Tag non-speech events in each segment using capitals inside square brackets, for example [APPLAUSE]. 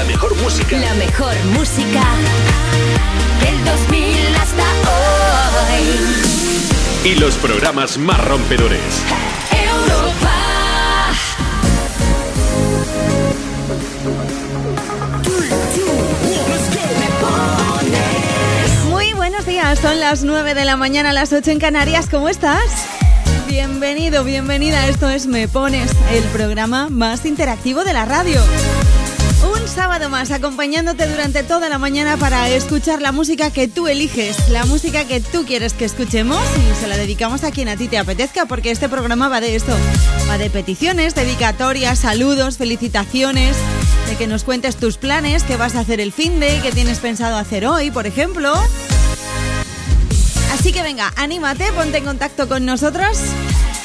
La mejor música. La mejor música del 2000 hasta hoy. Y los programas más rompedores. Europa. Muy buenos días, son las 9 de la mañana, las 8 en Canarias, ¿cómo estás? Bienvenido, bienvenida, esto es Me Pones, el programa más interactivo de la radio. Sábado más acompañándote durante toda la mañana para escuchar la música que tú eliges, la música que tú quieres que escuchemos y se la dedicamos a quien a ti te apetezca porque este programa va de esto, va de peticiones, dedicatorias, saludos, felicitaciones, de que nos cuentes tus planes, qué vas a hacer el fin de, qué tienes pensado hacer hoy, por ejemplo. Así que venga, anímate, ponte en contacto con nosotros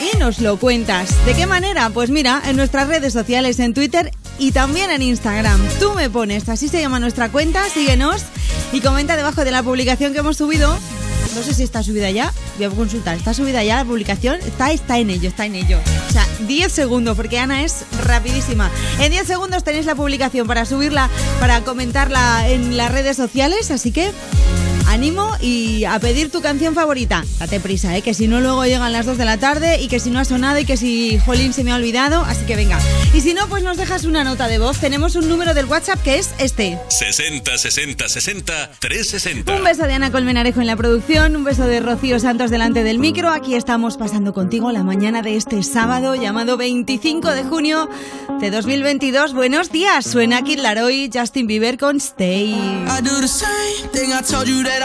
y nos lo cuentas. ¿De qué manera? Pues mira, en nuestras redes sociales, en Twitter y también en Instagram. Tú me pones, así se llama nuestra cuenta, síguenos y comenta debajo de la publicación que hemos subido. No sé si está subida ya, voy a consultar. ¿Está subida ya la publicación? Está, está en ello, está en ello. O sea, 10 segundos, porque Ana es rapidísima. En 10 segundos tenéis la publicación para subirla, para comentarla en las redes sociales, así que ánimo y a pedir tu canción favorita. Date prisa, ¿eh? que si no luego llegan las 2 de la tarde y que si no ha sonado y que si Jolín se me ha olvidado, así que venga. Y si no, pues nos dejas una nota de voz. Tenemos un número del WhatsApp que es este. 60 60 60 360. Un beso de Ana Colmenarejo en la producción, un beso de Rocío Santos delante del micro. Aquí estamos pasando contigo la mañana de este sábado llamado 25 de junio de 2022. Buenos días, suena Kid Laroi, Justin Bieber con Stay. I do the same thing I told you that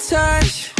touch.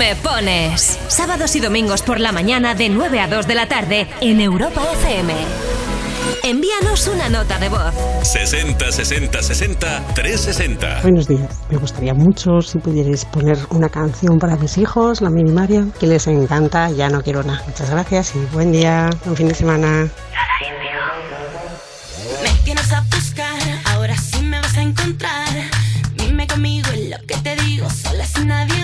Me pones. Sábados y domingos por la mañana de 9 a 2 de la tarde en Europa FM. Envíanos una nota de voz. 60 60 60 360. Buenos días. Me gustaría mucho si pudierais poner una canción para mis hijos, la minimaria, que les encanta. Ya no quiero nada. Muchas gracias y buen día, buen fin de semana. Me tienes a buscar, ahora sí me vas a encontrar. Dime conmigo en lo que te digo, sola sin nadie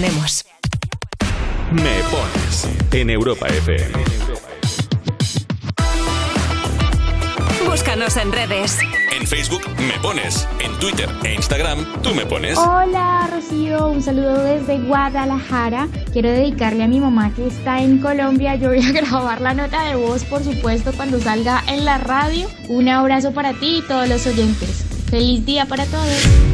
ponemos. Me pones en Europa FM. Búscanos en redes. En Facebook me pones, en Twitter e Instagram tú me pones. Hola Rocío, un saludo desde Guadalajara. Quiero dedicarle a mi mamá que está en Colombia. Yo voy a [LAUGHS] grabar la nota de voz, por supuesto, cuando salga en la radio. Un abrazo para ti y todos los oyentes. Feliz día para todos.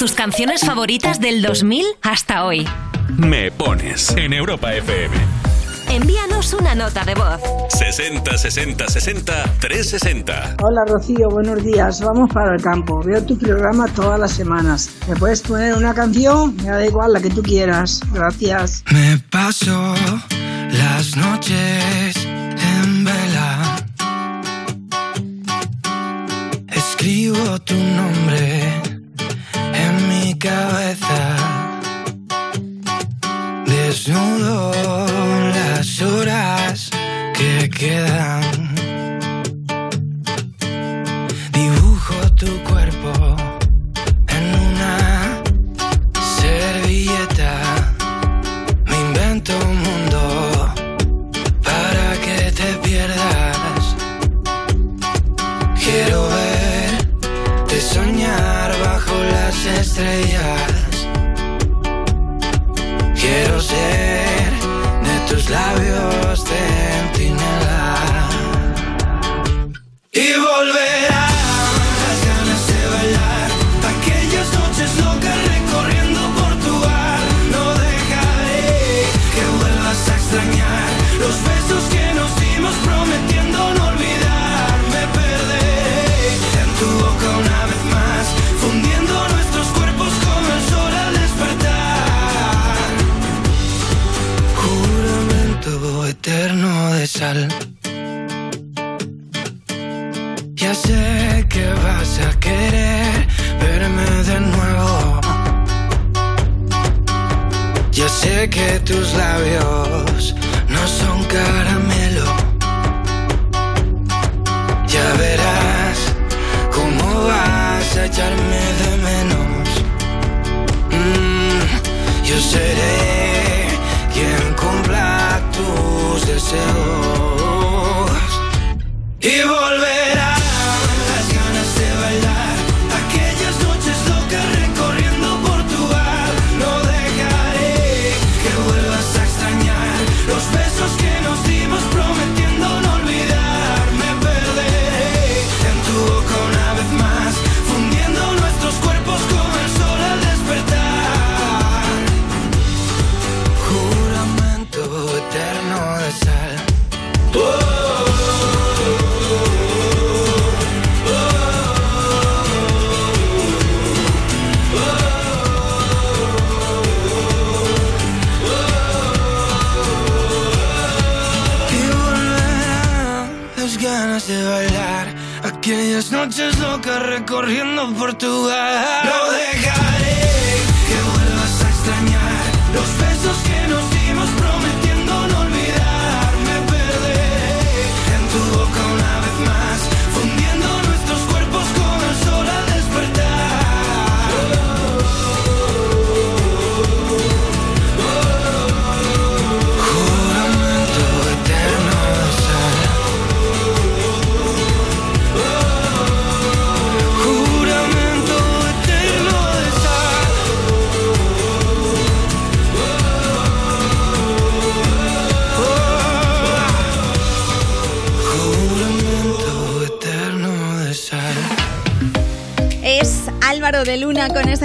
Tus canciones favoritas del 2000 hasta hoy. Me pones en Europa FM. Envíanos una nota de voz. 60 60 60 360. Hola Rocío, buenos días. Vamos para el campo. Veo tu programa todas las semanas. ¿Me puedes poner una canción? Me da igual la que tú quieras. Gracias. Me paso las noches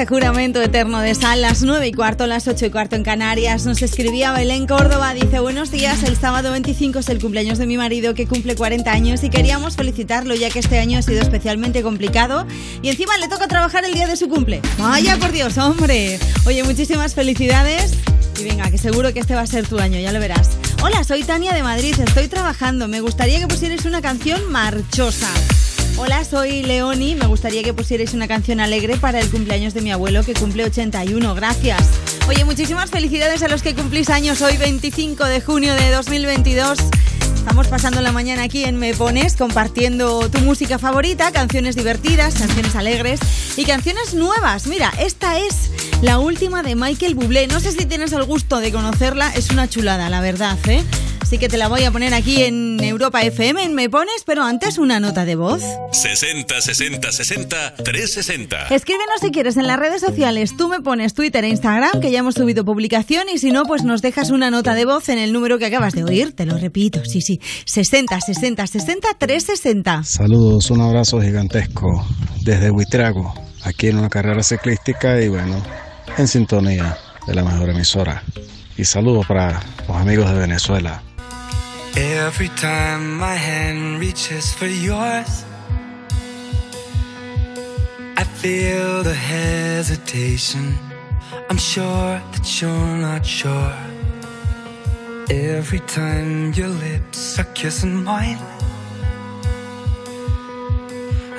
Juramento eterno de sal, las 9 y cuarto, las 8 y cuarto en Canarias. Nos escribía Belén Córdoba, dice, buenos días, el sábado 25 es el cumpleaños de mi marido que cumple 40 años y queríamos felicitarlo ya que este año ha sido especialmente complicado y encima le toca trabajar el día de su cumple. Vaya por Dios, hombre. Oye, muchísimas felicidades y venga, que seguro que este va a ser tu año, ya lo verás. Hola, soy Tania de Madrid, estoy trabajando, me gustaría que pusierais una canción marchosa. Hola, soy Leoni. Me gustaría que pusierais una canción alegre para el cumpleaños de mi abuelo que cumple 81. Gracias. Oye, muchísimas felicidades a los que cumplís años hoy, 25 de junio de 2022. Estamos pasando la mañana aquí en Me Pones compartiendo tu música favorita, canciones divertidas, canciones alegres y canciones nuevas. Mira, esta es la última de Michael Bublé. No sé si tienes el gusto de conocerla, es una chulada, la verdad, ¿eh? Así que te la voy a poner aquí en Europa FM, en Me Pones, pero antes una nota de voz. 60 60 60 360. Escríbenos si quieres en las redes sociales. Tú me pones Twitter e Instagram, que ya hemos subido publicación, y si no, pues nos dejas una nota de voz en el número que acabas de oír. Te lo repito, sí, sí. 60 60 60 360. Saludos, un abrazo gigantesco desde Huitrago aquí en una carrera ciclística y bueno, en sintonía de la mejor emisora. Y saludos para los amigos de Venezuela. Every time my hand reaches for yours, I feel the hesitation. I'm sure that you're not sure. Every time your lips are kissing mine,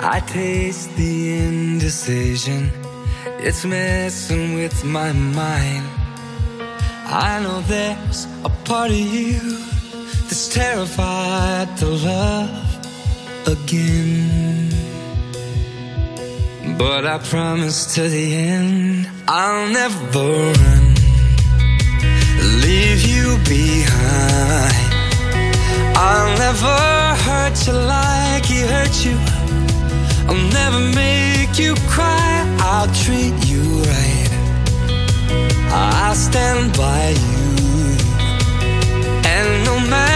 I taste the indecision. It's messing with my mind. I know there's a part of you that's terrified to love again. But I promise to the end, I'll never run, leave you behind. I'll never hurt you like he hurt you. I'll never make you cry. I'll treat you right. I'll stand by you. And no matter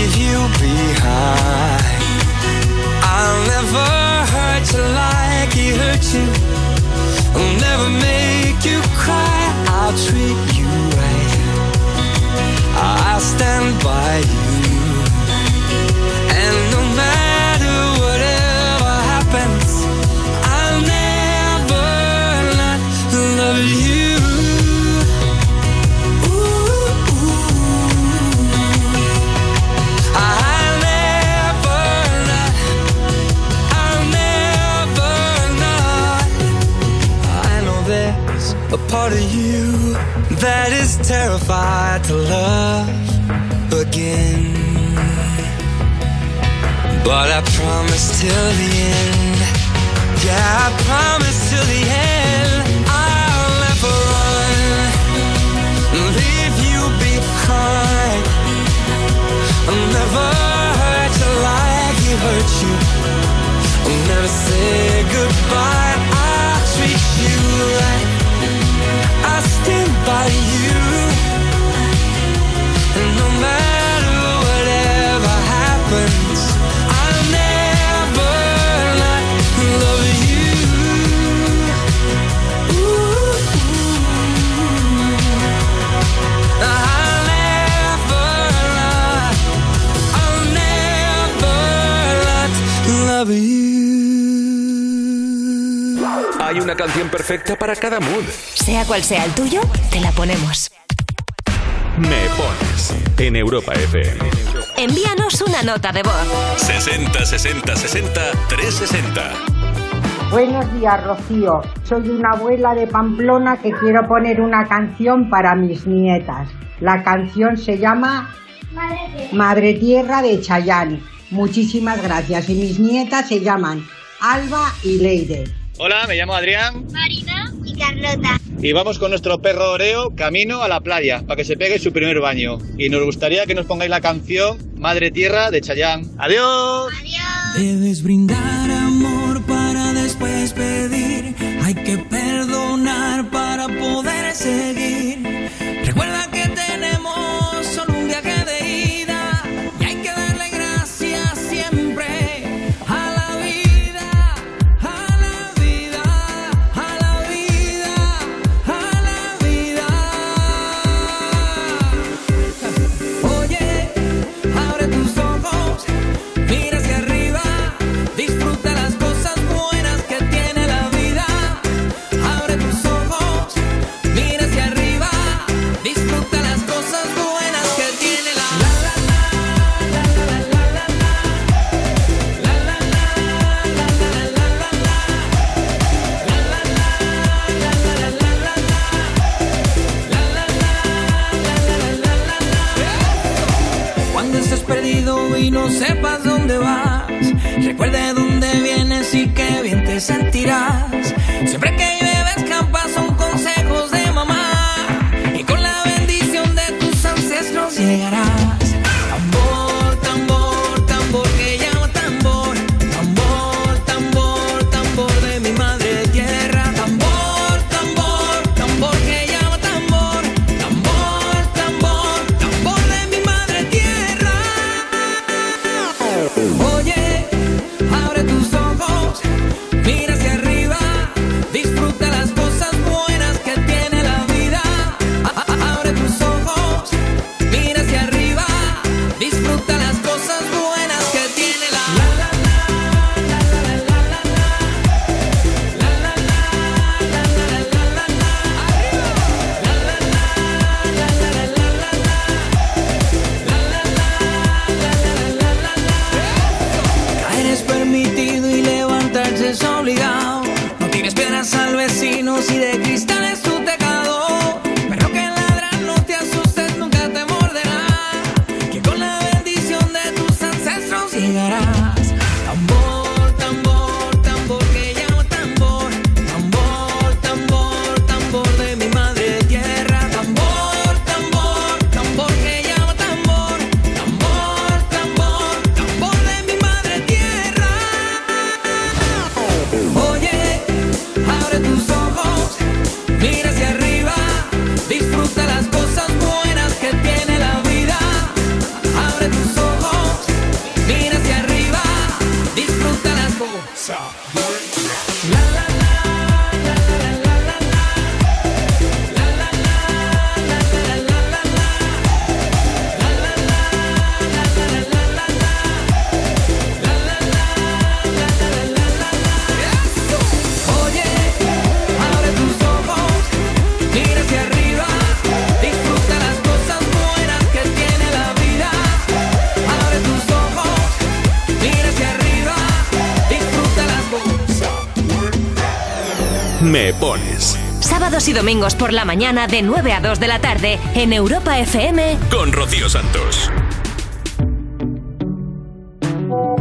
leave you behind. I'll never hurt you like he hurt you. I'll never make you cry. I'll treat you right. Terrified to love canción perfecta para cada mood. Sea cual sea el tuyo, te la ponemos. Me pones en Europa FM. Envíanos una nota de voz. 60 60 60 360. Buenos días, Rocío. Soy una abuela de Pamplona que quiero poner una canción para mis nietas. La canción se llama Madre Tierra de Chayán. Muchísimas gracias. Y mis nietas se llaman Alba y Leire. Hola, me llamo Adrián Marina y Carlota. y vamos con nuestro perro Oreo camino a la playa para que se pegue su primer baño. Y nos gustaría que nos pongáis la canción Madre Tierra de Chayán. ¡Adiós! Debes brindar amor para después pedir. Hay que perdonar para poder seguir. sentirá. domingos por la mañana de 9 a 2 de la tarde en Europa FM con Rocío Santos.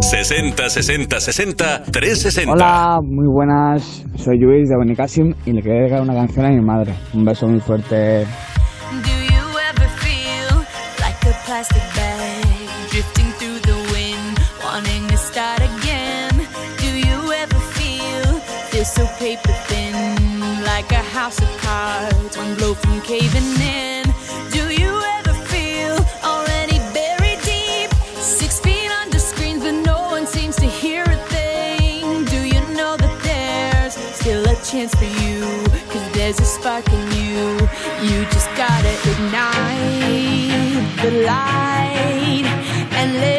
60 60 60 360. Hola, muy buenas. Soy Luis de Bonicassim y le quería dedicar una canción a mi madre. Un beso muy fuerte. Do you ever feel like a plastic bag drifting through the wind, wanting to start again? Do you ever feel this so paper thin, like a house of caving in. Do you ever feel already buried deep? Six feet under screens, but no one seems to hear a thing. Do you know that there's still a chance for there's a spark in you. You just gotta ignite the light and live.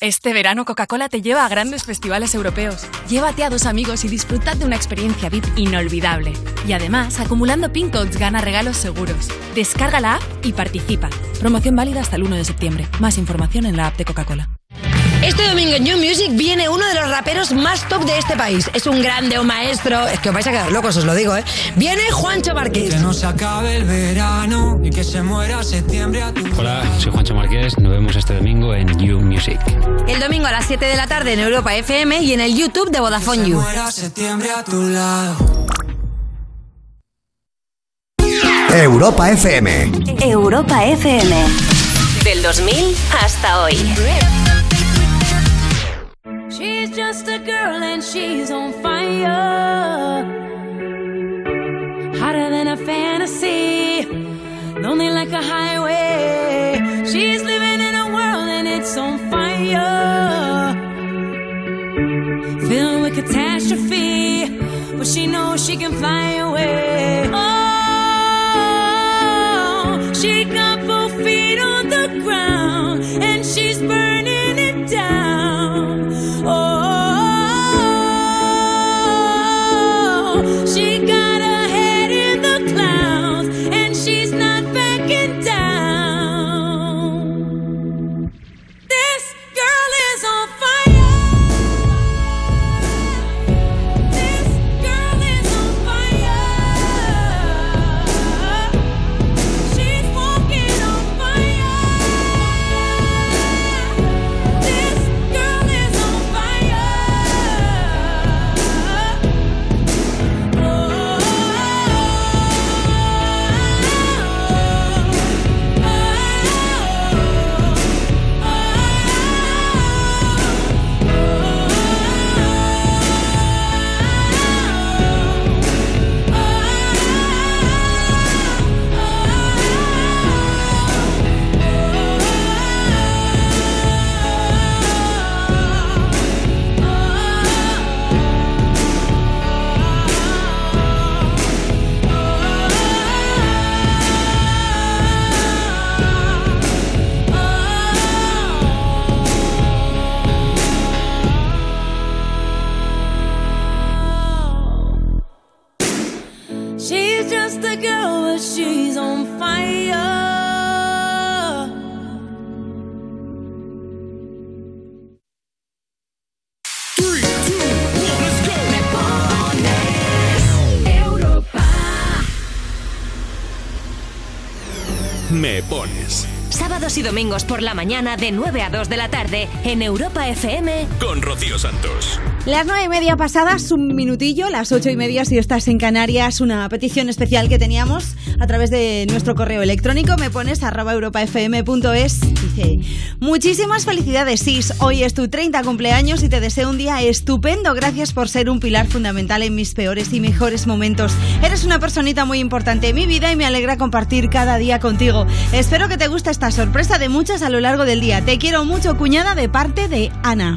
Este verano Coca-Cola te lleva a grandes festivales europeos. Llévate a dos amigos y disfrutad de una experiencia VIP inolvidable. Y además, acumulando pin codes gana regalos seguros. Descarga la app y participa. Promoción válida hasta el 1 de septiembre. Más información en la app de Coca-Cola. Este domingo en New Music viene uno de los raperos más top de este país. Es un grande, un maestro. Es que os vais a quedar locos, os lo digo, ¿eh? Viene Juancho Márquez. Que no se acabe el verano y que se muera septiembre a tu Hola, soy Juancho Marqués. Nos vemos este domingo en You Music. El domingo a las 7 de la tarde en Europa FM y en el YouTube de Vodafone You. muera septiembre a tu lado. Europa FM. Europa FM. Del 2000 hasta hoy. She's just a girl and she's on fire. Hotter than a fantasy. Lonely like a highway. She's living in a world and it's on fire. Filled with catastrophe. But she knows she can fly away. Oh, she got both feet on the ground and she's a girl, but she's on fire. Me pones Sábados y domingos por la mañana de 9 a 2 de la tarde en Europa FM. con Rocío Santos. Las nueve y media pasadas, un minutillo, las ocho y media si estás en Canarias, una petición especial que teníamos a través de nuestro correo electrónico, me pones arroba europafm.es, dice, muchísimas felicidades Sis, hoy es tu 30 cumpleaños y te deseo un día estupendo, gracias por ser un pilar fundamental en mis peores y mejores momentos, eres una personita muy importante en mi vida y me alegra compartir cada día contigo, espero que te guste esta sorpresa de muchas a lo largo del día, te quiero mucho cuñada de parte de Ana.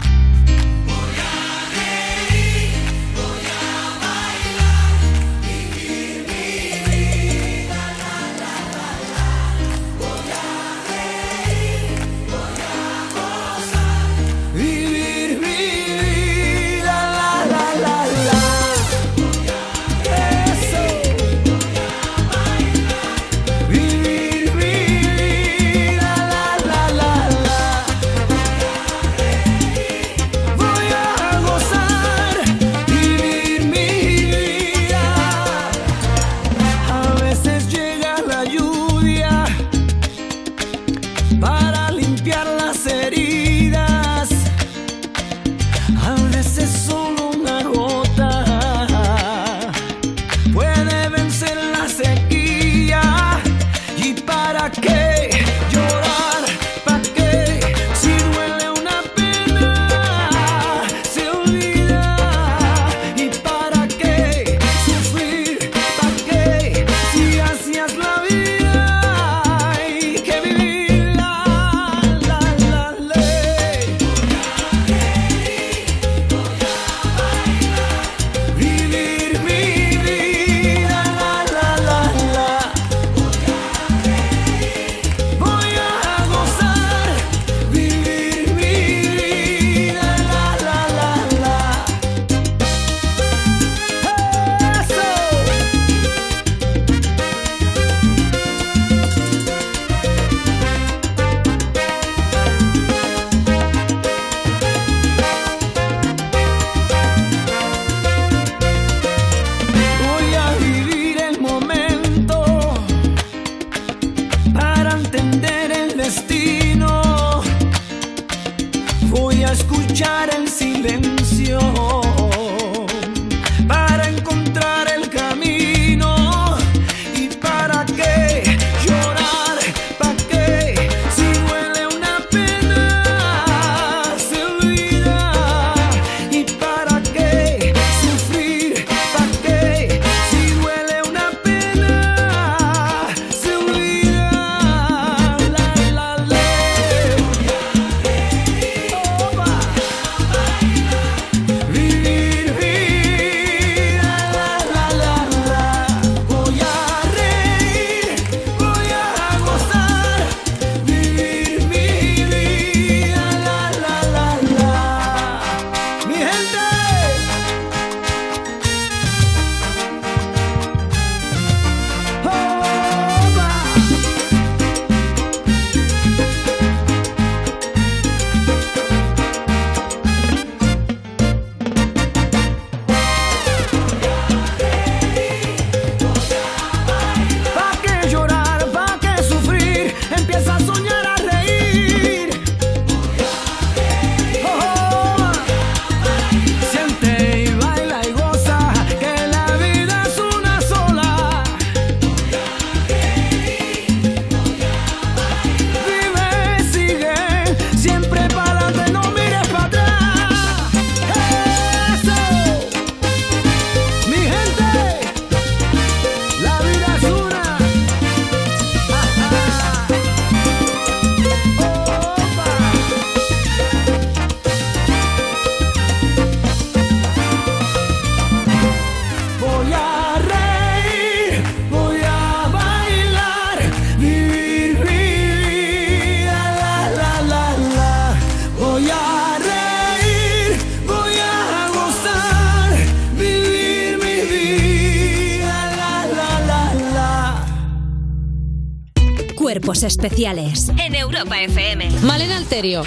Especiales en Europa FM. Malena Alterio.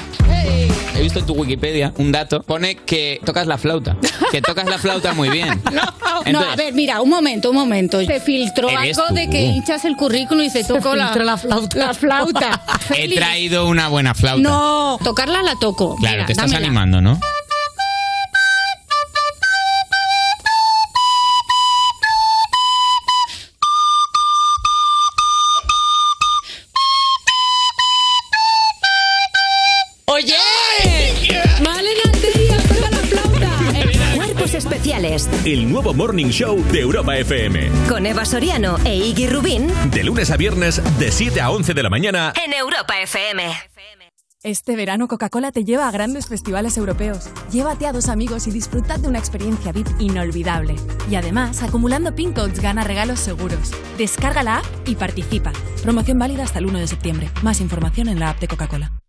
He visto en tu Wikipedia un dato. Pone que tocas la flauta. Que tocas la flauta muy bien. [LAUGHS] No, Entonces- a ver, mira, un momento, un momento. Se filtró algo tú. de que hinchas el currículum y se tocó la, filtró la flauta. La flauta. [LAUGHS] He traído una buena flauta. No, tocarla la toco. Claro, Mira, te estás dámela. animando, ¿no? Morning Show de Europa FM. con Eva Soriano e Iggy Rubín De lunes a viernes, de 7 a 11 de la mañana. en Europa FM. Este verano Coca-Cola te lleva a grandes festivales europeos. Llévate a dos amigos y disfrutad de una experiencia VIP inolvidable. Y además, acumulando pin codes gana regalos seguros. Descarga la app y participa. Promoción válida hasta el 1 de septiembre. Más información en la app de Coca-Cola.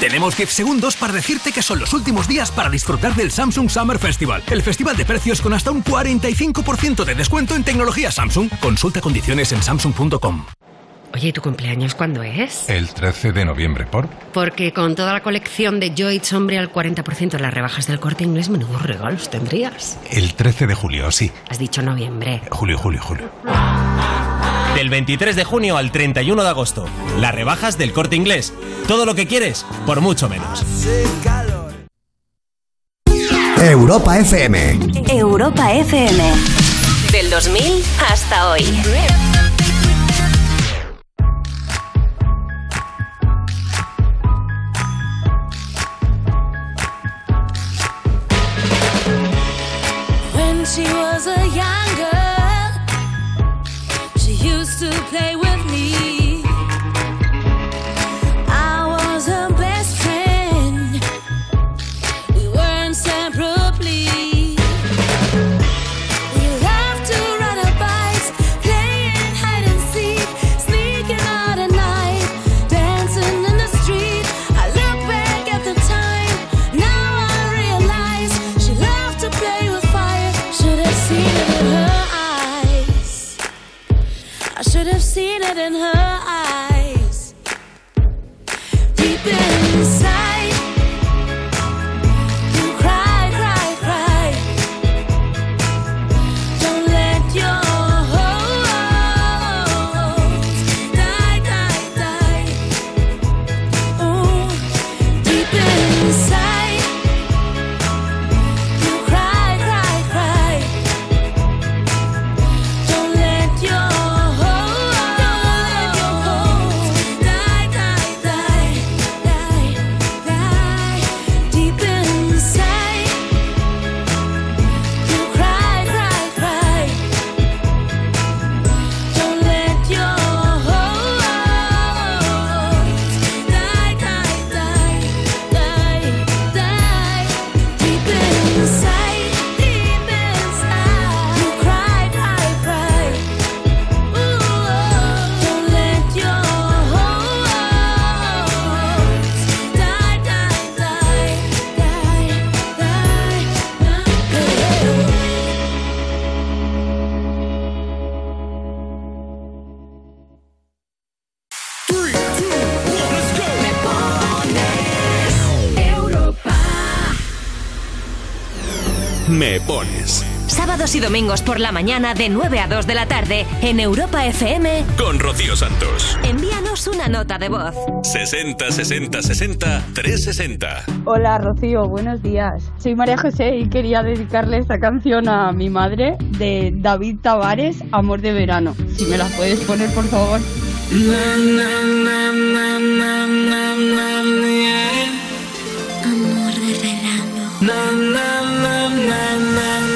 Tenemos 10 segundos para decirte que son los últimos días para disfrutar del Samsung Summer Festival, el festival de precios con hasta un 45% de descuento en tecnología Samsung. Consulta condiciones en samsung.com. Oye, ¿y tu cumpleaños cuándo es? El 13 de noviembre, ¿por? Porque con toda la colección de Joyce Hombre al 40% en las rebajas del corte inglés, menudos regalos tendrías. El 13 de julio, sí. Has dicho noviembre. Julio, julio, julio. Del 23 de junio al 31 de agosto. Las rebajas del corte inglés. Todo lo que quieres, por mucho menos. Europa FM. Europa FM. Del 2000 hasta hoy. When she was a play with have seen it in her Me Pones. Sábados y domingos por la mañana de 9 a 2 de la tarde en Europa FM. Con Rocío Santos. Envíanos una nota de voz. 60 60 60 360. Hola Rocío, buenos días. Soy María José y quería dedicarle esta canción a mi madre de David Tavares, Amor de Verano. Si me la puedes poner, por favor. Amor de verano. Na, na, na, na, na, na.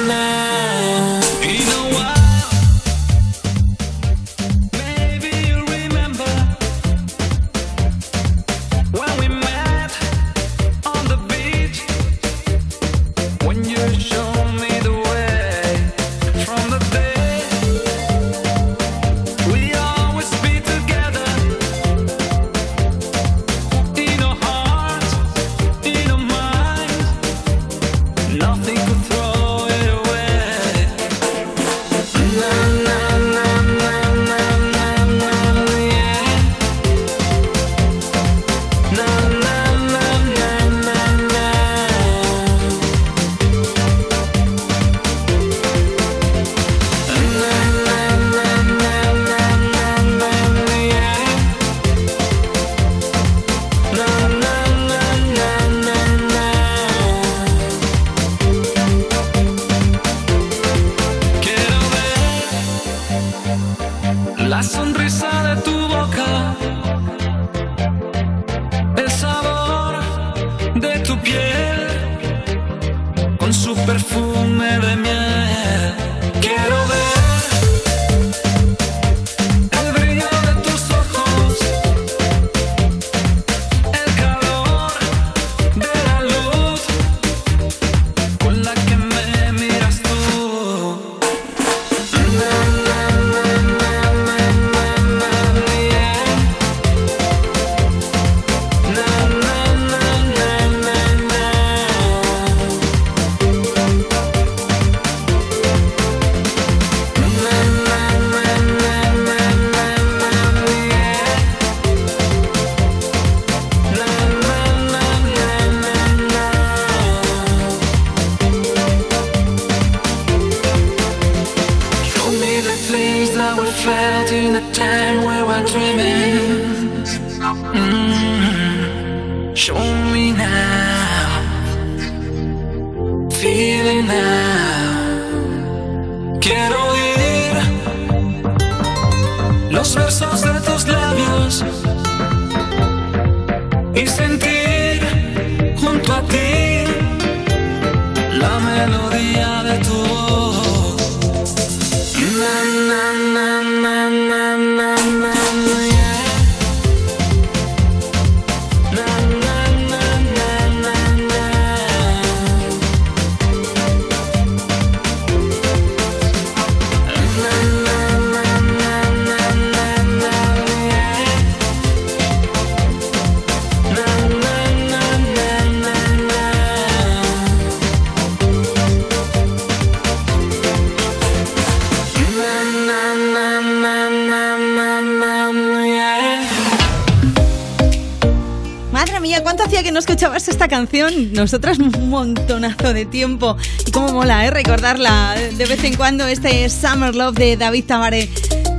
Canción? Nosotras un montonazo de tiempo. Y cómo mola, ¿eh? Recordarla de vez en cuando, este Summer Love de David Tabaré.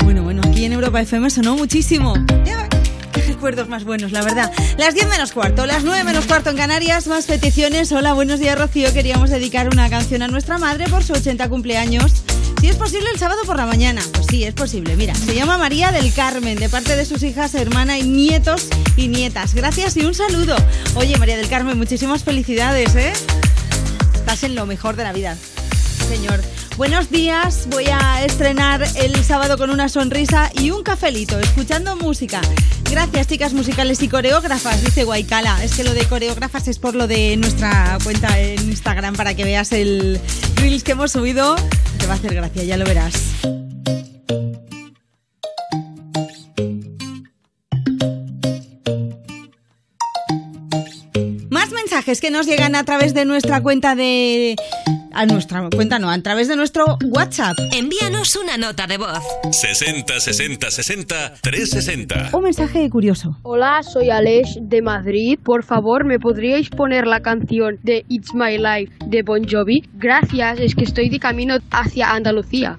Bueno, bueno, aquí en Europa FM sonó muchísimo. Qué recuerdos más buenos, la verdad. Las 10 menos cuarto, las 9 menos cuarto en Canarias, más peticiones. Hola, buenos días, Rocío. Queríamos dedicar una canción a nuestra madre por su 80 cumpleaños. Si es posible el sábado por la mañana. Pues sí, es posible. Mira, se llama María del Carmen, de parte de sus hijas, hermana y nietos y nietas. Gracias y un saludo. Oye, María del Carmen, muchísimas felicidades, ¿eh? Estás en lo mejor de la vida. Señor. Buenos días, voy a estrenar el sábado con una sonrisa y un cafelito, escuchando música. Gracias, chicas musicales y coreógrafas, dice Guaycala. Es que lo de coreógrafas es por lo de nuestra cuenta en Instagram para que veas el reels que hemos subido. Te va a hacer gracia, ya lo verás. Mensajes que nos llegan a través de nuestra cuenta de a nuestra cuenta, no, a través de nuestro WhatsApp. Envíanos una nota de voz. 60 60 60 360. Un mensaje curioso. Hola, soy Aleix de Madrid. Por favor, ¿me podríais poner la canción de It's My Life de Bon Jovi? Gracias, es que estoy de camino hacia Andalucía.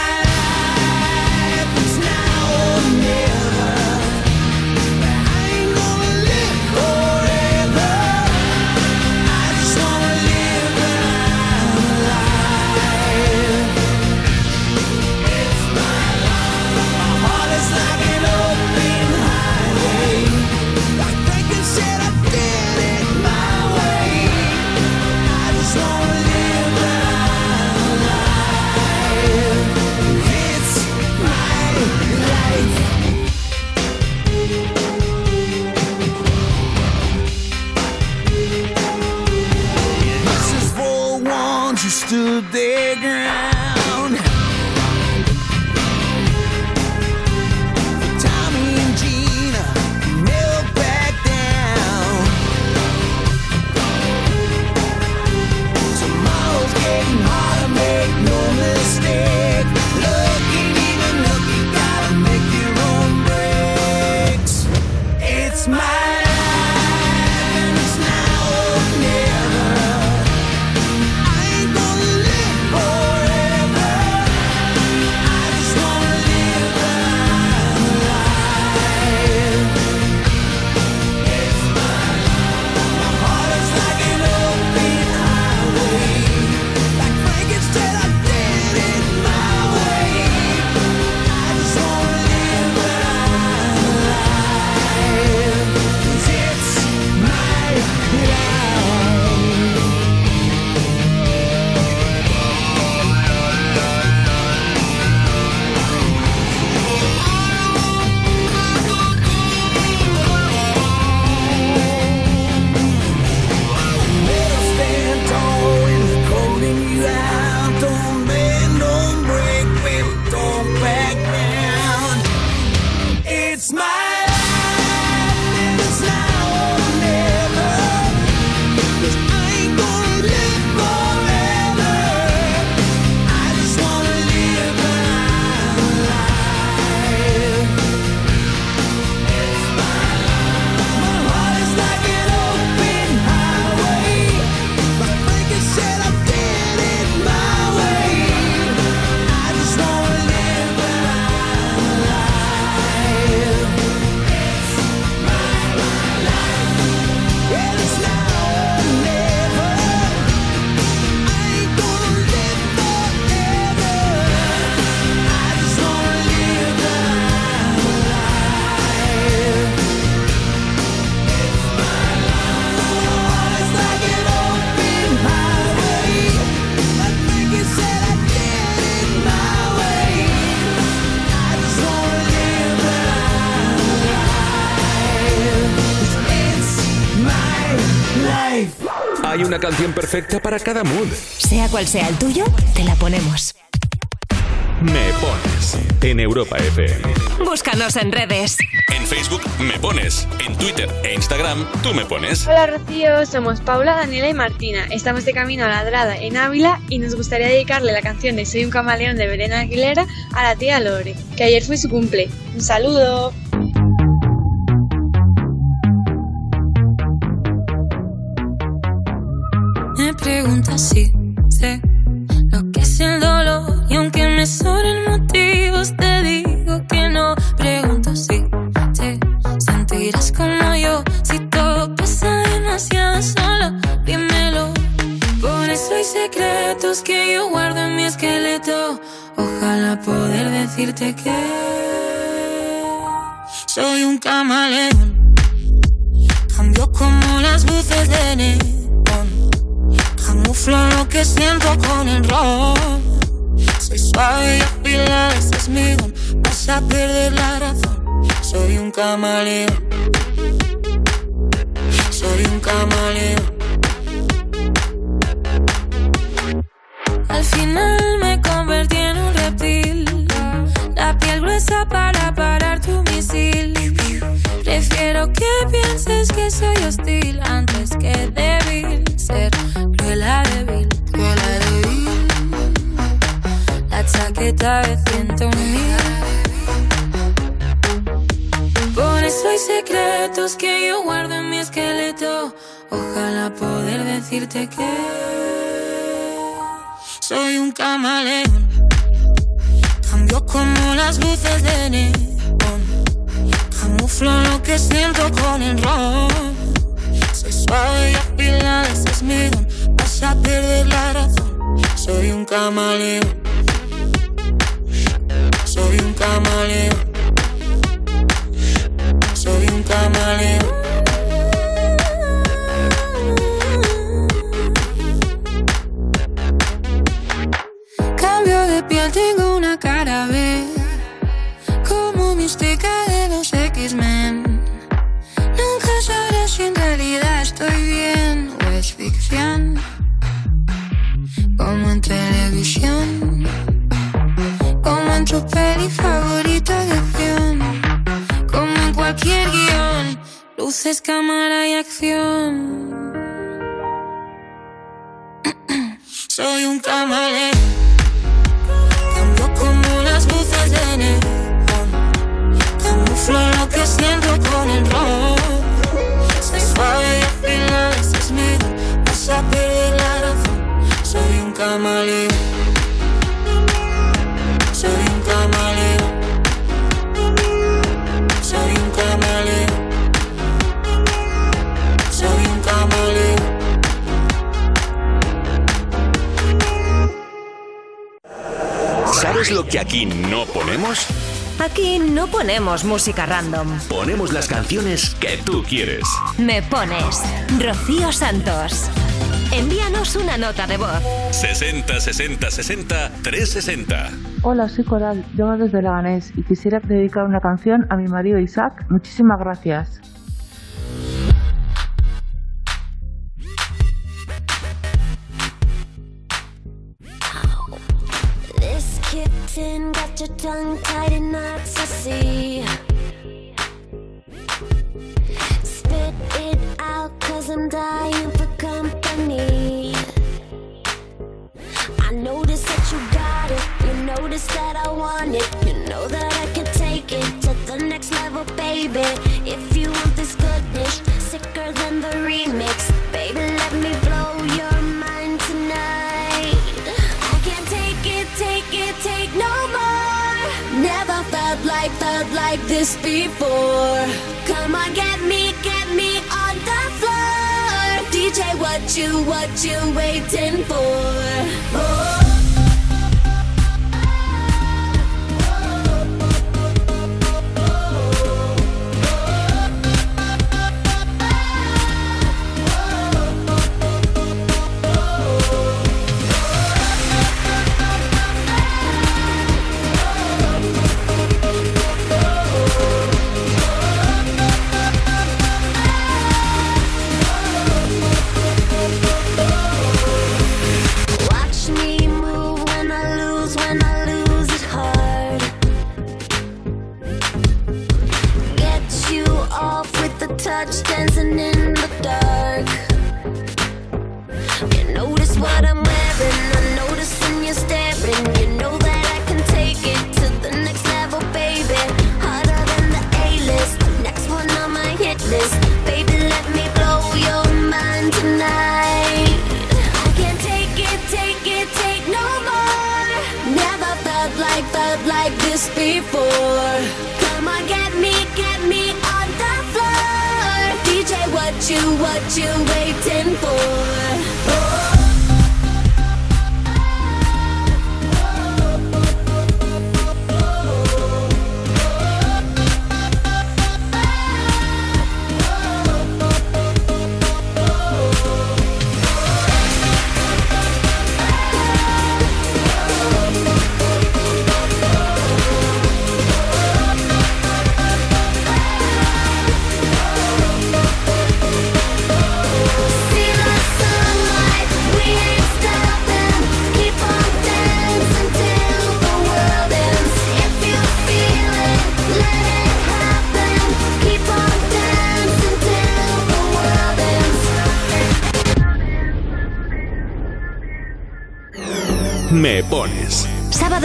to the ground. Canción perfecta para cada mood. Sea cual sea el tuyo, te la ponemos. Me pones en Europa FM. Búscanos en redes. En Facebook me pones, en Twitter e Instagram tú me pones. Hola Rocío, somos Paula, Daniela y Martina. Estamos de camino a Ladrada en Ávila y nos gustaría dedicarle la canción de Soy un camaleón de Belén Aguilera a la tía Lore, que ayer fue su cumple. Un saludo. Preguntas música random. Ponemos las canciones que tú quieres. Me pones Rocío Santos. Envíanos una nota de voz. 60 60 60 360. Hola, soy Coral, llamo desde Leganés y quisiera dedicar una canción a mi marido Isaac. Muchísimas gracias.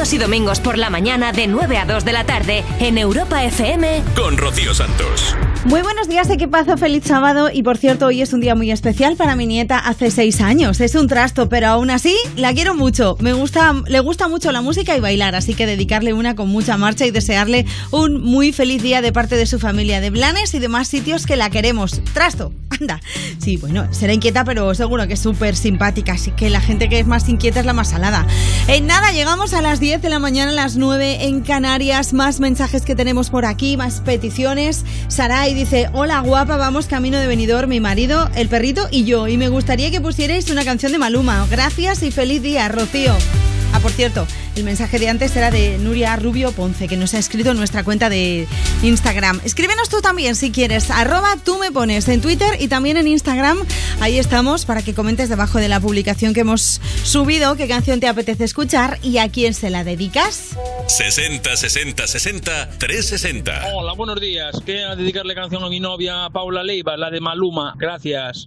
Sábados y domingos por la mañana de 9 a 2 de la tarde en Europa FM. Con Rocío Santos. Muy buenos días, equipazo, feliz sábado. Y por cierto, hoy es un día muy especial para mi nieta, hace seis años. Es un trasto, pero aún así la quiero mucho. Me gusta, le gusta mucho la música y bailar, así que dedicarle una con mucha marcha y desearle un muy feliz día de parte de su familia de Blanes y demás sitios que la queremos. Trasto, anda. Sí, bueno, será inquieta, pero seguro que es súper simpática, así que la gente que es más inquieta es la más salada. En nada, llegamos a las 10 de la mañana, a las 9 en Canarias. Más mensajes que tenemos por aquí, más peticiones. Sarai dice, hola guapa, vamos camino de venidor, mi marido, el perrito y yo. Y me gustaría que pusierais una canción de Maluma. Gracias y feliz día, Rocío. Ah, por cierto, el mensaje de antes era de Nuria Rubio Ponce, que nos ha escrito en nuestra cuenta de Instagram. Escríbenos tú también si quieres, arroba tú me pones en Twitter y también en Instagram. Ahí estamos para que comentes debajo de la publicación que hemos subido qué canción te apetece escuchar y a quién se la dedicas. 60 60 60 360. Hola, buenos días. Quiero dedicarle canción a mi novia Paula Leiva, la de Maluma. Gracias.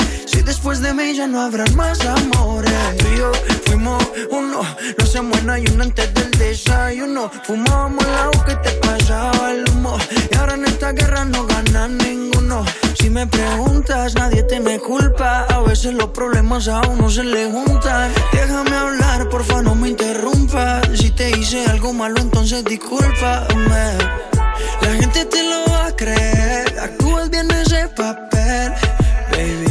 Después de mí ya no habrá más amores. Tú y yo fuimos uno. No se muera y uno antes del desayuno. Fumábamos el agua que te pasaba el humo. Y ahora en esta guerra no gana ninguno. Si me preguntas, nadie te me culpa. A veces los problemas a uno se le juntan. Déjame hablar, porfa, no me interrumpas. Si te hice algo malo, entonces discúlpame. La gente te lo va a creer. Actúas bien ese papel, baby.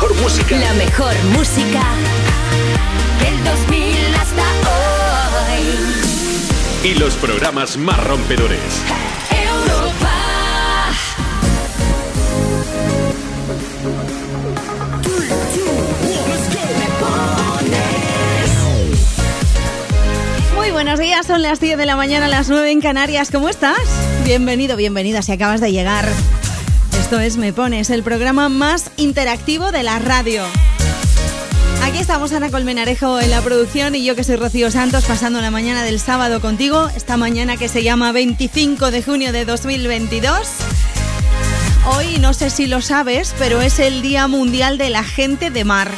Mejor música. la mejor música del 2000 hasta hoy. Y los programas más rompedores. Europa. Muy buenos días, son las 10 de la mañana, las 9 en Canarias. ¿Cómo estás? Bienvenido, bienvenida si acabas de llegar. Esto es Me Pones, el programa más interactivo de la radio. Aquí estamos Ana Colmenarejo en la producción y yo que soy Rocío Santos pasando la mañana del sábado contigo, esta mañana que se llama 25 de junio de 2022. Hoy no sé si lo sabes, pero es el Día Mundial de la Gente de Mar.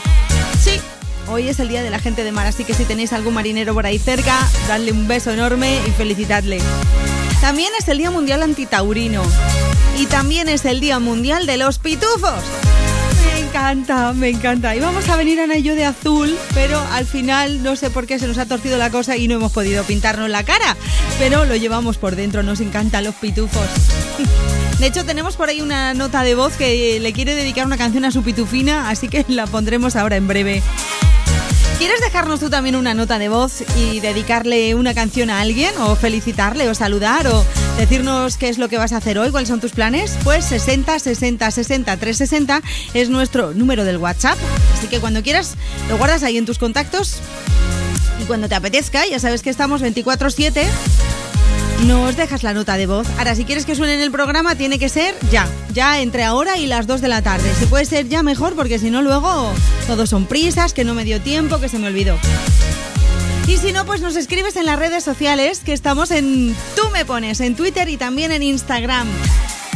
Sí, hoy es el Día de la Gente de Mar, así que si tenéis algún marinero por ahí cerca, dadle un beso enorme y felicitadle. También es el Día Mundial Antitaurino. Y también es el Día Mundial de los Pitufos. Me encanta, me encanta. Y vamos a venir Ana y de azul, pero al final no sé por qué se nos ha torcido la cosa y no hemos podido pintarnos la cara. Pero lo llevamos por dentro, nos encantan los pitufos. [LAUGHS] De hecho, tenemos por ahí una nota de voz que le quiere dedicar una canción a su pitufina, así que la pondremos ahora en breve. ¿Quieres dejarnos tú también una nota de voz y dedicarle una canción a alguien o felicitarle o saludar o decirnos qué es lo que vas a hacer hoy, cuáles son tus planes? Pues 60 60 60 360 es nuestro número del WhatsApp. Así que cuando quieras lo guardas ahí en tus contactos y cuando te apetezca, ya sabes que estamos 24/7 nos dejas la nota de voz. Ahora, si quieres que suene en el programa, tiene que ser ya, ya entre ahora y las 2 de la tarde. Si puede ser ya mejor, porque si no, luego todos son prisas, que no me dio tiempo, que se me olvidó. Y si no, pues nos escribes en las redes sociales, que estamos en Tú me pones, en Twitter y también en Instagram.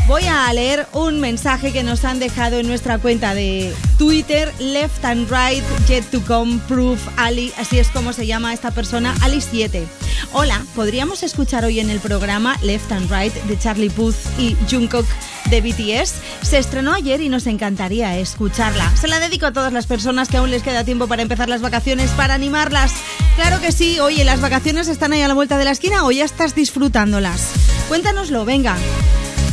Voy a leer un mensaje que nos han dejado en nuestra cuenta de Twitter, Left and Right, Yet to Come, Proof, Ali, así es como se llama esta persona, Ali7. Hola, ¿podríamos escuchar hoy en el programa Left and Right de Charlie Puth y Jungkook de BTS? Se estrenó ayer y nos encantaría escucharla. Se la dedico a todas las personas que aún les queda tiempo para empezar las vacaciones, para animarlas. Claro que sí, oye, las vacaciones están ahí a la vuelta de la esquina o ya estás disfrutándolas. Cuéntanoslo, venga.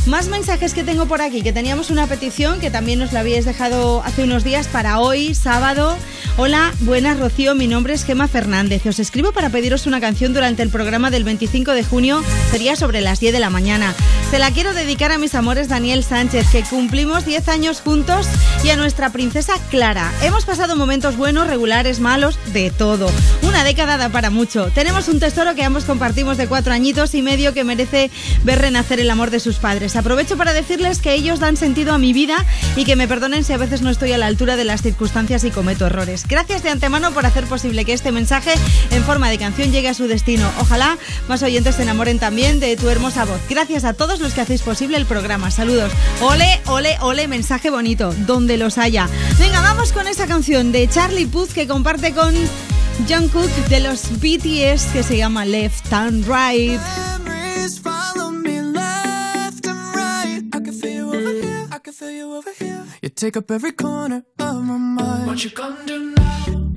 Más mensajes que tengo por aquí, que teníamos una petición que también nos la habíais dejado hace unos días para hoy, sábado. Hola, buenas Rocío, mi nombre es Gema Fernández. Os escribo para pediros una canción durante el programa del 25 de junio, sería sobre las 10 de la mañana. Se la quiero dedicar a mis amores Daniel Sánchez, que cumplimos 10 años juntos, y a nuestra princesa Clara. Hemos pasado momentos buenos, regulares, malos, de todo. Una década da para mucho. Tenemos un tesoro que ambos compartimos de cuatro añitos y medio que merece ver renacer el amor de sus padres. Aprovecho para decirles que ellos dan sentido a mi vida y que me perdonen si a veces no estoy a la altura de las circunstancias y cometo errores. Gracias de antemano por hacer posible que este mensaje en forma de canción llegue a su destino. Ojalá más oyentes se enamoren también de tu hermosa voz. Gracias a todos los que hacéis posible el programa. Saludos. Ole, ole, ole, mensaje bonito, donde los haya. Venga, vamos con esa canción de Charlie Puth que comparte con Jungkook de los BTS que se llama Left and Right. I can feel you over here. You take up every corner of my mind. What you gonna do now?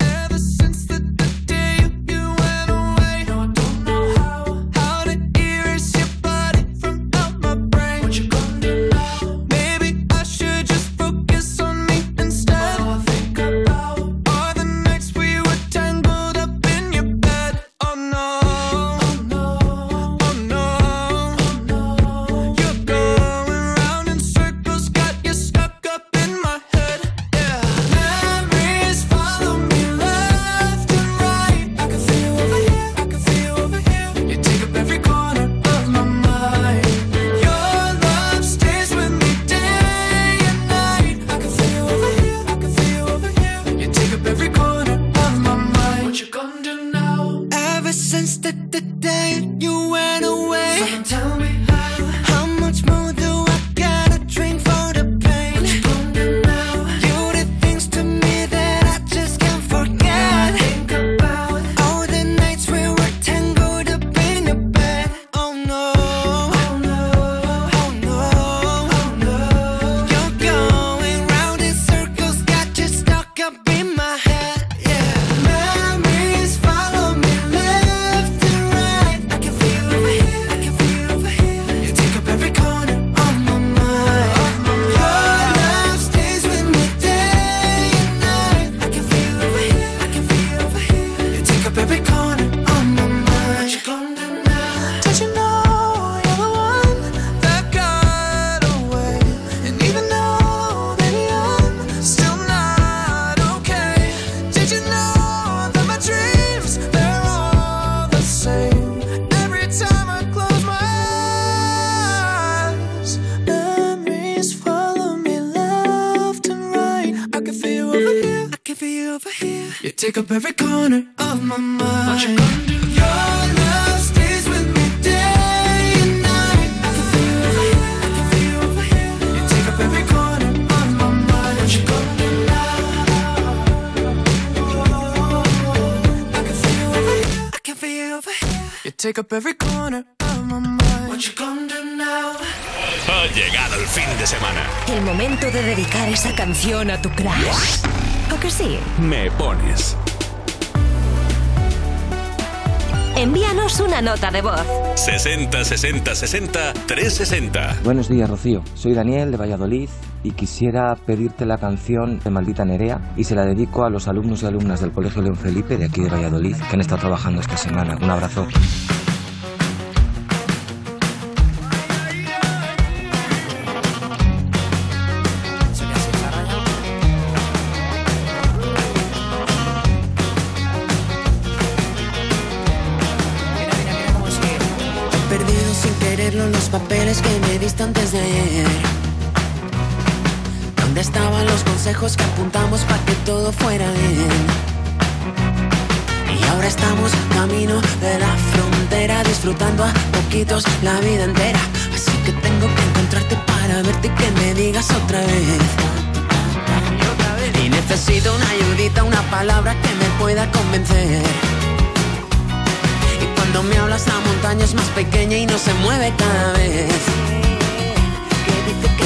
Take up every corner of my mind. Your love stays with me day and night. I can feel here, I can feel here. You take up every corner of my mind. What you gonna do now? I can feel you over here, I can feel you over here. You take up every corner of my mind. What you gonna do now? Ha llegado el fin de semana. El momento de dedicar esa canción a tu crush. ¿O que sí? Me pones. Envíanos una nota de voz. 60 60 60 360. Buenos días, Rocío. Soy Daniel de Valladolid y quisiera pedirte la canción de Maldita Nerea y se la dedico a los alumnos y alumnas del Colegio León Felipe de aquí de Valladolid que han estado trabajando esta semana. Un abrazo. Que apuntamos para que todo fuera bien? Y ahora estamos camino de la frontera, disfrutando a poquitos la vida entera. Así que tengo que encontrarte para verte y que me digas otra vez. Y necesito una ayudita, una palabra que me pueda convencer. Y cuando me hablas la montaña es más pequeña y no se mueve cada vez.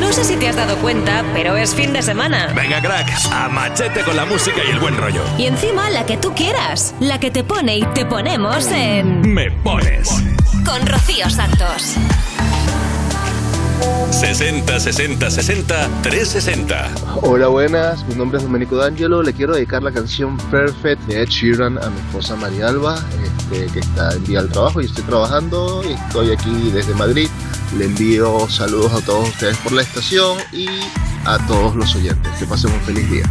No sé si te has dado cuenta, pero es fin de semana. Venga, crack, a machete con la música y el buen rollo. Y encima la que tú quieras, la que te pone y te ponemos en... Me pones. Con Rocío Santos. 60 60 60 360. Hola, buenas. Mi nombre es Domenico D'Angelo. Le quiero dedicar la canción Perfect de Ed Sheeran a mi esposa María Alba, este, que está en día al trabajo y estoy trabajando. Y estoy aquí desde Madrid Le envío saludos a todos ustedes por la estación y a todos los oyentes. Que pasen un feliz día.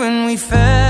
When we fell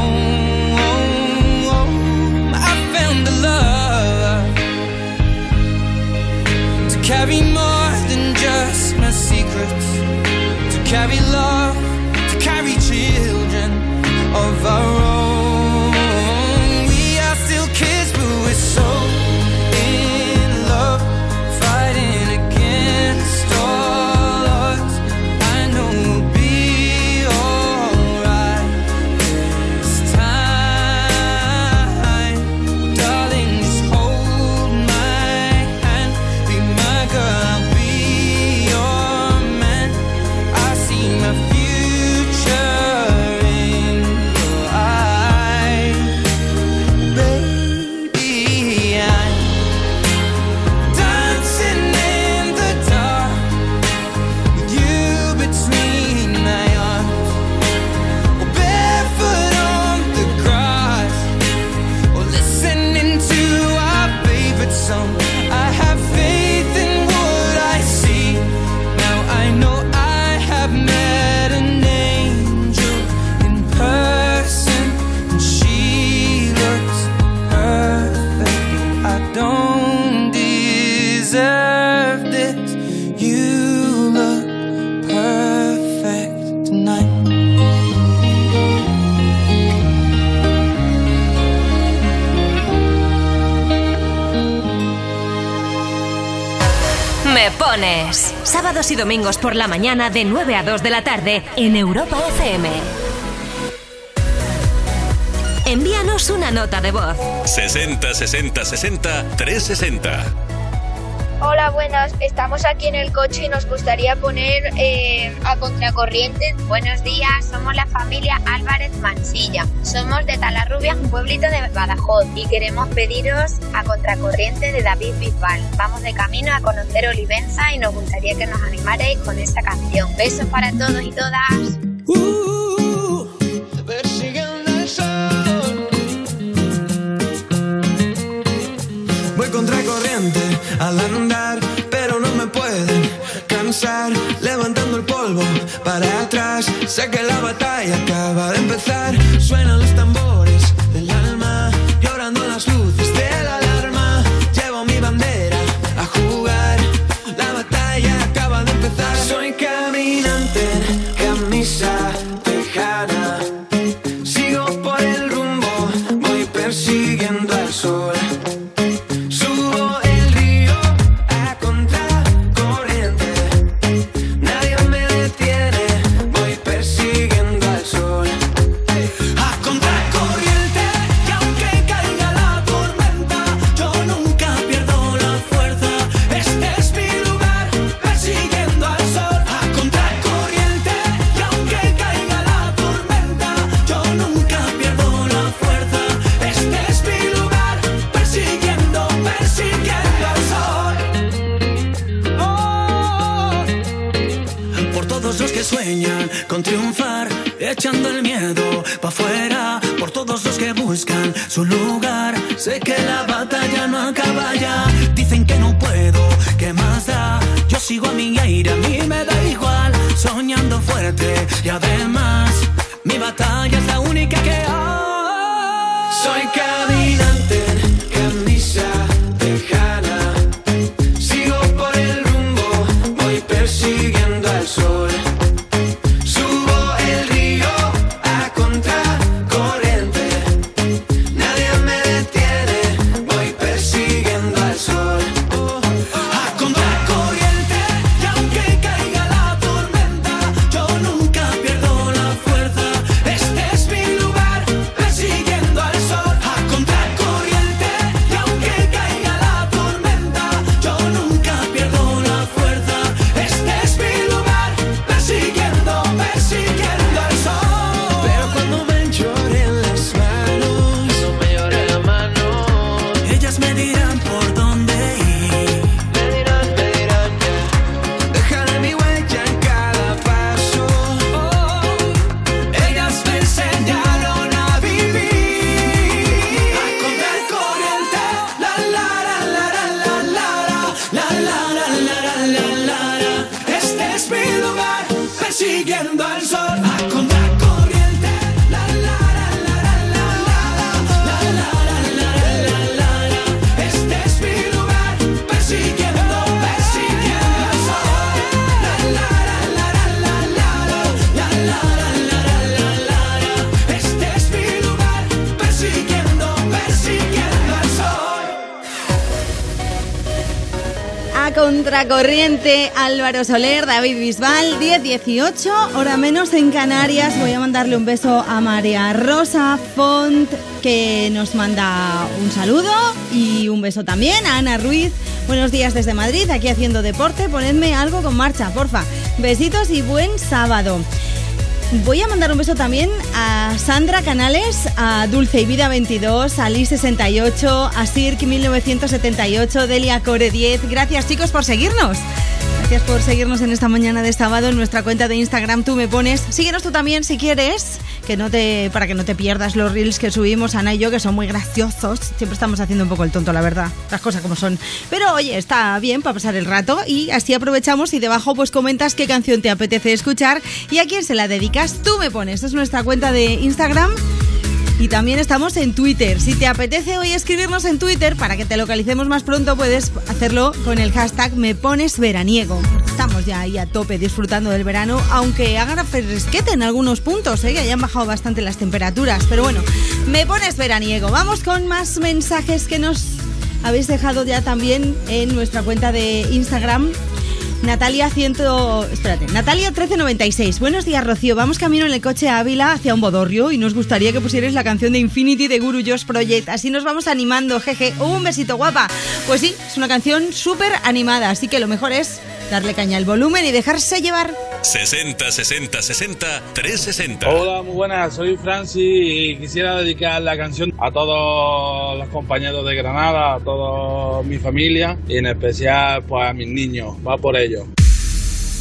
Carry more than just my secrets, to carry love, Sábados y domingos por la mañana de 9 a 2 de la tarde en Europa FM. Envíanos una nota de voz. 60 60 60 360. Hola, buenas. Estamos aquí en el coche y nos gustaría poner eh, a contracorriente. Buenos días, somos la familia Álvarez Mansilla. Somos de Talarrubia, un pueblito de Badajoz, y queremos pediros a contracorriente de David Bisbal. Vamos de camino a conocer Olivenza y nos gustaría que nos animarais con esta canción. Besos para todos y todas. Persiguiendo Levantando el polvo para atrás, sé que la batalla acaba de empezar. Suenan los tambores Álvaro David Bisbal, 10-18, hora menos en Canarias. Voy a mandarle un beso a María Rosa Font, que nos manda un saludo y un beso también a Ana Ruiz. Buenos días desde Madrid, aquí haciendo deporte. Ponedme algo con marcha, porfa. Besitos y buen sábado. Voy a mandar un beso también a Sandra Canales, a Dulce y Vida 22, a Liz 68, a Sirk 1978, Delia Core 10. Gracias chicos por seguirnos. Gracias por seguirnos en esta mañana de sábado en nuestra cuenta de Instagram. Tú me pones. Síguenos tú también si quieres, que no te para que no te pierdas los reels que subimos Ana y yo, que son muy graciosos. Siempre estamos haciendo un poco el tonto, la verdad. Las cosas como son. Pero oye, está bien para pasar el rato y así aprovechamos y debajo pues comentas qué canción te apetece escuchar y a quién se la dedicas. Tú me pones. Es nuestra cuenta de Instagram. Y también estamos en Twitter. Si te apetece hoy escribirnos en Twitter para que te localicemos más pronto, puedes hacerlo con el hashtag me pones veraniego. Estamos ya ahí a tope disfrutando del verano, aunque haga fresquete en algunos puntos, ¿eh? que hayan bajado bastante las temperaturas. Pero bueno, me pones veraniego. Vamos con más mensajes que nos habéis dejado ya también en nuestra cuenta de Instagram. Natalia 100, espérate, Natalia 1396. Buenos días, Rocío. Vamos camino en el coche a Ávila hacia un bodorrio y nos gustaría que pusierais la canción de Infinity de Guru Josh Project. Así nos vamos animando, jeje. Un besito, guapa. Pues sí, es una canción súper animada, así que lo mejor es darle caña al volumen y dejarse llevar. 60 60 60 360. Hola, muy buenas, soy Francis y quisiera dedicar la canción a todos los compañeros de Granada, a toda mi familia y en especial pues a mis niños. Va por ello.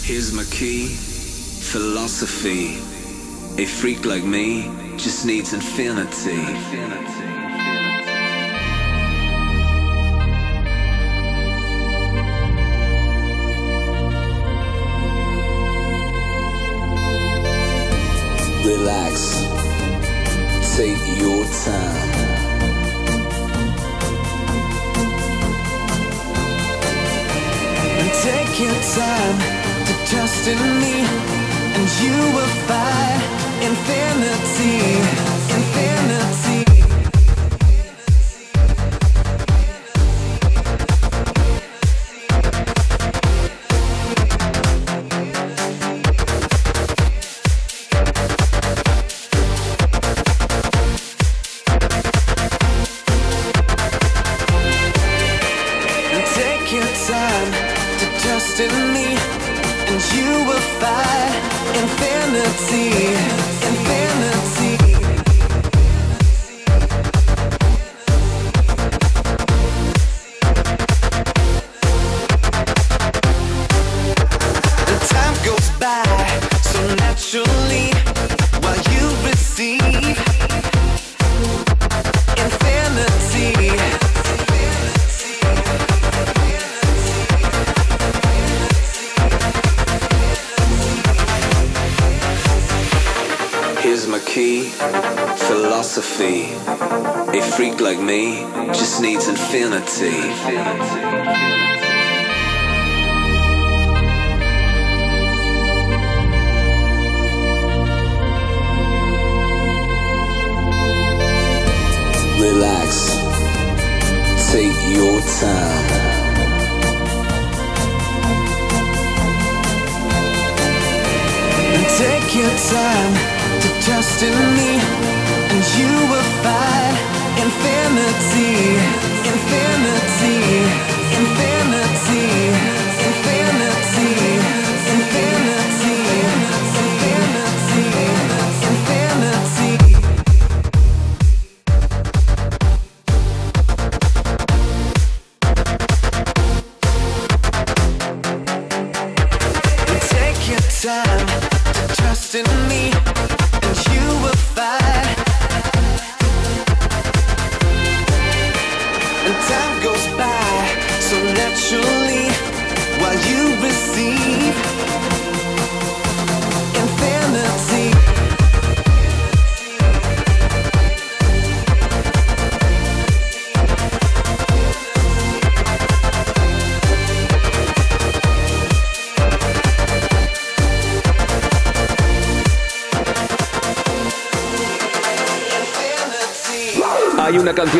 Here's my key, philosophy. A freak like me just needs infinity. Relax. Take your time. And take your time to trust in me, and you will find infinity, infinity.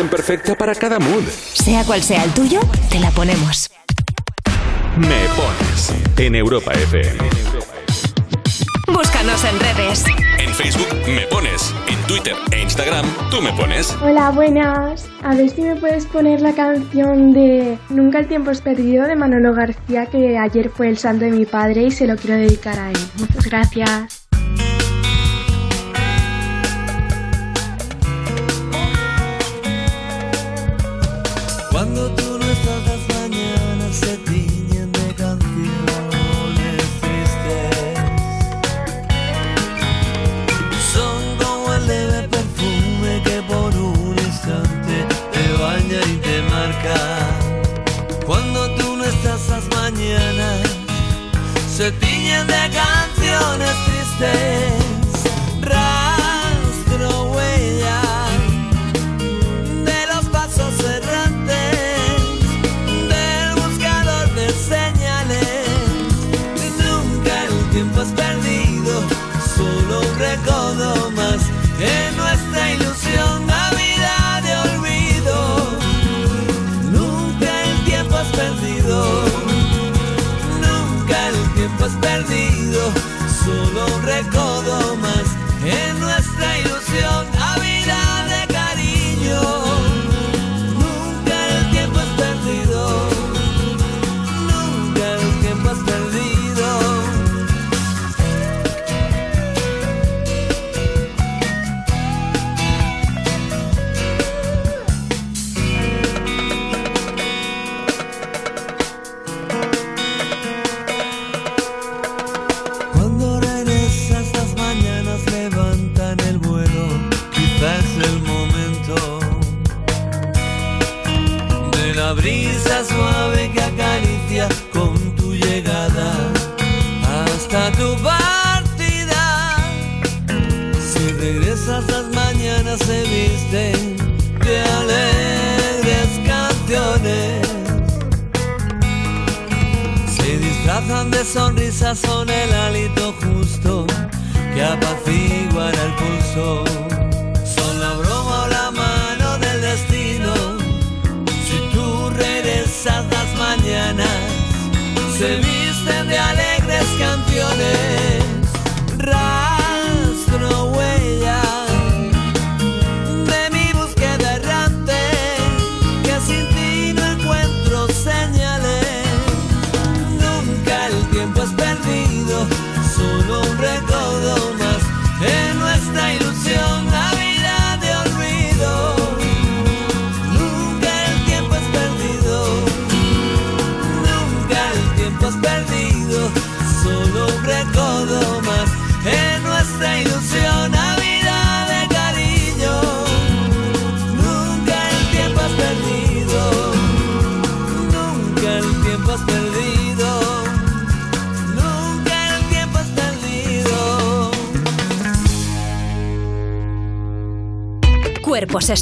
perfecta para cada mood. Sea cual sea el tuyo, te la ponemos. Me pones en Europa FM. Búscanos en redes. En Facebook me pones, en Twitter e Instagram tú me pones. Hola, buenas. A ver si me puedes poner la canción de Nunca el tiempo es perdido de Manolo García, que ayer fue el santo de mi padre y se lo quiero dedicar a él. Muchas gracias.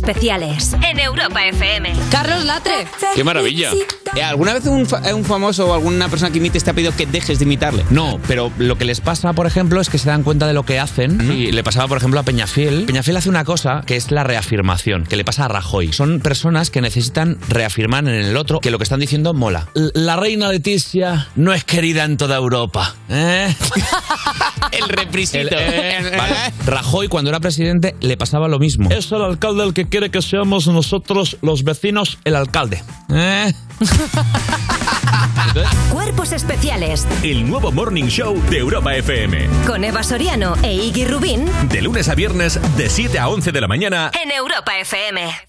Especiales en Europa FM. Carlos Latre. ¡Qué maravilla! Eh, ¿Alguna vez un, fa- un famoso o alguna persona que imites te ha pedido que dejes de imitarle? No, pero lo que les pasa, por ejemplo, es que se dan cuenta de lo que hacen. Y le pasaba, por ejemplo, a Peñafiel. Peñafiel hace una cosa que es la reafirmación, que le pasa a Rajoy. Son personas que necesitan reafirmar en el otro que lo que están diciendo mola. L- La reina Leticia no es querida en toda Europa. ¿eh? [LAUGHS] el reprisito. [LAUGHS] Vale. Rajoy, cuando era presidente, le pasaba lo mismo. Es el alcalde el que quiere que seamos nosotros, los vecinos, el alcalde. ¿eh? [LAUGHS] Cuerpos Especiales El nuevo Morning Show de Europa FM. con Eva Soriano e Iggy Rubín De lunes a viernes, de 7 a 11 de la mañana. en Europa FM.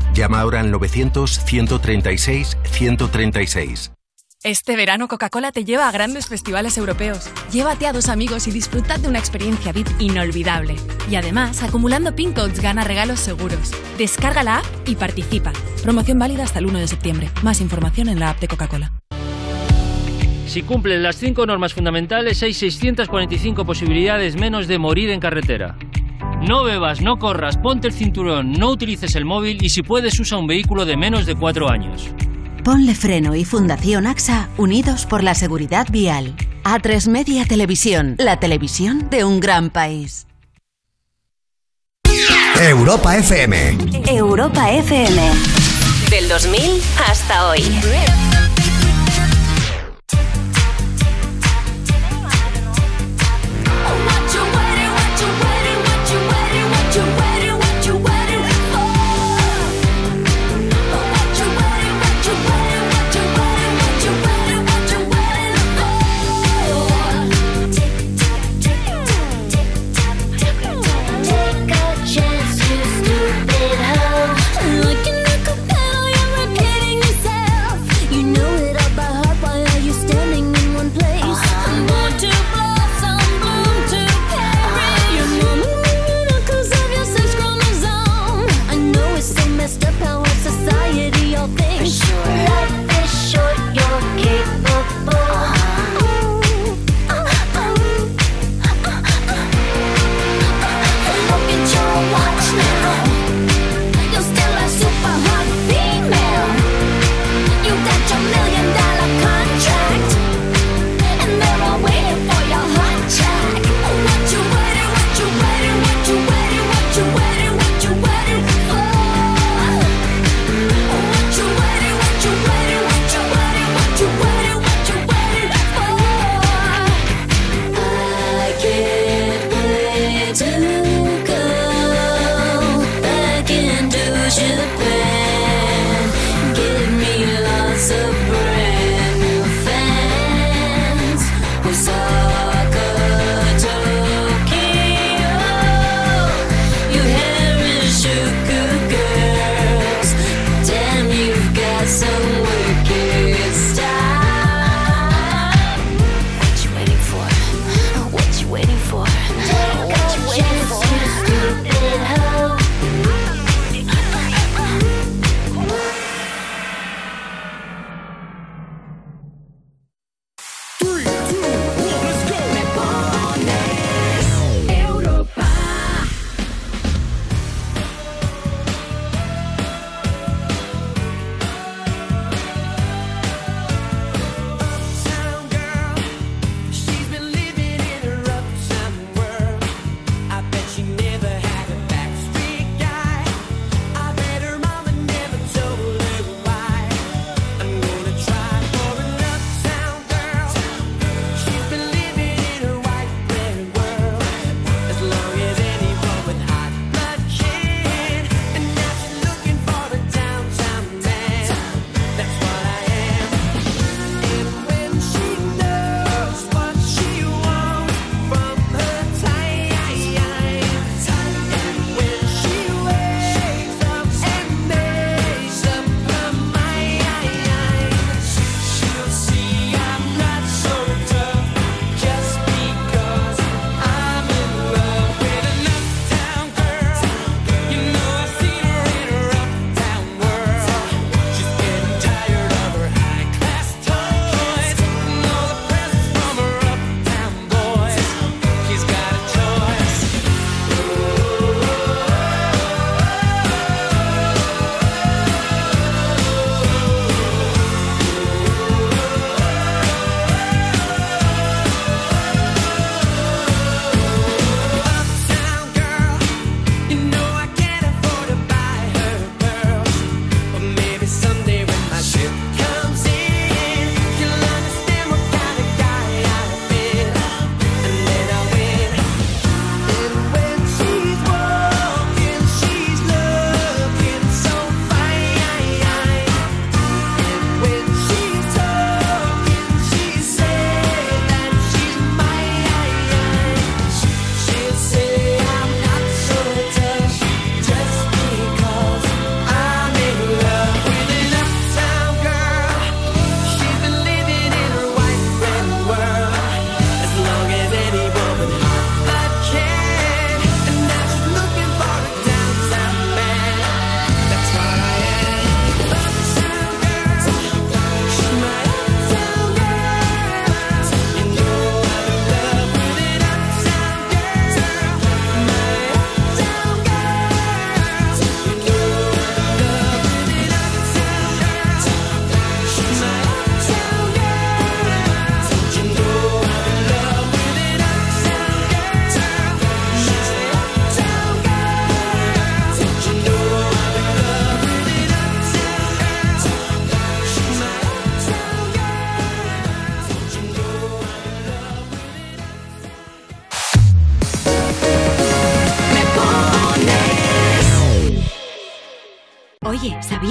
Llama ahora al 900-136-136. Este verano Coca-Cola te lleva a grandes festivales europeos. Llévate a dos amigos y disfrutad de una experiencia VIP inolvidable. Y además, acumulando pin codes gana regalos seguros. Descarga la app y participa. Promoción válida hasta el 1 de septiembre. Más información en la app de Coca-Cola. Si cumples las cinco normas fundamentales, hay 645 posibilidades menos de morir en carretera. No bebas, no corras, ponte el cinturón, no utilices el móvil y si puedes usa un vehículo de menos de cuatro años. Ponle Freno y Fundación AXA unidos por la seguridad vial. A3 Media Televisión, la televisión de un gran país. Europa FM. Europa FM. Del 2000 hasta hoy.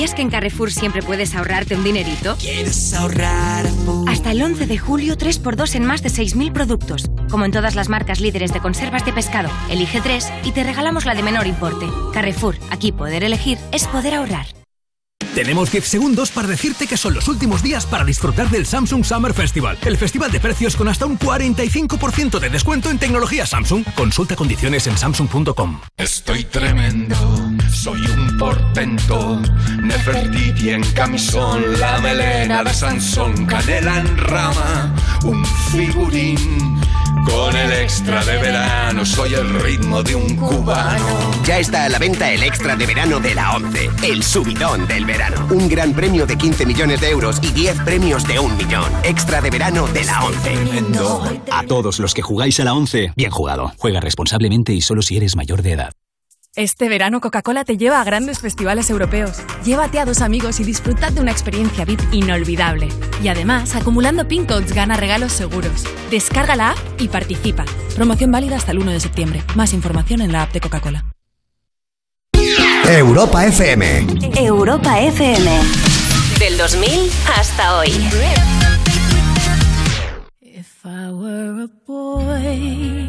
¿Sabías que en Carrefour siempre puedes ahorrarte un dinerito? ¿Quieres ahorrar? Hasta el 11 de julio, 3x2 en más de 6.000 productos. Como en todas las marcas líderes de conservas de pescado. Elige 3 y te regalamos la de menor importe. Carrefour, aquí poder elegir es poder ahorrar. Tenemos 10 segundos para decirte que son los últimos días para disfrutar del Samsung Summer Festival, el festival de precios con hasta un 45% de descuento en tecnología Samsung. Consulta condiciones en samsung.com. Estoy tremendo, soy un portento. Nefertiti en camisón, la melena de Sansón, canela en rama, un figurín. Con el extra de verano, soy el ritmo de un cubano. Ya está a la venta el extra de verano de la 11, el subidón del verano. Un gran premio de 15 millones de euros y 10 premios de un millón. Extra de verano de la 11. A todos los que jugáis a la 11, bien jugado. Juega responsablemente y solo si eres mayor de edad. Este verano Coca-Cola te lleva a grandes festivales europeos. Llévate a dos amigos y disfrutad de una experiencia VIP inolvidable. Y además, acumulando pin codes gana regalos seguros. Descarga la app y participa. Promoción válida hasta el 1 de septiembre. Más información en la app de Coca-Cola. Europa FM. Europa FM. Del 2000 hasta hoy. If I were a boy,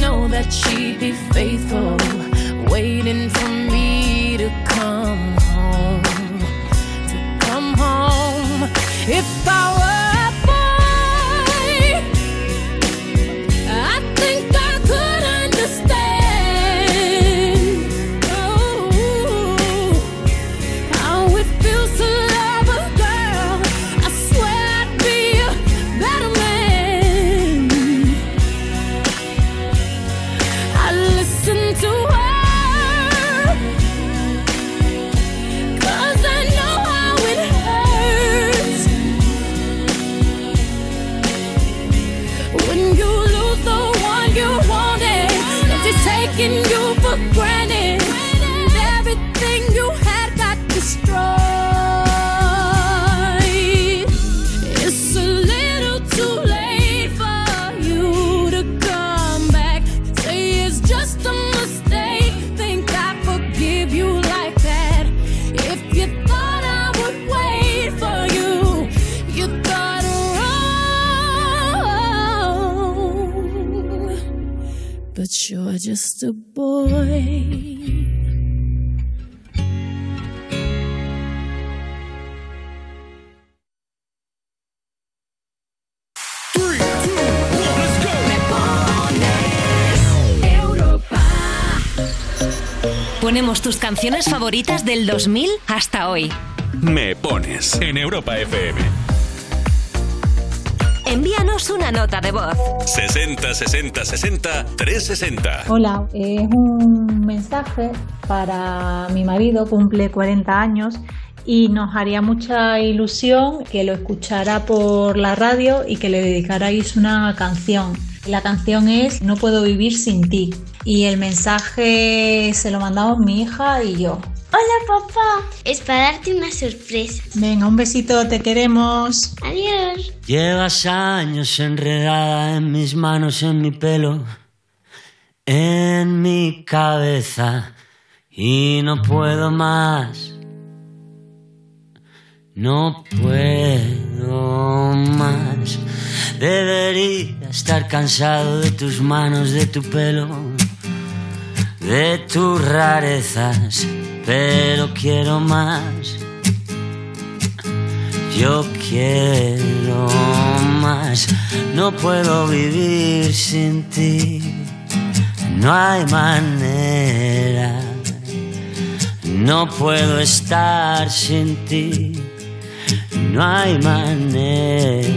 Know that she'd be faithful, waiting for me to come home. To come home. If I were you're just a boy. Ponemos tus canciones favoritas del 2000 hasta hoy. Me pones en Europa FM. Envíanos una nota de voz. 60 60 60 360. Hola, es un mensaje para mi marido, cumple 40 años y nos haría mucha ilusión que lo escuchara por la radio y que le dedicarais una canción. La canción es No puedo vivir sin ti y el mensaje se lo mandamos mi hija y yo. Hola papá, es para darte una sorpresa. Venga, un besito, te queremos. Adiós. Llevas años enredada en mis manos, en mi pelo, en mi cabeza y no puedo más. No puedo más. Debería estar cansado de tus manos, de tu pelo, de tus rarezas, pero quiero más. Yo quiero más, no puedo vivir sin ti, no hay manera, no puedo estar sin ti, no hay manera.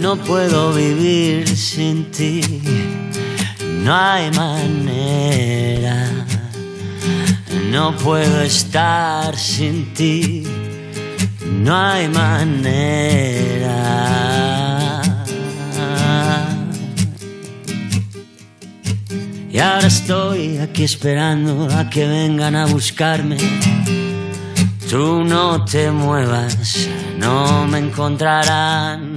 No puedo vivir sin ti, no hay manera. No puedo estar sin ti, no hay manera. Y ahora estoy aquí esperando a que vengan a buscarme. Tú no te muevas, no me encontrarán,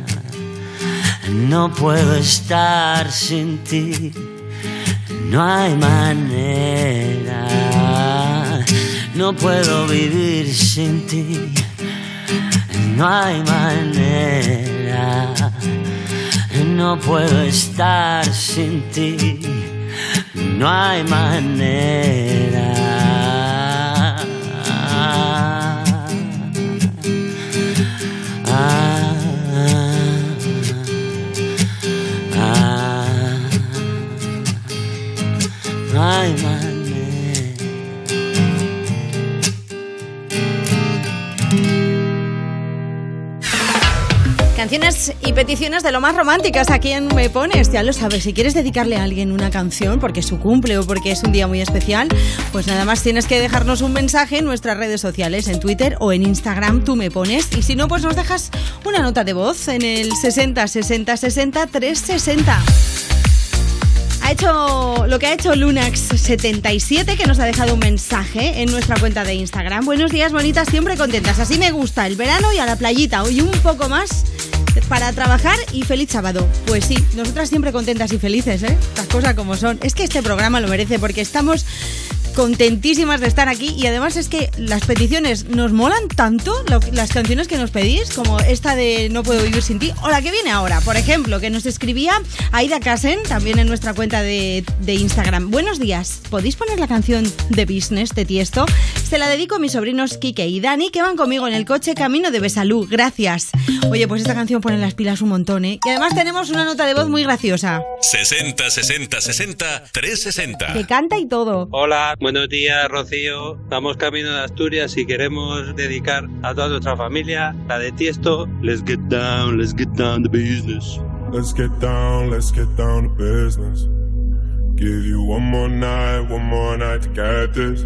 No puedo estar sin ti, no hay manera. No puedo vivir sin ti, no hay manera. No puedo estar sin ti, no hay manera. Canciones y peticiones de lo más románticas aquí en Me Pones, ya lo sabes, si quieres dedicarle a alguien una canción porque es su cumple o porque es un día muy especial, pues nada más tienes que dejarnos un mensaje en nuestras redes sociales, en Twitter o en Instagram, tú me pones, y si no, pues nos dejas una nota de voz en el 60 60 60 360 hecho lo que ha hecho Lunax77, que nos ha dejado un mensaje en nuestra cuenta de Instagram. Buenos días, bonitas, siempre contentas. Así me gusta el verano y a la playita. Hoy un poco más para trabajar y feliz sábado. Pues sí, nosotras siempre contentas y felices, ¿eh? Las cosas como son. Es que este programa lo merece porque estamos contentísimas de estar aquí y además es que las peticiones nos molan tanto, las canciones que nos pedís, como esta de No puedo vivir sin ti, o la que viene ahora, por ejemplo, que nos escribía Aida Casen, también en nuestra cuenta de, de Instagram. Buenos días, ¿podéis poner la canción de Business de Tiesto? Se la dedico a mis sobrinos Kike y Dani, que van conmigo en el coche camino de Besalú. Gracias. Oye, pues esta canción pone las pilas un montón, ¿eh? Y además tenemos una nota de voz muy graciosa, 60 60 60 360. que canta y todo. Hola, buenos días Rocío. Vamos camino de Asturias y queremos dedicar a toda nuestra familia la de Tiesto. Let's get down, let's get down to business. Let's get down, let's get down to business. Give you one more night, one more night to get this.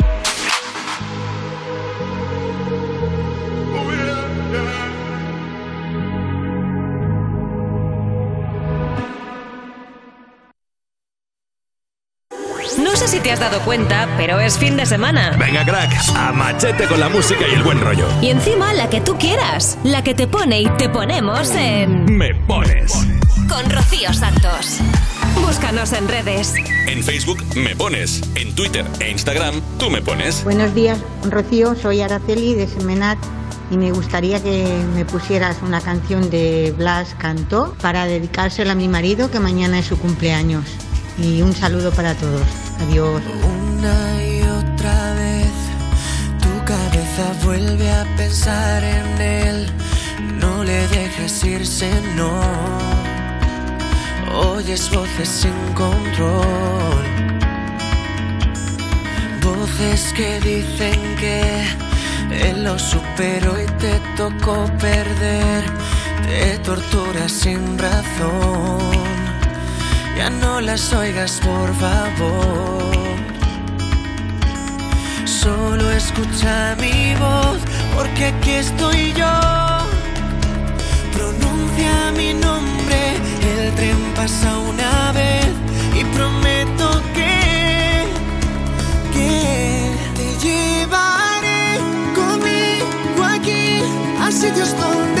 Sé si te has dado cuenta, pero es fin de semana. Venga, crack, a machete con la música y el buen rollo. Y encima la que tú quieras, la que te pone y te ponemos en... Me pones. Con Rocío Santos. Búscanos en redes. En Facebook me pones. En Twitter e Instagram tú me pones. Buenos días, Rocío. Soy Araceli de Semenat y me gustaría que me pusieras una canción de Blas Cantó para dedicársela a mi marido que mañana es su cumpleaños. Y un saludo para todos. Adiós. Una y otra vez tu cabeza vuelve a pensar en él. No le dejes irse, no. Oyes voces sin control. Voces que dicen que él lo superó y te tocó perder. Te tortura sin razón. Ya no las oigas, por favor. Solo escucha mi voz, porque aquí estoy yo. Pronuncia mi nombre, el tren pasa una vez y prometo que, que te llevaré conmigo aquí a sitios donde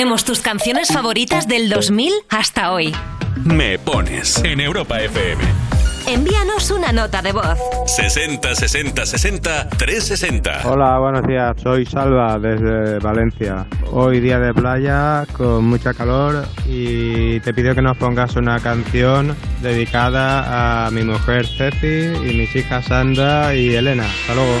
Ponemos tus canciones favoritas del 2000 hasta hoy. Me pones en Europa FM. Envíanos una nota de voz. 60 60 60 360. Hola, buenos días. Soy Salva desde Valencia. Hoy día de playa con mucha calor y te pido que nos pongas una canción dedicada a mi mujer Ceci y mis hijas Sandra y Elena. Hasta luego.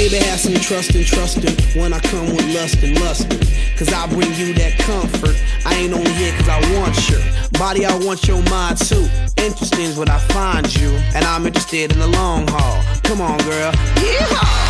Baby, have some trust and trusting when I come with lust and lusting. Cause I bring you that comfort. I ain't only here cause I want your body, I want your mind too. Interesting is what I find you, and I'm interested in the long haul. Come on, girl. Yeehaw!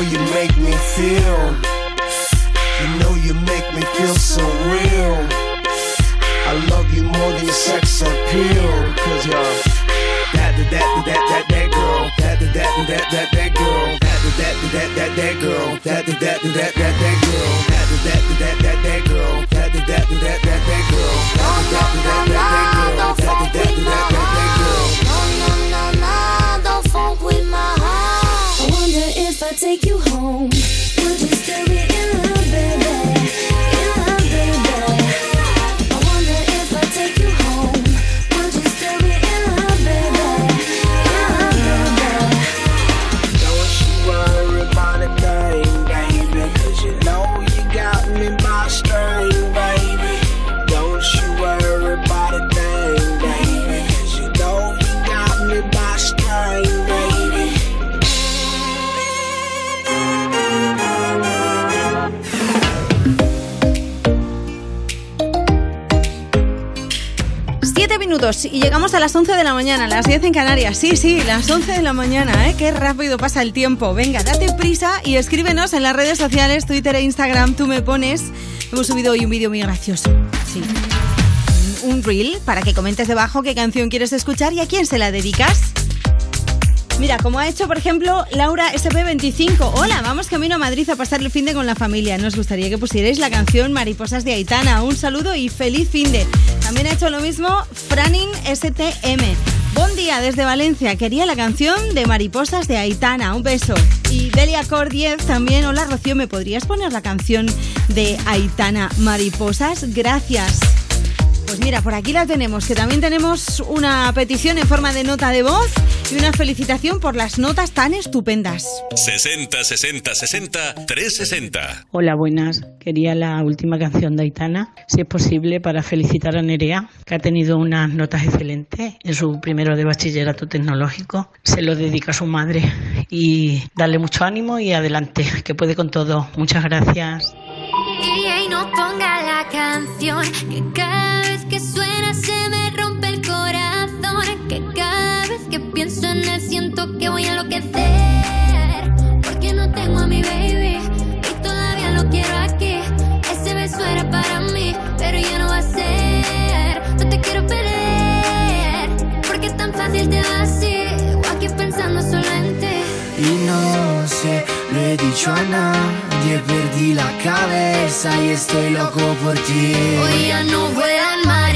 Girl, you make me feel. You know you make me feel so real. I love you more than your sex appeal. Cause you're that, that, that, that, that, that girl. That, that, that, that, that, that girl. That, that, that, that, that girl. That, that, that, that, that, that girl. That, that, that, that, that girl. That, that, that, that, that, that girl. That, that, that, that, that girl. That, that, that, that, that girl. No, no, no, no, don't funk with my heart. Take you home, las 11 de la mañana, las 10 en Canarias. Sí, sí, las 11 de la mañana, ¿eh? Qué rápido pasa el tiempo. Venga, date prisa y escríbenos en las redes sociales, Twitter e Instagram. Tú me pones. Hemos subido hoy un vídeo muy gracioso. Sí. Un reel para que comentes debajo qué canción quieres escuchar y a quién se la dedicas. Mira, como ha hecho, por ejemplo, Laura SP25. Hola, vamos camino a Madrid a pasar el fin de con la familia. Nos gustaría que pusierais la canción Mariposas de Aitana. Un saludo y feliz fin de. También ha hecho lo mismo Franin STM. Buen día desde Valencia. Quería la canción de Mariposas de Aitana. Un beso. Y Delia Cor 10 también. Hola, Rocío, ¿me podrías poner la canción de Aitana Mariposas? Gracias. Pues mira, por aquí la tenemos, que también tenemos una petición en forma de nota de voz y una felicitación por las notas tan estupendas. 60 60 60 360. Hola, buenas. Quería la última canción de Aitana, si es posible, para felicitar a Nerea, que ha tenido unas notas excelentes en su primero de bachillerato tecnológico. Se lo dedica a su madre y darle mucho ánimo y adelante, que puede con todo. Muchas gracias. Y no ponga canción que cada vez que suena se me rompe el corazón. Que cada vez que pienso en él siento que voy a enloquecer. Porque no tengo a mi baby y todavía lo quiero aquí. Ese beso era para mí, pero ya no va a ser. No te quiero perder porque es tan fácil te va aquí pensando solo en ti. Y no sé, lo he dicho a nadie, perdí la cabeza y estoy loco por ti. Hoy ya no vuelan mariposas,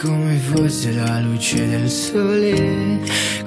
come fosse la luce del sole.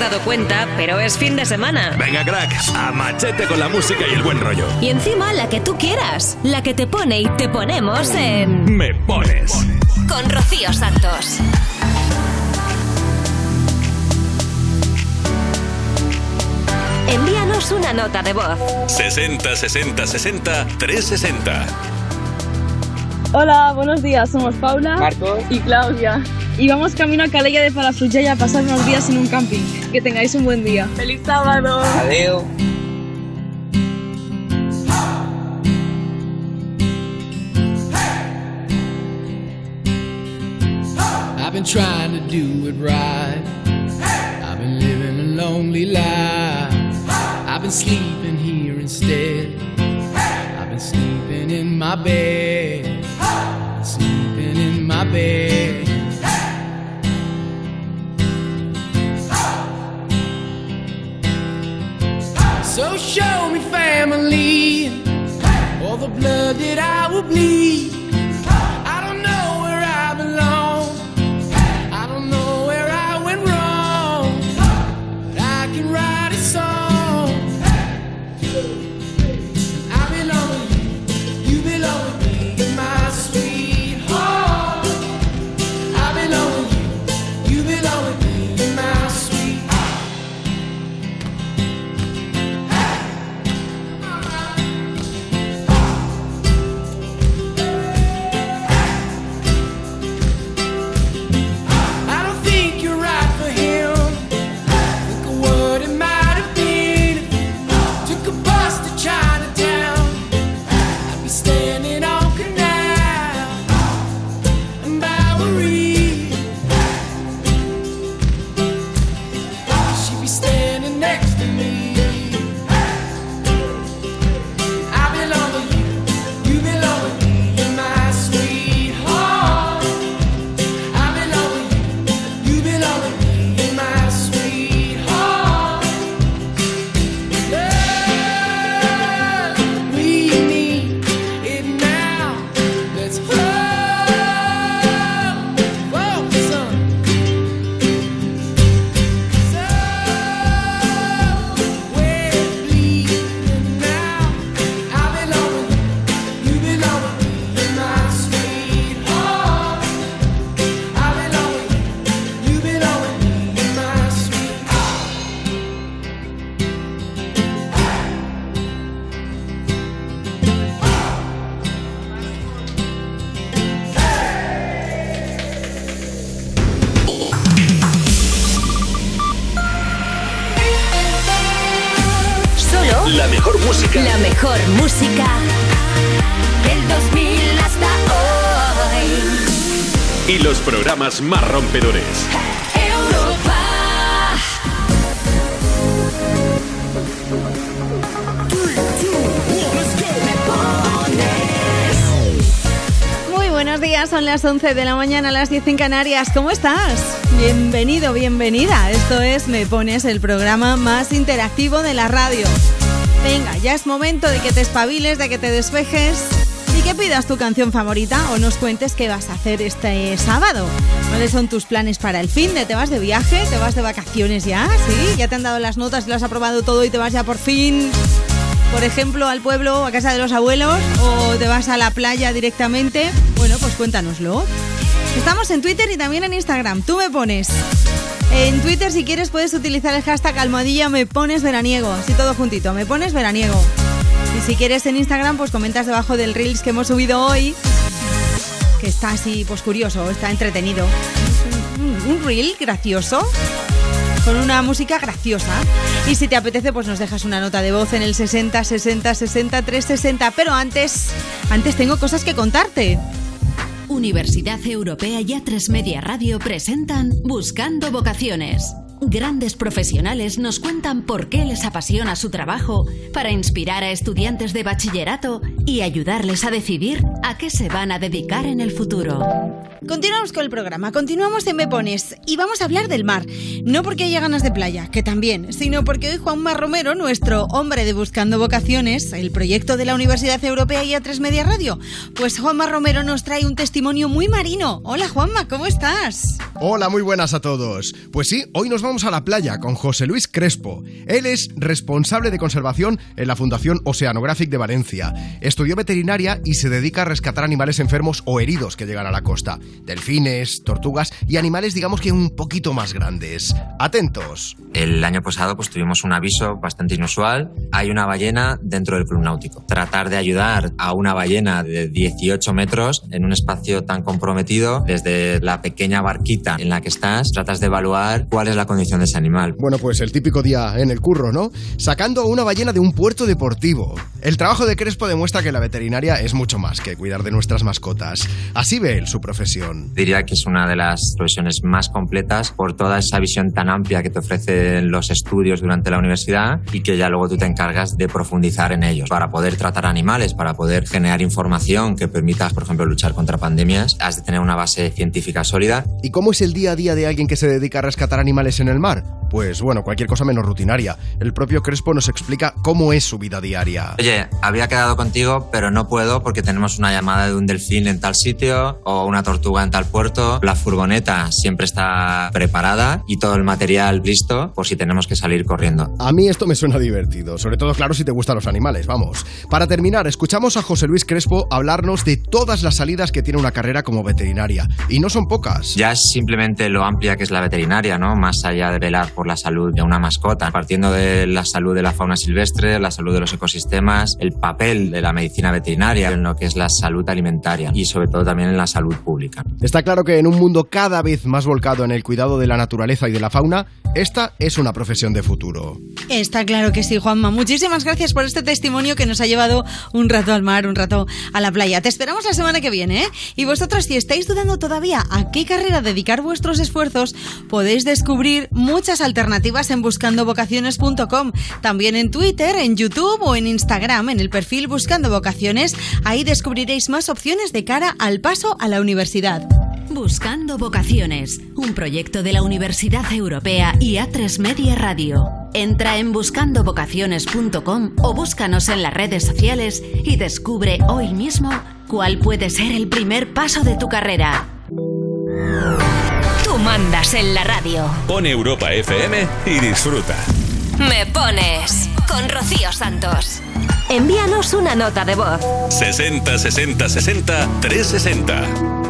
dado cuenta, pero es fin de semana. Venga, crack, a machete con la música y el buen rollo. Y encima la que tú quieras, la que te pone y te ponemos en... Me pones. Con Rocío Santos. Envíanos una nota de voz. 60 60 60 360. Hola, buenos días. Somos Paula y Claudia. Y vamos camino a Calella de Palafrugell a pasar unos días en un camping. Que tengáis un buen día. ¡Feliz sábado! Adeo. I've been trying to do it right. I've been living a lonely life. I've been sleeping here instead. I've been sleeping in my bed. Sleeping in my bed. Show me family, all the blood that I will bleed. Los programas más rompedores. Europa. Muy buenos días, son las 11 de la mañana, las 10 en Canarias. ¿Cómo estás? Bienvenido, bienvenida. Esto es Me Pones, el programa más interactivo de la radio. Venga, ya es momento de que te espabiles, de que te despejes que pidas tu canción favorita o nos cuentes qué vas a hacer este sábado. ¿Cuáles son tus planes para el fin de? ¿Te vas de viaje? ¿Te vas de vacaciones ya? ¿Sí? ¿Ya te han dado las notas, lo has aprobado todo y te vas ya por fin por ejemplo, al pueblo, a casa de los abuelos, o te vas a la playa directamente, bueno, pues cuéntanoslo. Estamos en Twitter y también en Instagram. Tú me pones. En Twitter, si quieres, puedes utilizar el hashtag almohadilla me pones veraniego. Así todo juntito, me pones veraniego. Y si quieres en Instagram, pues comentas debajo del Reels que hemos subido hoy. Que está así, pues curioso, está entretenido. Un, Reel gracioso con una música graciosa. Y si te apetece, pues nos dejas una nota de voz en el 60 60 60 360. Pero antes, antes tengo cosas que contarte. Universidad Europea y A3 Media Radio presentan Buscando Vocaciones. Grandes profesionales nos cuentan por qué les apasiona su trabajo para inspirar a estudiantes de bachillerato y ayudarles a decidir a qué se van a dedicar en el futuro. Continuamos con el programa, continuamos en Me Pones y vamos a hablar del mar. No porque haya ganas de playa, que también, sino porque hoy Juanma Romero, nuestro hombre de Buscando Vocaciones, el proyecto de la Universidad Europea y A3 Media Radio, pues Juanma Romero nos trae un testimonio muy marino. Hola Juanma, ¿cómo estás? Hola, muy buenas a todos. Pues sí, hoy nos vamos a la playa con José Luis Crespo. Él es responsable de conservación en la Fundación Oceanographic de Valencia. Estudió veterinaria y se dedica a rescatar animales enfermos o heridos que llegan a la costa. Delfines, tortugas y animales digamos que un poquito más grandes. Atentos. El año pasado pues tuvimos un aviso bastante inusual. Hay una ballena dentro del club náutico. Tratar de ayudar a una ballena de 18 metros en un espacio tan comprometido, desde la pequeña barquita en la que estás, tratas de evaluar cuál es la condición de ese animal. Bueno, pues el típico día en el curro, ¿no? Sacando a una ballena de un puerto deportivo. El trabajo de Crespo demuestra que la veterinaria es mucho más que cuidar de nuestras mascotas. Así ve él su profesión. Diría que es una de las profesiones más completas por toda esa visión tan amplia que te ofrecen los estudios durante la universidad y que ya luego tú te encargas de profundizar en ellos. Para poder tratar animales, para poder generar información que permita, por ejemplo, luchar contra pandemias, has de tener una base científica sólida. ¿Y cómo es el día a día de alguien que se dedica a rescatar animales en el mar? Pues bueno, cualquier cosa menos rutinaria. El propio Crespo nos explica cómo es su vida diaria. Oye, había quedado contigo, pero no puedo porque tenemos una llamada de un delfín en tal sitio o una tortuga en tal puerto. La furgoneta siempre está preparada y todo el material listo por si tenemos que salir corriendo. A mí esto me suena divertido, sobre todo claro si te gustan los animales, vamos. Para terminar, escuchamos a José Luis Crespo hablarnos de todas las salidas que tiene una carrera como veterinaria. Y no son pocas. Ya es simplemente lo amplia que es la veterinaria, ¿no? Más allá de velar por la salud de una mascota, partiendo de la salud de la fauna silvestre, la salud de los ecosistemas, el papel de la medicina veterinaria en lo que es la salud alimentaria y sobre todo también en la salud pública. Está claro que en un mundo cada vez más volcado en el cuidado de la naturaleza y de la fauna, esta es una profesión de futuro. Está claro que sí, Juanma. Muchísimas gracias por este testimonio que nos ha llevado un rato al mar, un rato a la playa. Te esperamos la semana que viene, ¿eh? Y vosotros, si estáis dudando todavía a qué carrera dedicar vuestros esfuerzos, podéis descubrir muchas alternativas en buscandovocaciones.com. También en Twitter, en YouTube o en Instagram, en el perfil Buscando Vocaciones. Ahí descubriréis más opciones de cara al paso a la universidad. Buscando Vocaciones, un proyecto de la Universidad Europea y A3 Media Radio. Entra en buscandovocaciones.com o búscanos en las redes sociales y descubre hoy mismo cuál puede ser el primer paso de tu carrera. Tú mandas en la radio. Pon Europa FM y disfruta. Me pones con Rocío Santos. Envíanos una nota de voz. 60 60 60 360.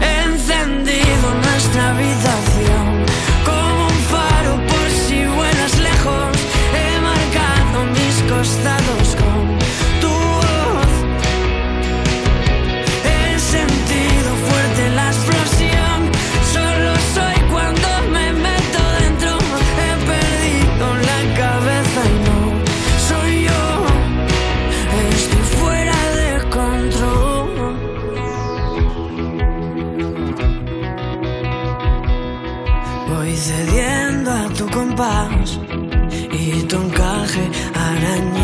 he encendido nuestra habitación y tu encaje arañando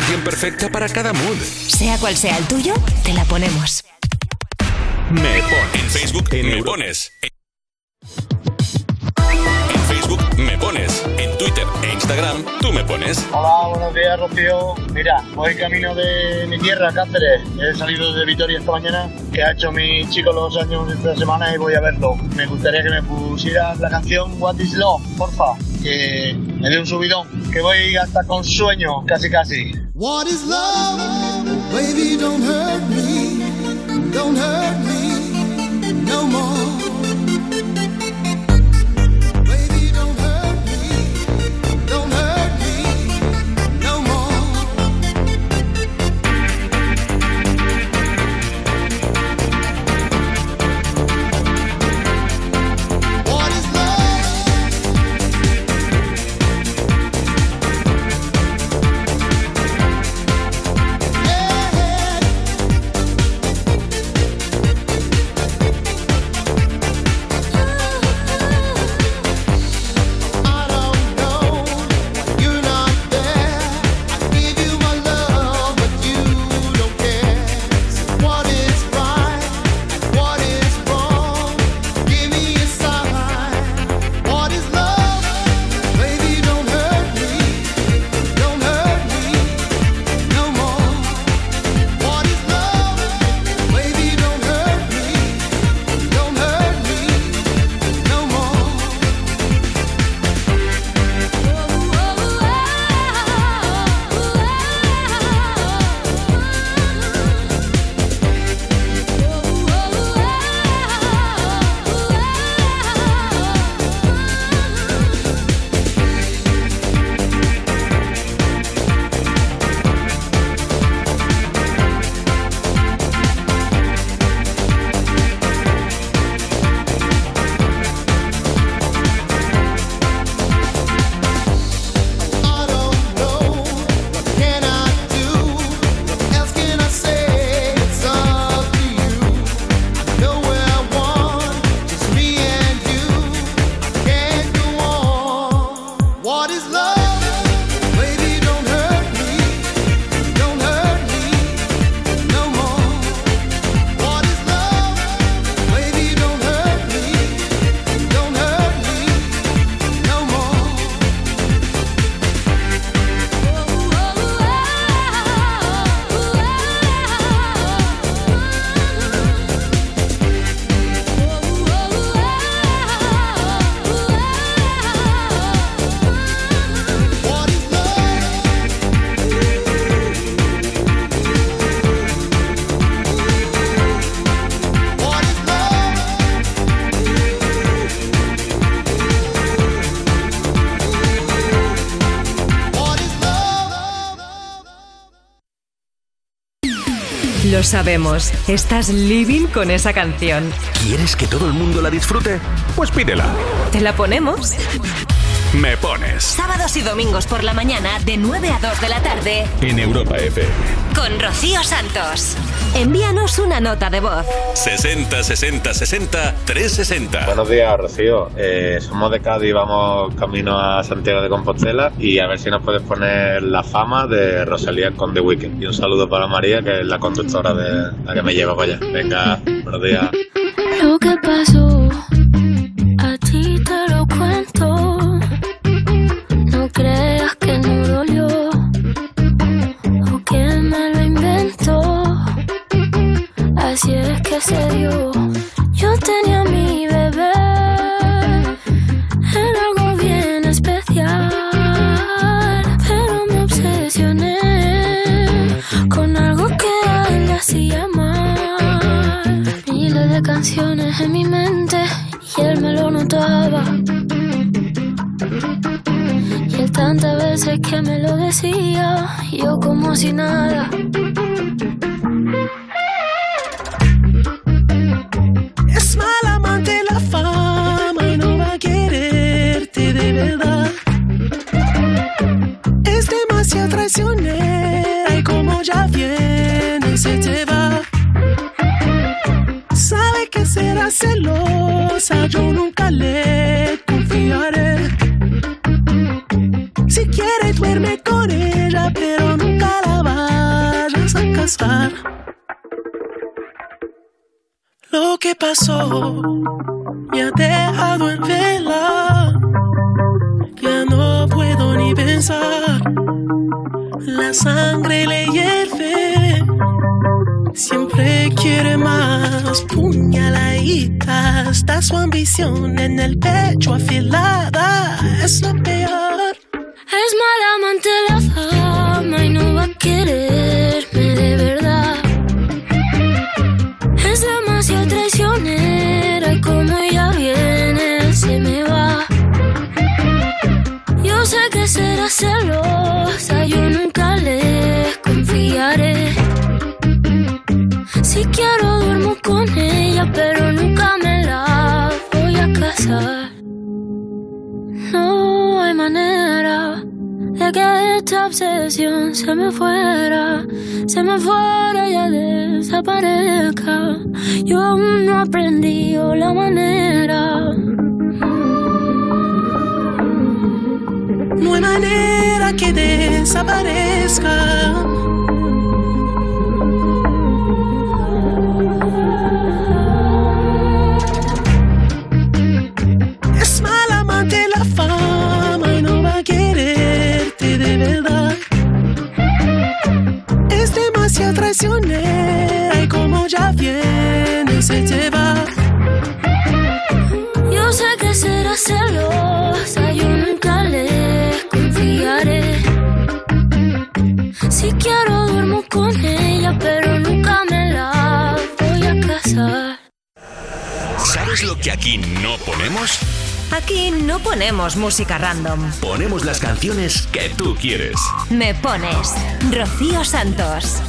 canción perfecta para cada mood. Sea cual sea el tuyo, te la ponemos. Me pones. En Facebook me pones. En Facebook me pones. En Twitter e Instagram tú me pones. Hola, buenos días, Rocío. Mira, voy camino de mi tierra, Cáceres. He salido de Vitoria esta mañana, que ha hecho mi chico los años de esta semana y voy a verlo. Me gustaría que me pusieras la canción What is Love, porfa, que me dé un subidón, que voy hasta con sueño, casi casi. What is love? Baby, don't hurt me. Don't hurt me no more. Sabemos, estás living con esa canción. ¿Quieres que todo el mundo la disfrute? Pues pídela. ¿Te la ponemos? Me pones Sábados y domingos por la mañana de 9 a 2 de la tarde en Europa FM. Con Rocío Santos. Envíanos una nota de voz. 60 60 60 360. Buenos días, Rocío. Eh, somos de Cádiz, vamos camino a Santiago de Compostela y a ver si nos puedes poner la fama de Rosalía con The Weeknd. Y un saludo para María, que es la conductora de la que me lleva para allá. Venga, buenos días. Lo que pasó, sky. Ponemos música random. Ponemos las canciones que tú quieres. Me pones Rocío Santos.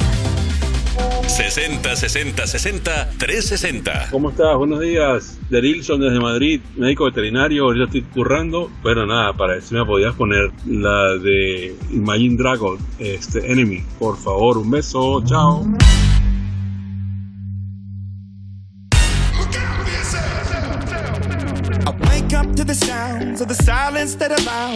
60 60 60 360. ¿Cómo estás? Buenos días. Derilson desde Madrid, médico veterinario. Ahorita estoy currando. Bueno, nada, para eso me podías poner la de Imagine Dragon, este Enemy. Por favor, un beso. Chao.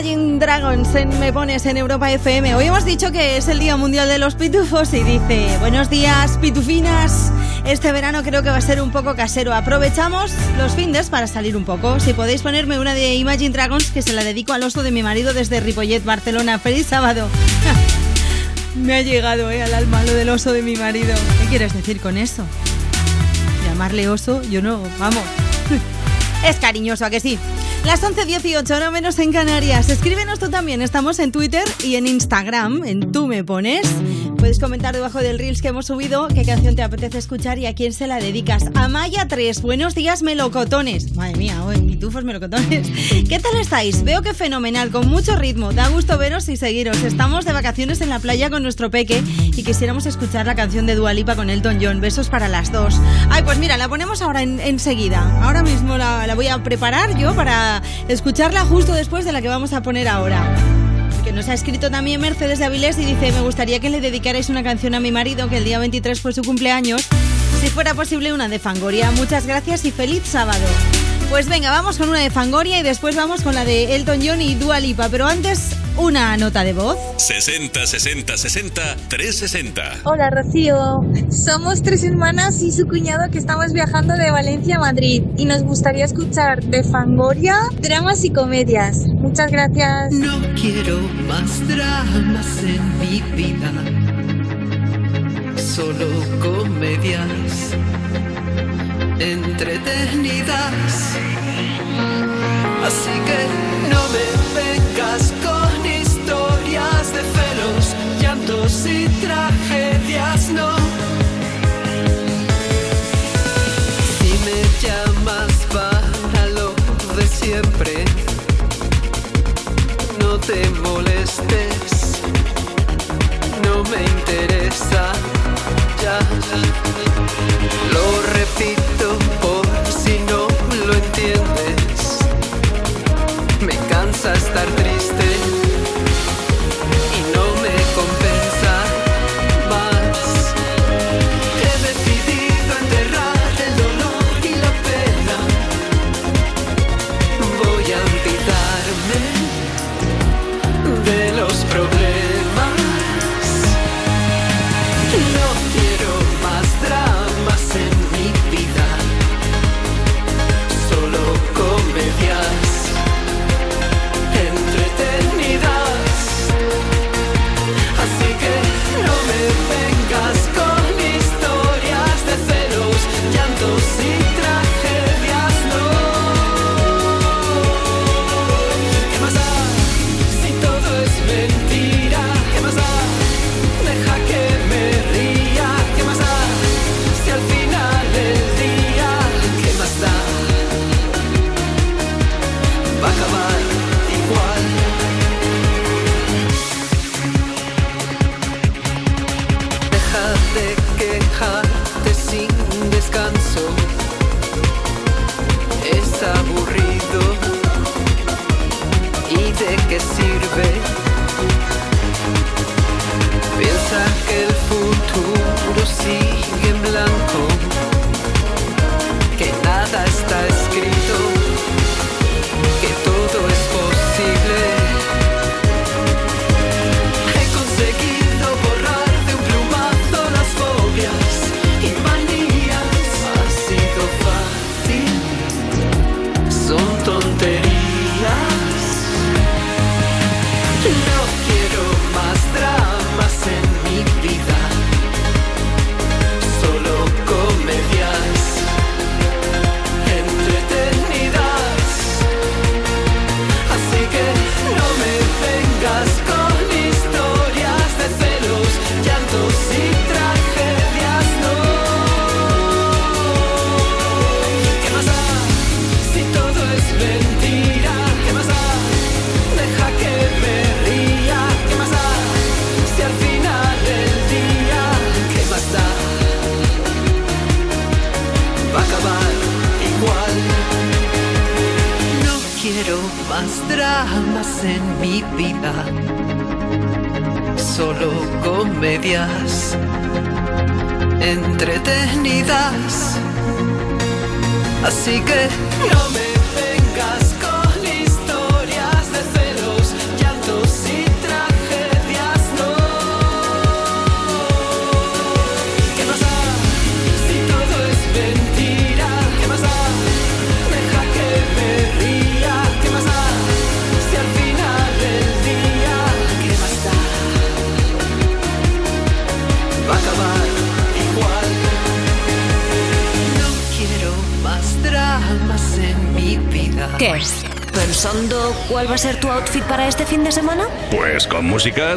Imagine Dragons en Me Pones en Europa FM. Hoy hemos dicho que es el Día Mundial de los Pitufos y dice, buenos días, pitufinas. Este verano creo que va a ser un poco casero. Aprovechamos los findes para salir un poco. Si podéis ponerme una de Imagine Dragons, que se la dedico al oso de mi marido desde Ripollet, Barcelona. Feliz sábado. [LAUGHS] Me ha llegado eh, al alma lo del oso de mi marido. ¿Qué quieres decir con eso? Llamarle oso, yo no, vamos. [LAUGHS] Es cariñoso, ¿a que sí? Las 11.18, no menos en Canarias. Escríbenos tú también. Estamos en Twitter y en Instagram, en Tú Me Pones. Puedes comentar debajo del Reels que hemos subido qué canción te apetece escuchar y a quién se la dedicas. Amaya 3, buenos días, melocotones. Madre mía, hoy pitufos melocotones. [LAUGHS] ¿Qué tal estáis? Veo que fenomenal, con mucho ritmo. Da gusto veros y seguiros. Estamos de vacaciones en la playa con nuestro peque y quisiéramos escuchar la canción de Dualipa con Elton John. Besos para las dos. Ay, pues mira, la ponemos ahora en- enseguida. Ahora mismo la, la voy a preparar yo para escucharla justo después de la que vamos a poner ahora. Que nos ha escrito también Mercedes de Avilés y dice, me gustaría que le dedicarais una canción a mi marido, que el día 23 fue su cumpleaños. Si fuera posible, una de Fangoria. Muchas gracias y feliz sábado. Pues venga, vamos con una de Fangoria y después vamos con la de Elton John y Dua Lipa. Pero antes, una nota de voz. 60 60 60 360. Hola Rocío, somos tres hermanas y su cuñado que estamos viajando de Valencia a Madrid y nos gustaría escuchar de Fangoria, dramas y comedias. Muchas gracias. No quiero más dramas en mi vida, solo comedias entretenidas. Así que no me vengas con historias de celos, llantos y tragedias, no. Si me llamas para lo de siempre, no te molestes, no me interesa ya. Por si no lo entiendes. Me cansa estar triste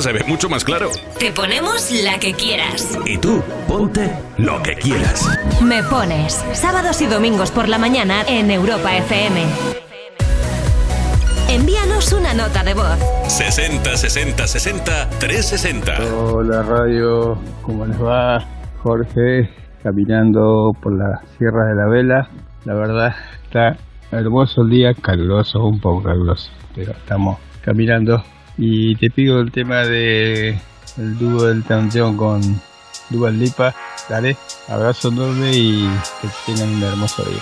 se ve mucho más claro. Te ponemos la que quieras. Y tú, ponte lo que quieras. Me pones sábados y domingos por la mañana en Europa FM. Envíanos una nota de voz. 60 60 60 360. Hola radio, ¿cómo les va? Jorge, caminando por la Sierra de la Vela. La verdad, está hermoso el día, caluroso, un poco caluroso, pero estamos caminando y te pido el tema de el dúo del Tanteón con Dual Lipa. Dale, abrazo enorme y que tengan un hermoso día.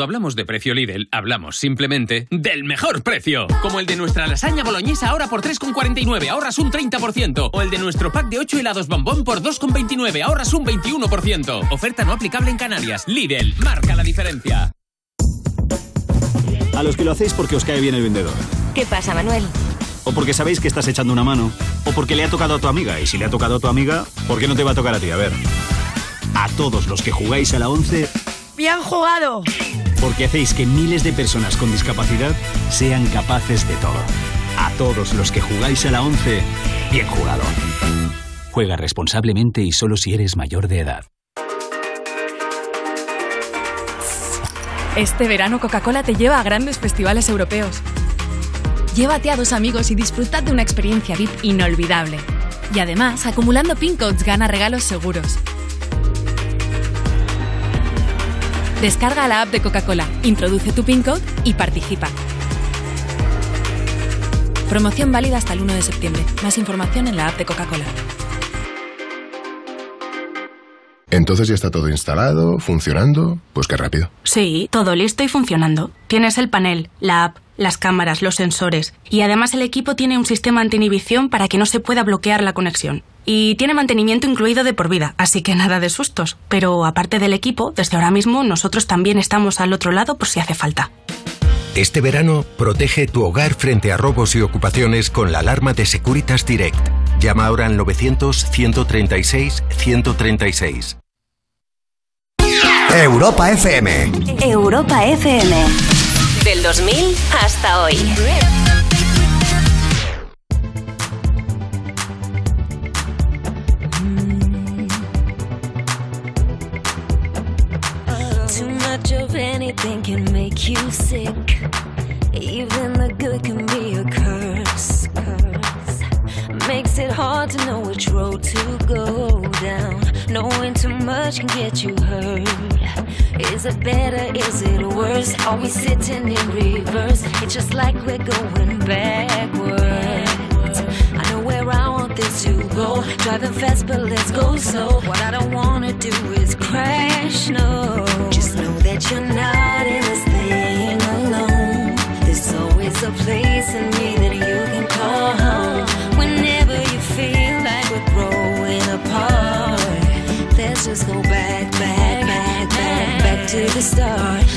Cuando hablamos de precio Lidl, hablamos simplemente del mejor precio. Como el de nuestra lasaña boloñesa ahora por 3,49, ahorras un 30%. O el de nuestro pack de 8 helados bombón por 2,29, ahorras un 21%. Oferta no aplicable en Canarias. Lidl, marca la diferencia. A los que lo hacéis porque os cae bien el vendedor. ¿Qué pasa, Manuel? O porque sabéis que estás echando una mano. O porque le ha tocado a tu amiga. Y si le ha tocado a tu amiga, ¿por qué no te va a tocar a ti? A ver. A todos los que jugáis a la 11, ¡Bien jugado! Porque hacéis que miles de personas con discapacidad sean capaces de todo. A todos los que jugáis a la 11, bien jugado. Juega responsablemente y solo si eres mayor de edad. Este verano Coca-Cola te lleva a grandes festivales europeos. Llévate a dos amigos y disfrutad de una experiencia VIP inolvidable. Y además, acumulando pin codes gana regalos seguros. Descarga la app de Coca-Cola, introduce tu pin code y participa. Promoción válida hasta el 1 de septiembre. Más información en la app de Coca-Cola. Entonces ya está todo instalado, funcionando. Pues qué rápido. Sí, todo listo y funcionando. Tienes el panel, la app, las cámaras, los sensores y además el equipo tiene un sistema anti-inhibición para que no se pueda bloquear la conexión. Y tiene mantenimiento incluido de por vida, así que nada de sustos. Pero aparte del equipo, desde ahora mismo nosotros también estamos al otro lado por si hace falta. Este verano, protege tu hogar frente a robos y ocupaciones con la alarma de Securitas Direct. Llama ahora al 900-136-136. Europa FM. Europa FM. Del 2000 hasta hoy. You sick. Even the good can be a curse. curse. Makes it hard to know which road to go down. Knowing too much can get you hurt. Is it better? Is it worse? Are we sitting in reverse? It's just like we're going backwards. I know where I want this to go. Driving fast, but let's go slow. What I don't wanna do is crash. No, just know that you're not in. There's a place in me that you can call home. Whenever you feel like we're growing apart, let's just go back, back, back, back, back to the start.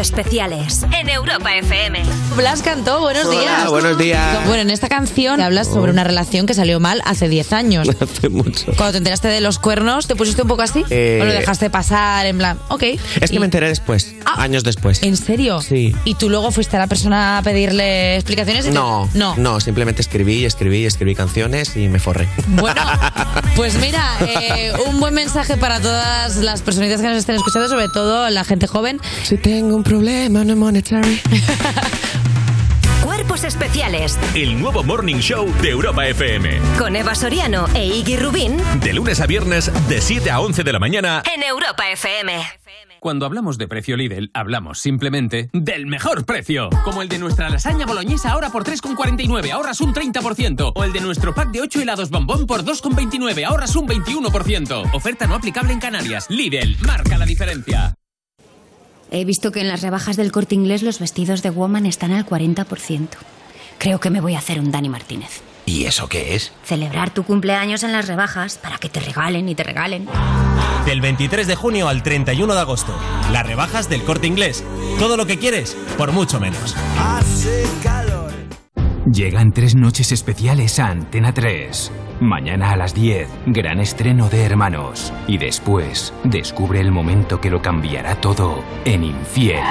Especiales en Europa FM. Blas cantó, buenos Hola, días. buenos días. Bueno, en esta canción hablas sobre una relación que salió mal hace 10 años. [LAUGHS] Hace mucho. Cuando te enteraste de los cuernos, ¿te pusiste un poco así? Eh, ¿O lo dejaste pasar en plan, ok? Es que me enteré después, años después. ¿En serio? Sí. ¿Y tú luego fuiste a la persona a pedirle explicaciones? y te- No, No. no, simplemente escribí, escribí, escribí canciones y me forré. Bueno, [LAUGHS] pues mira, eh, un buen mensaje para todas las personitas que nos estén escuchando, sobre todo la gente joven. Si tengo un problema no monetary. [LAUGHS] Cuerpos especiales El nuevo Morning Show de Europa FM. con Eva Soriano e Iggy Rubín De lunes a viernes, de 7 a 11 de la mañana. en Europa FM. Cuando hablamos de precio Lidl, hablamos simplemente del mejor precio. Como el de nuestra lasaña boloñesa ahora por 3,49, ahorras un 30%. O el de nuestro pack de 8 helados bombón por 2,29, ahorras un 21%. Oferta no aplicable en Canarias. Lidl, marca la diferencia. He visto que en las rebajas del corte inglés los vestidos de woman están al 40%. Creo que me voy a hacer un Dani Martínez. ¿Y eso qué es? Celebrar tu cumpleaños en las rebajas para que te regalen y te regalen. Del 23 de junio al 31 de agosto. Las rebajas del corte inglés. Todo lo que quieres, por mucho menos. Hace calor. Llegan tres noches especiales a Antena 3. Mañana a las 10, gran estreno de Hermanos. Y después, descubre el momento que lo cambiará todo en Infiel.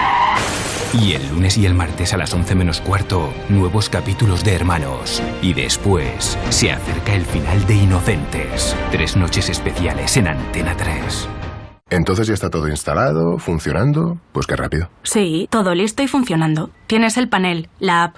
Y el lunes y el martes a las 11 menos cuarto, nuevos capítulos de Hermanos. Y después, se acerca el final de Inocentes. Tres noches especiales en Antena 3. Entonces ya está todo instalado, funcionando. Pues qué rápido. Sí, todo listo y funcionando. Tienes el panel, la app,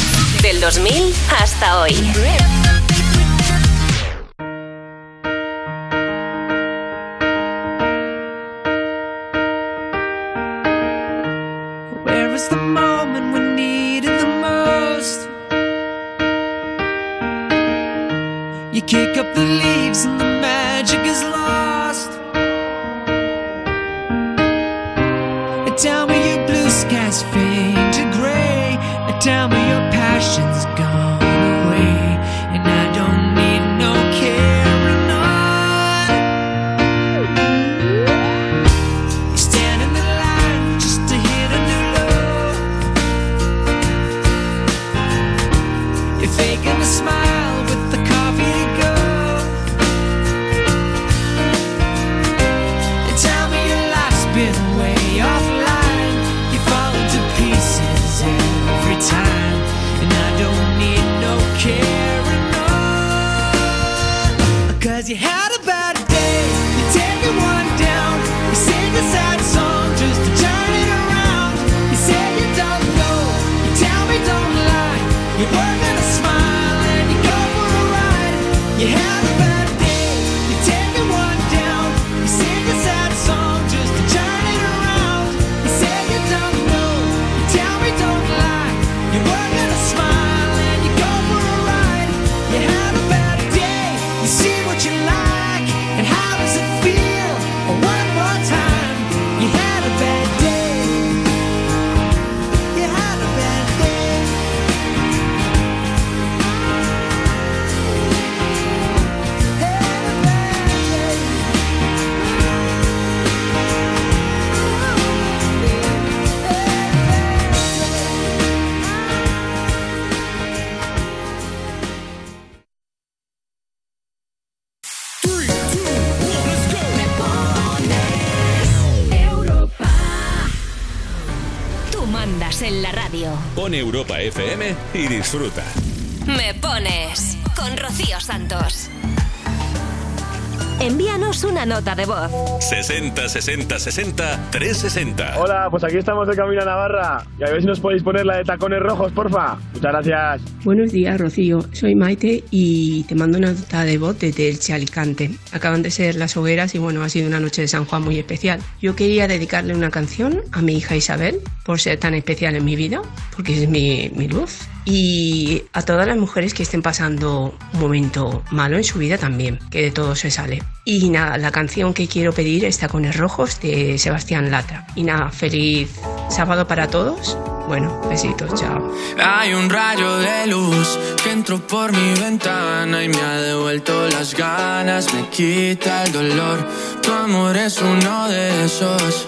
Del 2000 hasta hoy. Kick up the leaves Europa FM y disfruta. Me pones con Rocío Santos. Envíanos una nota de voz. 60 60 60 360. Hola, pues aquí estamos de camino a Navarra. Y a ver si nos podéis poner la de tacones rojos, porfa. Muchas gracias. Buenos días, Rocío. Soy Maite y te mando una nota de voz desde Elche Alicante. Acaban de ser las hogueras y bueno, ha sido una noche de San Juan muy especial. Yo quería dedicarle una canción a mi hija Isabel por ser tan especial en mi vida, porque es mi, mi luz. Y a todas las mujeres que estén pasando un momento malo en su vida también, que de todo se sale. Y nada, la canción que quiero pedir es Tacones Rojos de Sebastián Latra. Y nada, feliz sábado para todos. Bueno, besitos, chao. Hay un rayo de luz que entró por mi ventana y me ha devuelto las ganas, me quita el dolor. Tu amor es uno de esos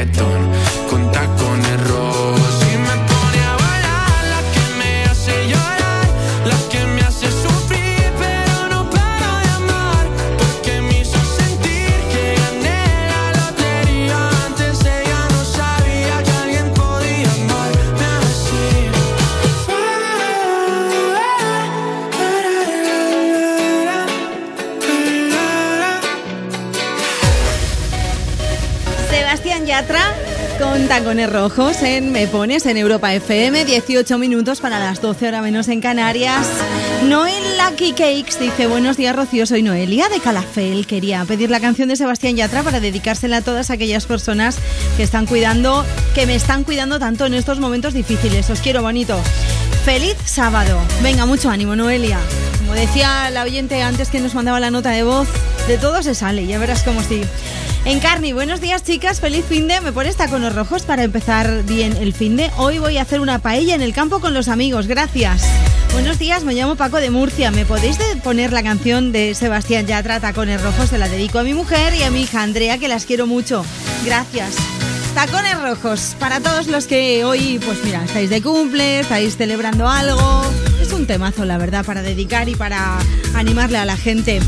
reggaetón tacones rojos en Me Pones en Europa FM, 18 minutos para las 12 horas menos en Canarias. Noel Lucky Cakes dice, buenos días Rocío, soy Noelia de Calafel. Quería pedir la canción de Sebastián Yatra para dedicársela a todas aquellas personas que están cuidando, que me están cuidando tanto en estos momentos difíciles. Os quiero bonito. Feliz sábado. Venga, mucho ánimo, Noelia. Como decía la oyente antes que nos mandaba la nota de voz, de todo se sale, ya verás cómo sí. Encarni, buenos días chicas, feliz fin de. Me pones tacones rojos para empezar bien el fin de. Hoy voy a hacer una paella en el campo con los amigos, gracias. Buenos días, me llamo Paco de Murcia. ¿Me podéis poner la canción de Sebastián Yatra, Tacones Rojos? Se la dedico a mi mujer y a mi hija Andrea, que las quiero mucho. Gracias. Tacones rojos para todos los que hoy, pues mira, estáis de cumple, estáis celebrando algo. Es un temazo, la verdad, para dedicar y para animarle a la gente.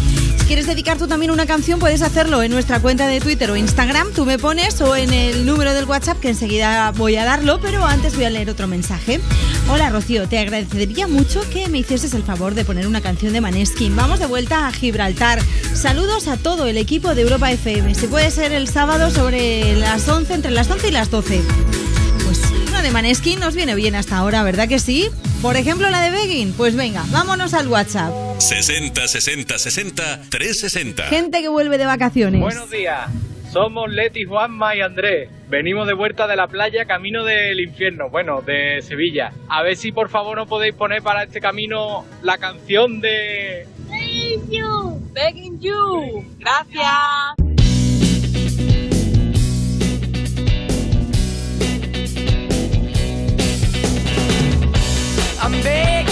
Quieres dedicar tú también una canción, puedes hacerlo en nuestra cuenta de Twitter o Instagram. Tú me pones o en el número del WhatsApp, que enseguida voy a darlo, pero antes voy a leer otro mensaje. Hola Rocío, te agradecería mucho que me hicieses el favor de poner una canción de Maneskin. Vamos de vuelta a Gibraltar. Saludos a todo el equipo de Europa FM. Si puede ser el sábado sobre las 11, entre las 11 y las 12. Pues una de Maneskin nos viene bien hasta ahora, ¿verdad que sí? Por ejemplo, la de Begging. Pues venga, vámonos al WhatsApp. 60 60 60 360. Gente que vuelve de vacaciones. Buenos días, somos Leti, Juanma y Andrés. Venimos de vuelta de la playa, camino del infierno, bueno, de Sevilla. A ver si por favor no podéis poner para este camino la canción de... Begging you. Begging you. Gracias. I'm begging,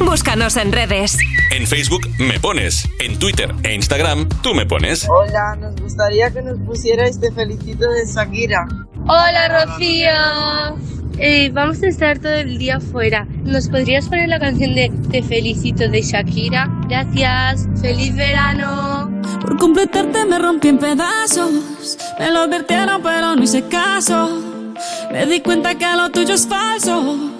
Búscanos en redes. En Facebook Me Pones. En Twitter e Instagram Tú Me Pones. Hola, nos gustaría que nos pusierais Te felicito de Shakira. Hola Rocío. Eh, vamos a estar todo el día fuera. ¿Nos podrías poner la canción de Te felicito de Shakira? Gracias. ¡Feliz verano! Por completarte me rompí en pedazos. Me lo advirtieron, pero no hice caso. Me di cuenta que lo tuyo es falso.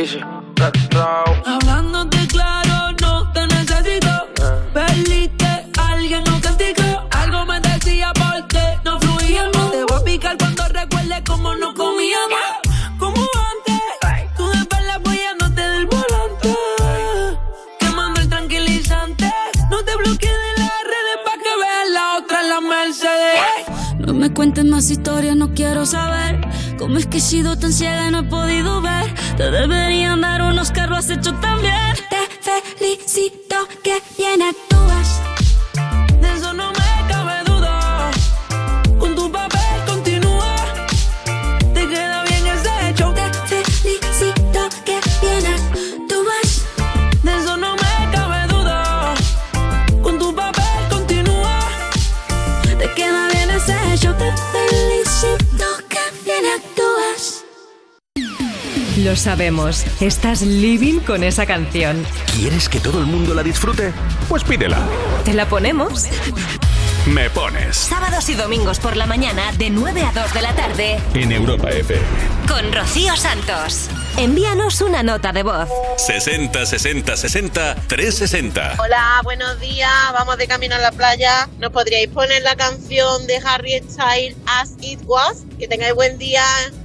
Dice, Hablándote claro, no te necesito. Perdiste, alguien no castigó. Algo me decía porque no fluíamos. Te voy a picar cuando recuerde cómo no comíamos. Como antes, tú de espalda apoyándote del volante. Quemando el tranquilizante. No te bloquees de las redes pa' que veas la otra en la Mercedes. No me cuentes más historias, no quiero saber. Cómo es que he sido tan ciega y no he podido ver. Te deberían dar unos carros, has hecho también. Lo sabemos, estás living con esa canción. ¿Quieres que todo el mundo la disfrute? Pues pídela. ¿Te la ponemos? Me pones Sábados y domingos por la mañana de 9 a 2 de la tarde En Europa FM. con Rocío Santos. Envíanos una nota de voz. 60 60 60 360. Hola, buenos días. Vamos de camino a la playa. ¿Nos podríais poner la canción de Harry Styles As It Was? Que tengáis buen día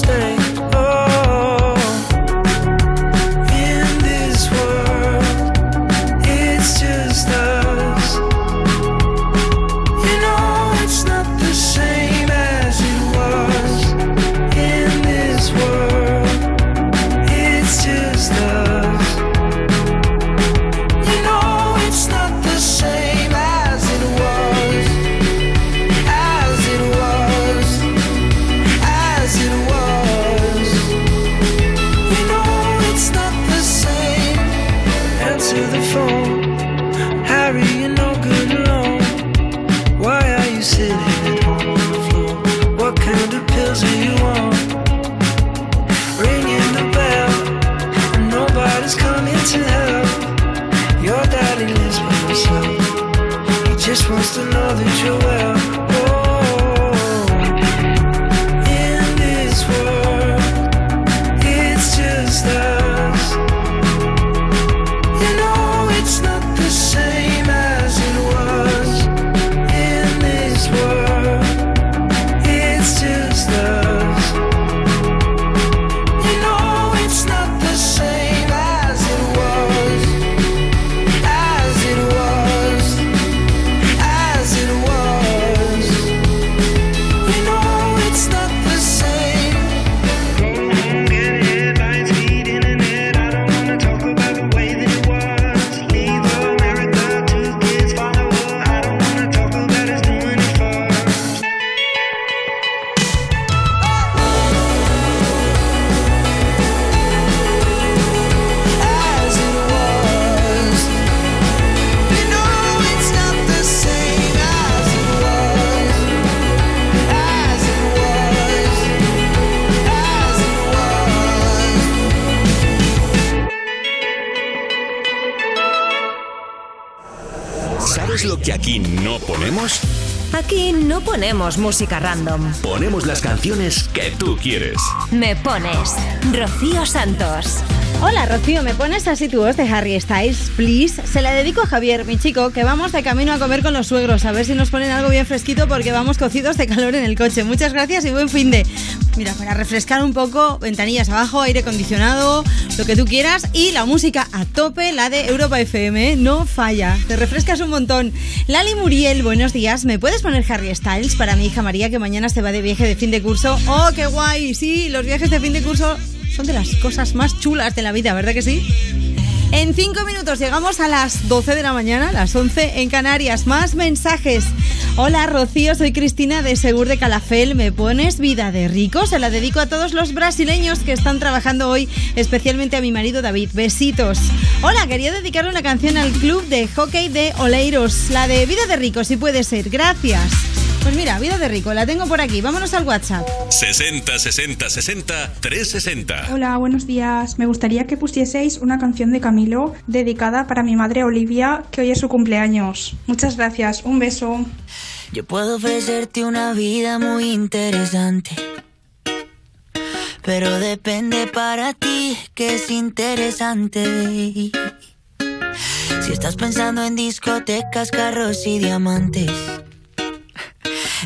stay. He just wants to know aquí no ponemos? Aquí no ponemos música random. Ponemos las canciones que tú quieres. Me pones Rocío Santos. Hola Rocío, ¿me pones así tu voz de Harry Styles, please? Se la dedico a Javier, mi chico, que vamos de camino a comer con los suegros, a ver si nos ponen algo bien fresquito porque vamos cocidos de calor en el coche. Muchas gracias y buen fin de... Mira, para refrescar un poco, ventanillas abajo, aire acondicionado, lo que tú quieras y la música a tope, la de Europa FM, ¿eh? no falla, te refrescas un montón. Lali Muriel, buenos días, ¿me puedes poner Harry Styles para mi hija María que mañana se va de viaje de fin de curso? ¡Oh, qué guay! Sí, los viajes de fin de curso son de las cosas más chulas de la vida, ¿verdad que sí? En cinco minutos llegamos a las 12 de la mañana, las 11 en Canarias. Más mensajes. Hola Rocío, soy Cristina de Segur de Calafel. ¿Me pones vida de rico? Se la dedico a todos los brasileños que están trabajando hoy, especialmente a mi marido David. Besitos. Hola, quería dedicarle una canción al club de hockey de Oleiros, la de vida de rico, si puede ser. Gracias. Pues mira, vida de rico, la tengo por aquí. Vámonos al WhatsApp. 60 60 60 360. Hola, buenos días. Me gustaría que pusieseis una canción de Camilo dedicada para mi madre Olivia, que hoy es su cumpleaños. Muchas gracias, un beso. Yo puedo ofrecerte una vida muy interesante. Pero depende para ti que es interesante. Si estás pensando en discotecas, carros y diamantes.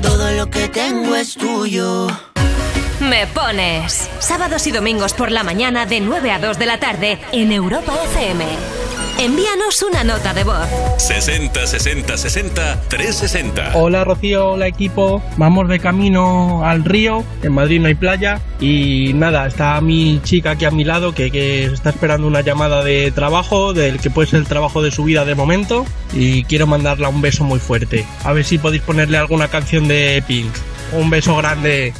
todo lo que tengo es tuyo. Me pones. Sábados y domingos por la mañana de 9 a 2 de la tarde en Europa FM. Envíanos una nota de voz. 60 60 60 360. Hola Rocío, hola equipo. Vamos de camino al río. En Madrid no hay playa. Y nada, está mi chica aquí a mi lado que, que está esperando una llamada de trabajo, del que puede ser el trabajo de su vida de momento. Y quiero mandarla un beso muy fuerte. A ver si podéis ponerle alguna canción de Pink. Un beso grande.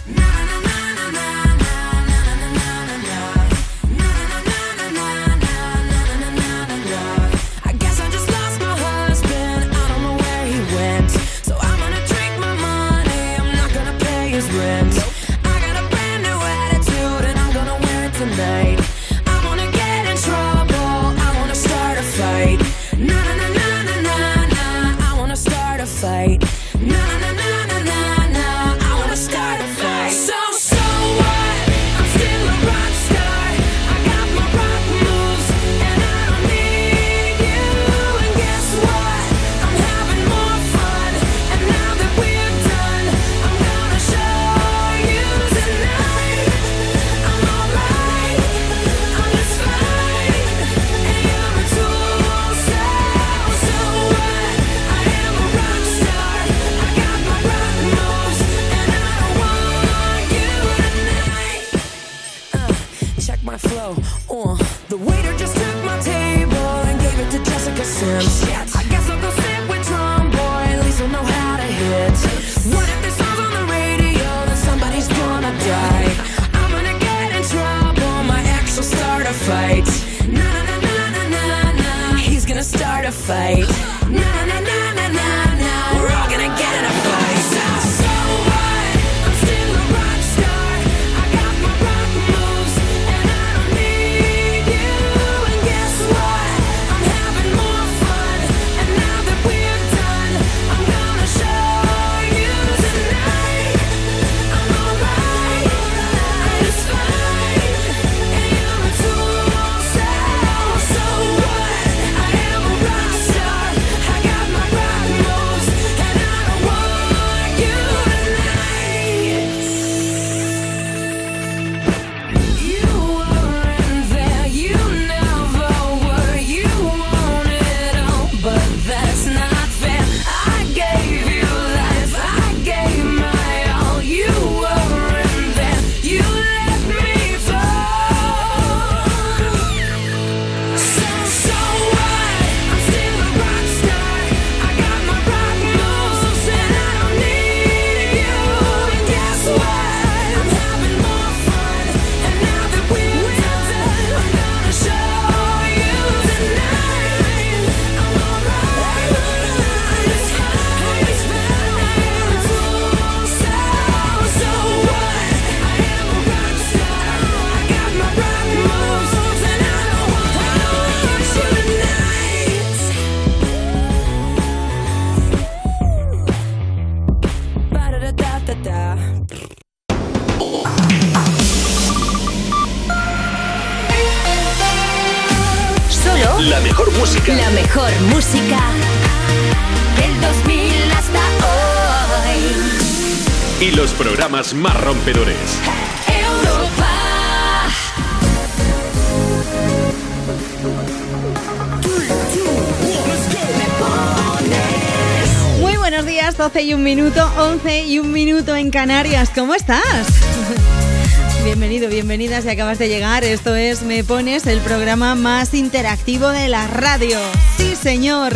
Canarias. ¿Cómo estás? [LAUGHS] Bienvenido, bienvenida si acabas de llegar. Esto es Me Pones, el programa más interactivo de la radio. Sí, señor.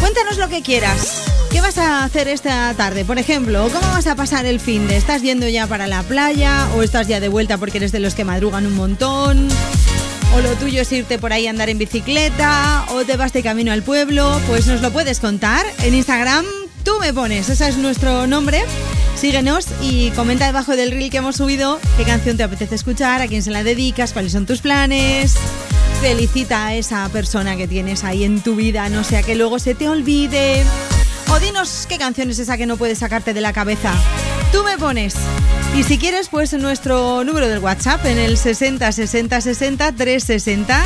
Cuéntanos lo que quieras. ¿Qué vas a hacer esta tarde? Por ejemplo, ¿cómo vas a pasar el fin de? ¿Estás yendo ya para la playa o estás ya de vuelta porque eres de los que madrugan un montón? ¿O lo tuyo es irte por ahí a andar en bicicleta? ¿O te vas de camino al pueblo? Pues nos lo puedes contar en Instagram. Tú me pones, ese es nuestro nombre. Síguenos y comenta debajo del reel que hemos subido qué canción te apetece escuchar, a quién se la dedicas, cuáles son tus planes. Felicita a esa persona que tienes ahí en tu vida, no sea que luego se te olvide. O dinos qué canción es esa que no puedes sacarte de la cabeza. Tú me pones. Y si quieres, pues nuestro número del WhatsApp en el 60 60 60 360.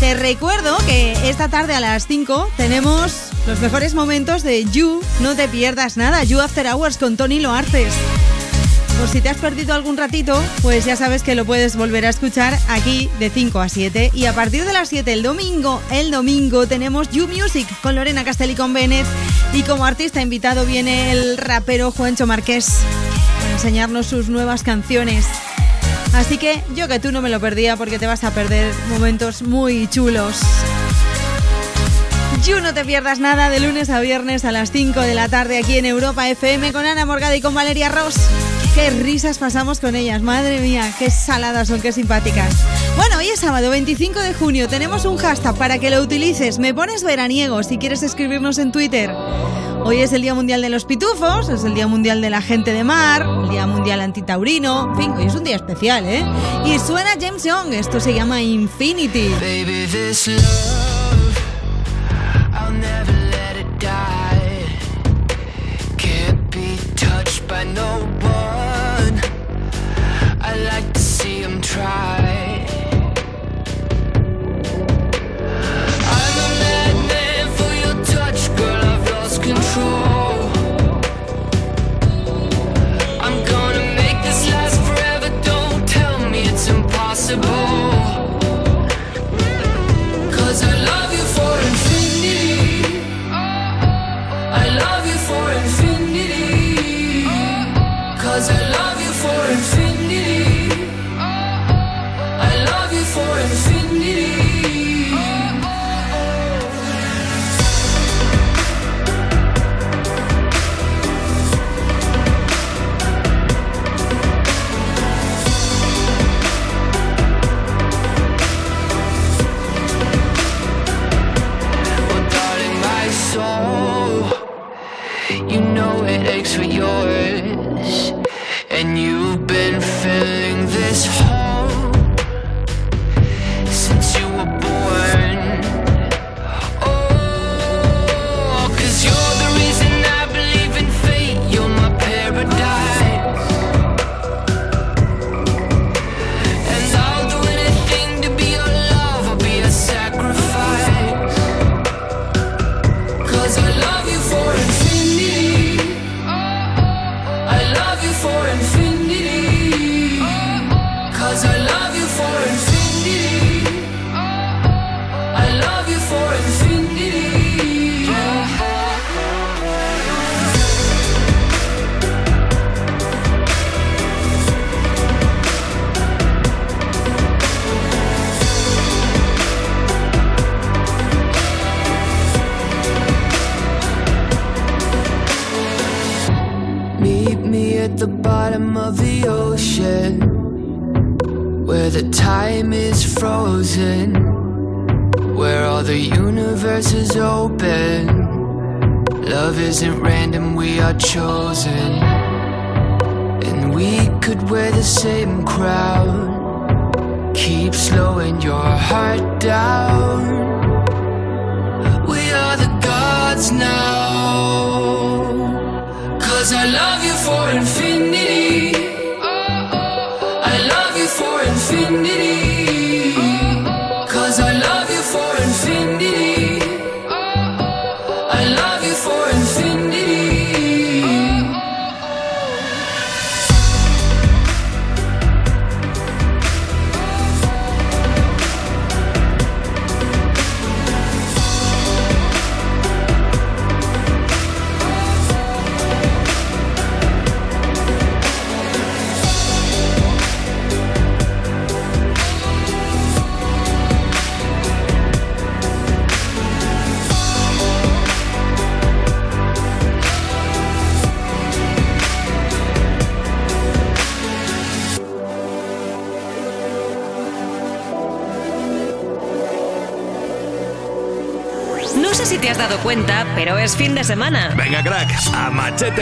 Te recuerdo que esta tarde a las 5 tenemos los mejores momentos de You. No te pierdas nada. You After Hours con Tony Loarces. Por si te has perdido algún ratito, pues ya sabes que lo puedes volver a escuchar aquí de 5 a 7. Y a partir de las 7 el domingo, el domingo tenemos You Music con Lorena Castelli con Bennett. Y como artista invitado viene el rapero Juancho Marqués para enseñarnos sus nuevas canciones. Así que yo que tú no me lo perdía porque te vas a perder momentos muy chulos. You no te pierdas nada de lunes a viernes a las 5 de la tarde aquí en Europa FM con Ana Morgada y con Valeria Ross. Qué risas pasamos con ellas, madre mía, qué saladas son, qué simpáticas. Bueno, hoy es sábado 25 de junio, tenemos un hashtag para que lo utilices. Me pones veraniego si quieres escribirnos en Twitter. Hoy es el Día Mundial de los Pitufos, es el Día Mundial de la Gente de Mar, el Día Mundial Antitaurino. En fin, hoy es un día especial, ¿eh? Y suena James Young, esto se llama Infinity.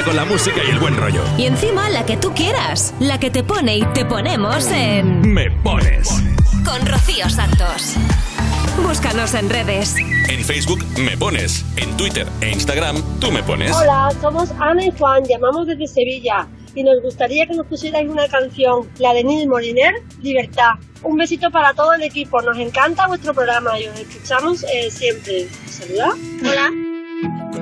Con la música y el buen rollo. Y encima la que tú quieras, la que te pone y te ponemos en... Me pones. Con Rocío Santos. Búscanos en redes. En Facebook me pones. En Twitter e Instagram tú me pones. Hola, somos Ana y Juan, llamamos desde Sevilla y nos gustaría que nos pusierais una canción, la de Nil Moliner, Libertad. Un besito para todo el equipo, nos encanta vuestro programa y os escuchamos eh, siempre. ¿Saluda? Hola.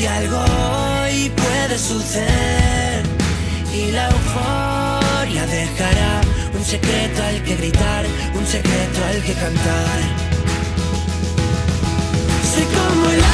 que algo hoy puede suceder. Y la euforia dejará un secreto al que gritar, un secreto al que cantar. Soy como el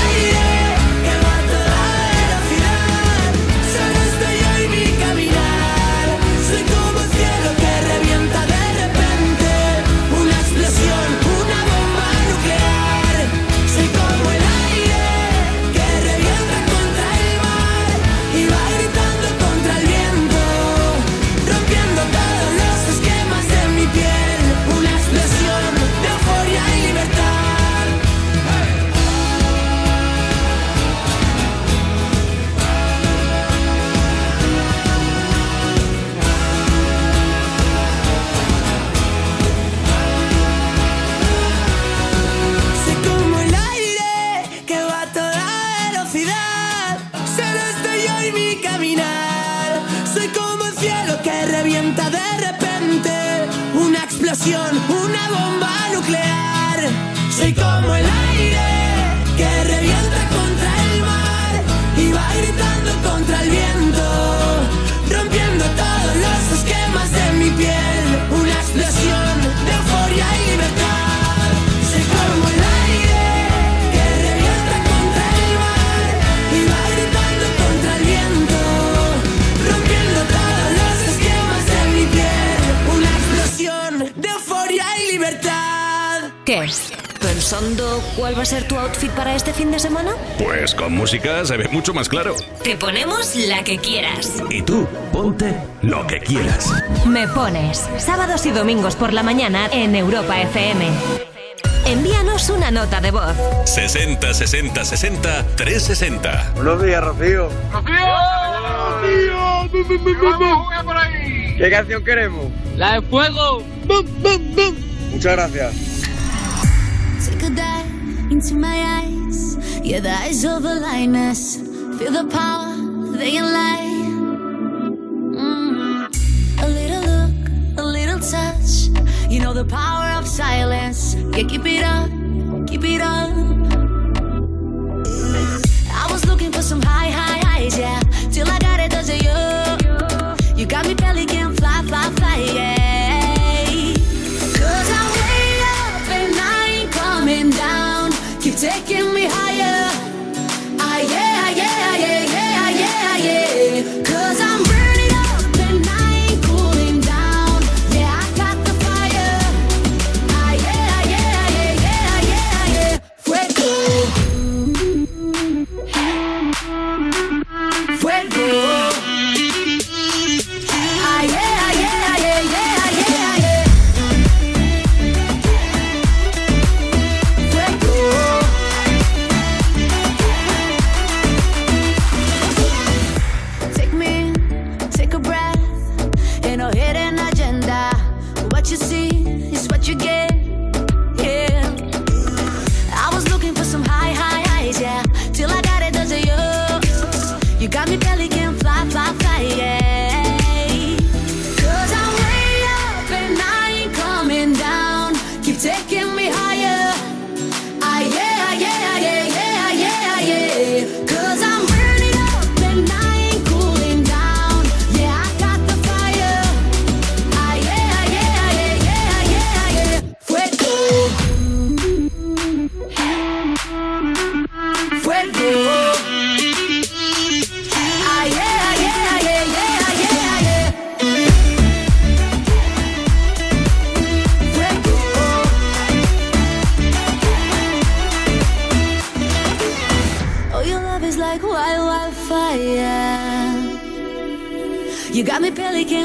explosión, una bomba nuclear. ¿Pensando cuál va a ser tu outfit para este fin de semana? Pues con música se ve mucho más claro. Te ponemos la que quieras. Y tú, ponte lo que quieras. Me pones sábados y domingos por la mañana en Europa FM. Envíanos una nota de voz. 60 60 60 360. Buenos días, Rocío. ¿Qué canción queremos? La de fuego. Muchas gracias. Into my eyes. Yeah, the eyes of a lioness. Feel the power, they can lie. Mm. A little look, a little touch. You know the power of silence. Yeah, keep it up, keep it up. I was looking for some high, high highs, yeah.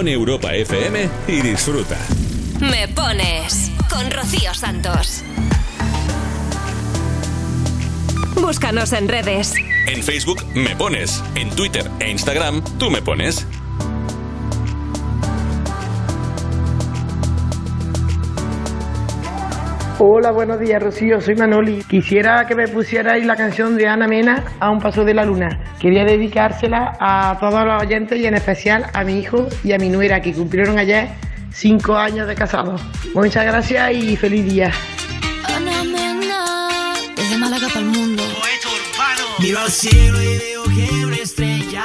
Radio. Pon Europa FM y disfruta. Me pones con Rocío Santos. Búscanos en redes. En Facebook me pones. En Twitter e Instagram tú me pones. Hola, buenos días, Rocío. Soy Manoli. Quisiera que me pusierais la canción de Ana Mena, A un paso de la luna. Quería dedicársela a todos los oyentes y en especial a mi hijo y a mi nuera que cumplieron ayer cinco años de casados. Muchas gracias y feliz día. Ana Mena, desde Málaga para el mundo. Miro al cielo y veo que una estrella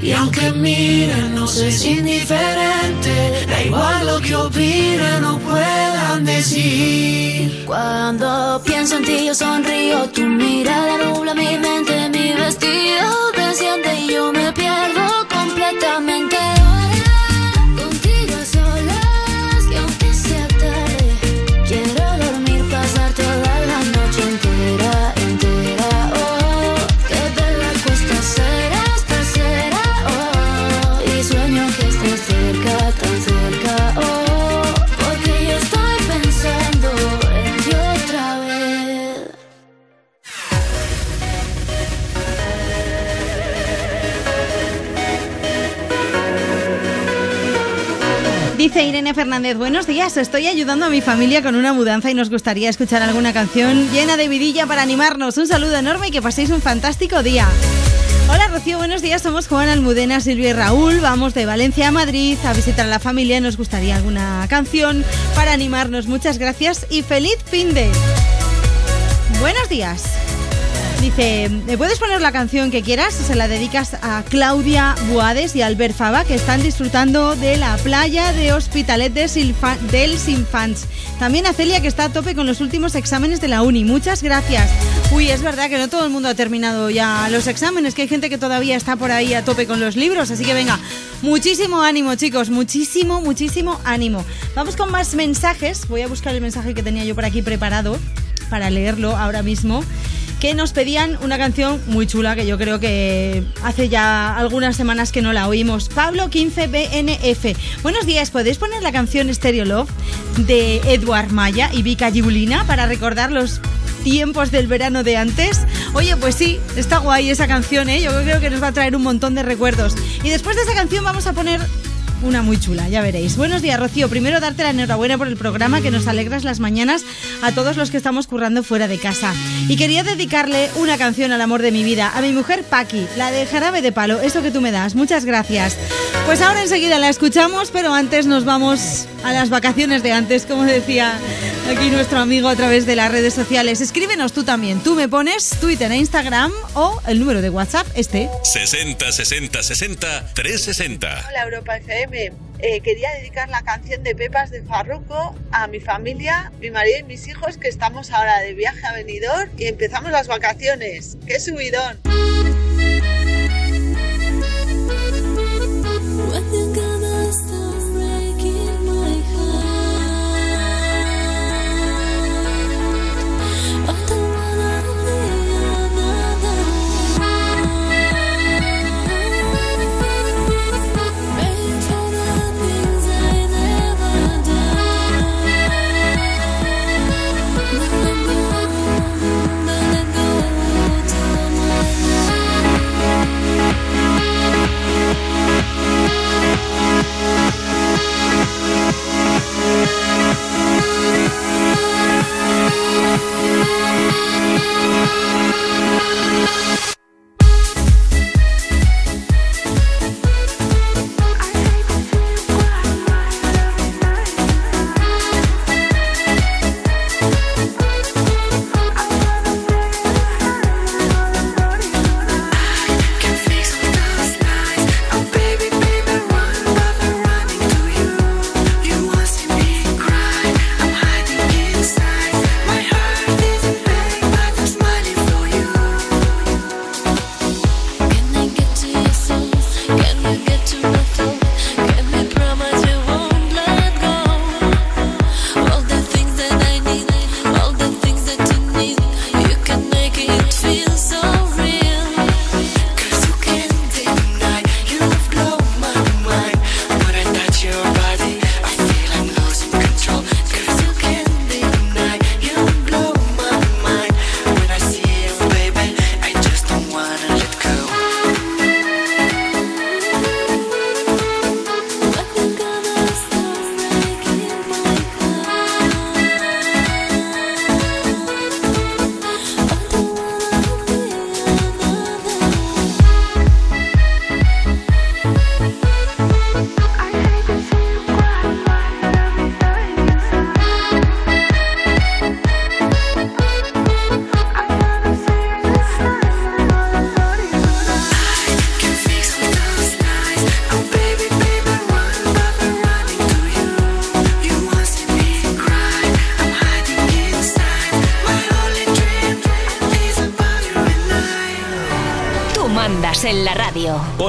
Y aunque miren, no es indiferente. Da igual lo que opinen o puedan decir. Cuando pienso en ti yo sonrío, tu mirada nubla mi mente, mi vestido desciende y yo me pierdo completamente Dice Irene Fernández, buenos días, estoy ayudando a mi familia con una mudanza y nos gustaría escuchar alguna canción llena de vidilla para animarnos. Un saludo enorme y que paséis un fantástico día. Hola Rocío, buenos días, somos Juan Almudena, Silvia y Raúl, vamos de Valencia a Madrid a visitar a la familia, nos gustaría alguna canción para animarnos. Muchas gracias y feliz fin de... Buenos días. Dice, ¿me puedes poner la canción que quieras? Se la dedicas a Claudia Buades y Albert Fava, que están disfrutando de la playa de Hospitalet de Silfa- dels Infants. También a Celia, que está a tope con los últimos exámenes de la uni. Muchas gracias. Uy, es verdad que no todo el mundo ha terminado ya los exámenes, que hay gente que todavía está por ahí a tope con los libros. Así que venga, muchísimo ánimo, chicos. Muchísimo, muchísimo ánimo. Vamos con más mensajes. Voy a buscar el mensaje que tenía yo por aquí preparado para leerlo ahora mismo que nos pedían una canción muy chula que yo creo que hace ya algunas semanas que no la oímos. Pablo 15BNF. Buenos días, ¿podéis poner la canción Stereo Love de Edward Maya y Vika Giulina para recordar los tiempos del verano de antes? Oye, pues sí, está guay esa canción, ¿eh? Yo creo que nos va a traer un montón de recuerdos. Y después de esa canción vamos a poner una muy chula, ya veréis. Buenos días, Rocío. Primero darte la enhorabuena por el programa que nos alegras las mañanas a todos los que estamos currando fuera de casa. Y quería dedicarle una canción al amor de mi vida, a mi mujer Paqui, la de Jarabe de Palo, eso que tú me das. Muchas gracias. Pues ahora enseguida la escuchamos, pero antes nos vamos a las vacaciones de antes, como decía aquí nuestro amigo a través de las redes sociales. Escríbenos tú también. Tú me pones Twitter e Instagram o el número de WhatsApp este. 60 60 60 360. Hola Europa FM. Eh, quería dedicar la canción de Pepas de Farruco a mi familia, mi marido y mis hijos que estamos ahora de viaje a Benidorm y empezamos las vacaciones. ¡Qué subidón!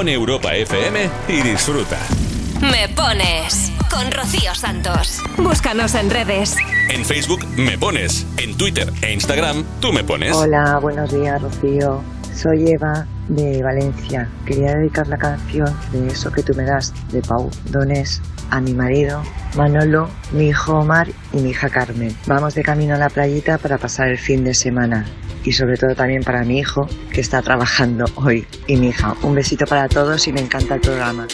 Radio. Pon Europa FM y disfruta. Me pones con Rocío Santos. Búscanos en redes. En Facebook me pones, en Twitter e Instagram tú me pones. Hola, buenos días, Rocío. Soy Eva de Valencia. Quería dedicar la canción de Eso que tú me das de Pau Donés a mi marido Manolo, mi hijo Omar y mi hija Carmen. Vamos de camino a la playita para pasar el fin de semana y sobre todo también para mi hijo que está trabajando hoy y mi hija. Un besito para todos y me encanta el programa.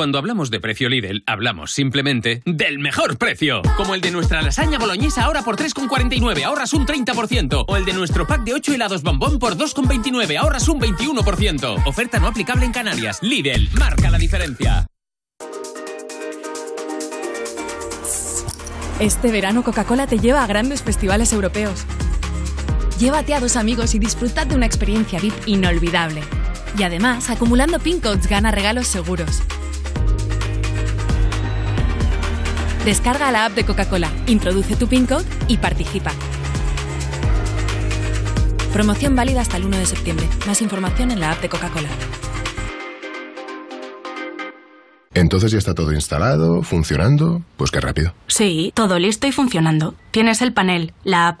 Cuando hablamos de precio Lidl, hablamos simplemente del mejor precio. Como el de nuestra lasaña boloñesa ahora por 3,49, ahorras un 30%. O el de nuestro pack de 8 helados bombón por 2,29, ahorras un 21%. Oferta no aplicable en Canarias. Lidl, marca la diferencia. Este verano Coca-Cola te lleva a grandes festivales europeos. Llévate a dos amigos y disfrutad de una experiencia VIP inolvidable. Y además, acumulando pin codes gana regalos seguros. Descarga la app de Coca-Cola, introduce tu pin code y participa. Promoción válida hasta el 1 de septiembre. Más información en la app de Coca-Cola. Entonces ya está todo instalado, funcionando. Pues qué rápido. Sí, todo listo y funcionando. Tienes el panel, la app,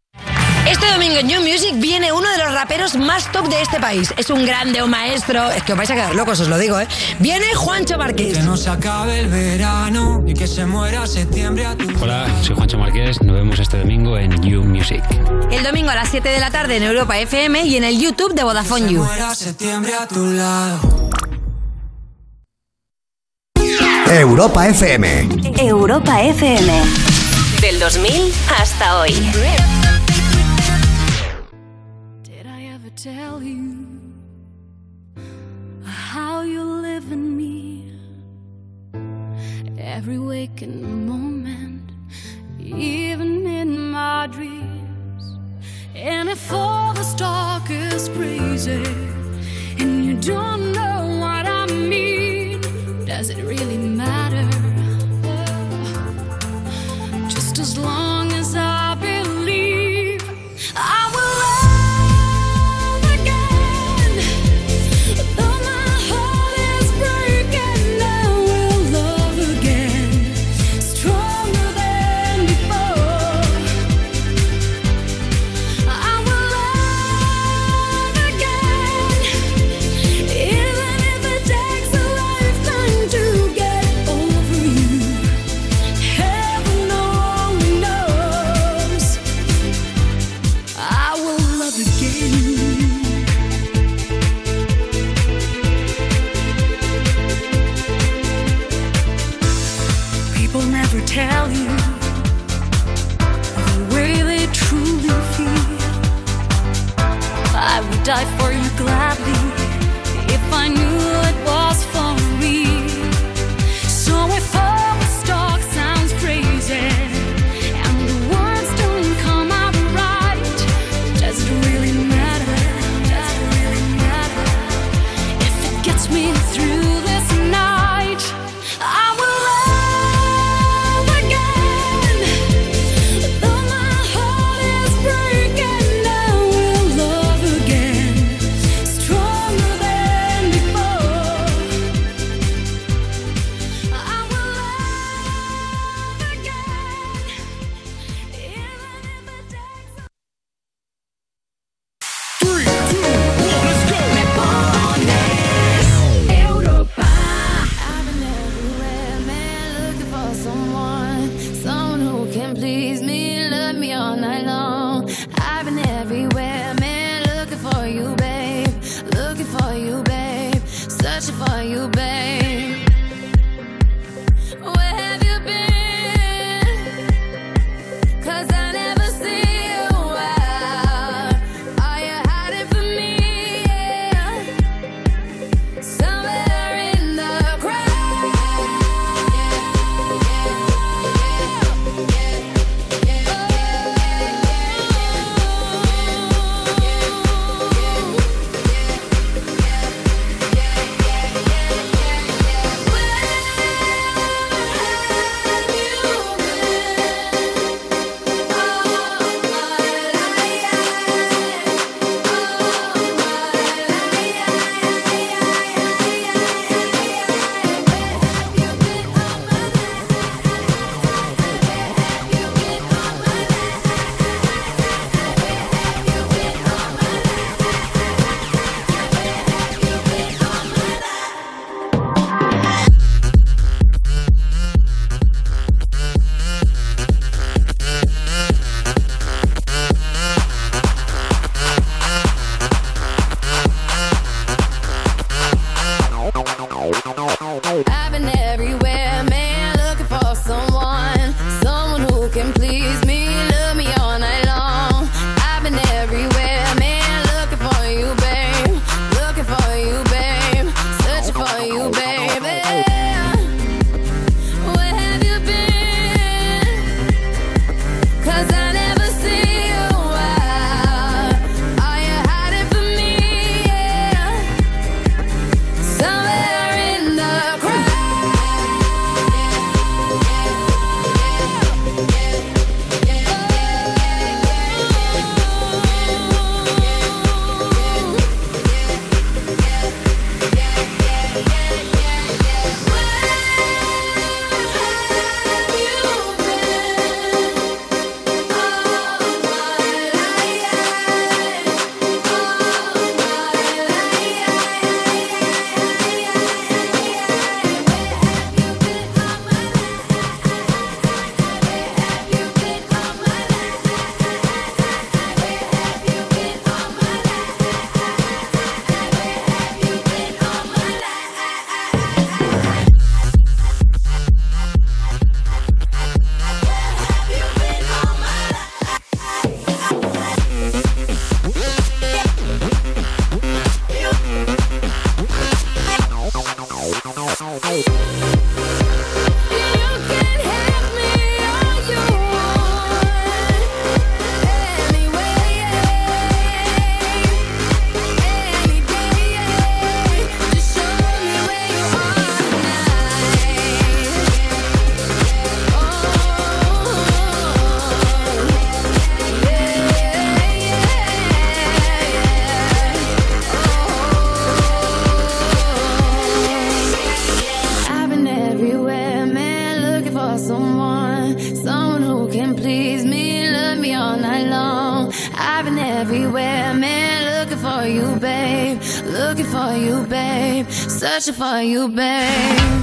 Este domingo en New Music viene uno de los raperos más top de este país. Es un grande, un maestro. Es que os vais a quedar locos, os lo digo, ¿eh? Viene Juancho Márquez. Que no se acabe el verano y que se muera septiembre a tu Hola, soy Juancho Márquez. Nos vemos este domingo en You Music. El domingo a las 7 de la tarde en Europa FM y en el YouTube de Vodafone You. muera septiembre a tu lado. Europa FM. Europa FM. Del 2000 hasta hoy. Every waking moment, even in my dreams. And if all this talk is crazy and you don't know what I mean, does it really matter?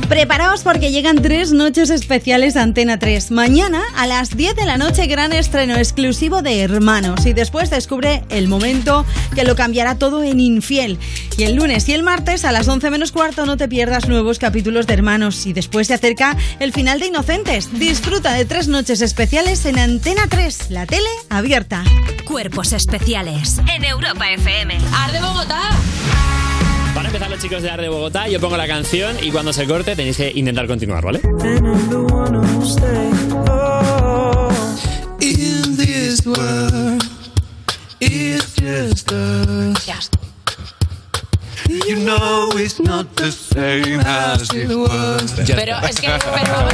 Preparaos porque llegan tres noches especiales a Antena 3. Mañana a las 10 de la noche gran estreno exclusivo de Hermanos y después descubre el momento que lo cambiará todo en Infiel. Y el lunes y el martes a las 11 menos cuarto no te pierdas nuevos capítulos de Hermanos y después se acerca el final de Inocentes. Disfruta de tres noches especiales en Antena 3, la tele abierta. Cuerpos especiales en Europa FM. ¡Arde Bogotá! Van a empezar los chicos de Ar de Bogotá, yo pongo la canción y cuando se corte tenéis que intentar continuar, ¿vale? In this world, it's just us. You know it's not the same as it was. Pero es que. Pero,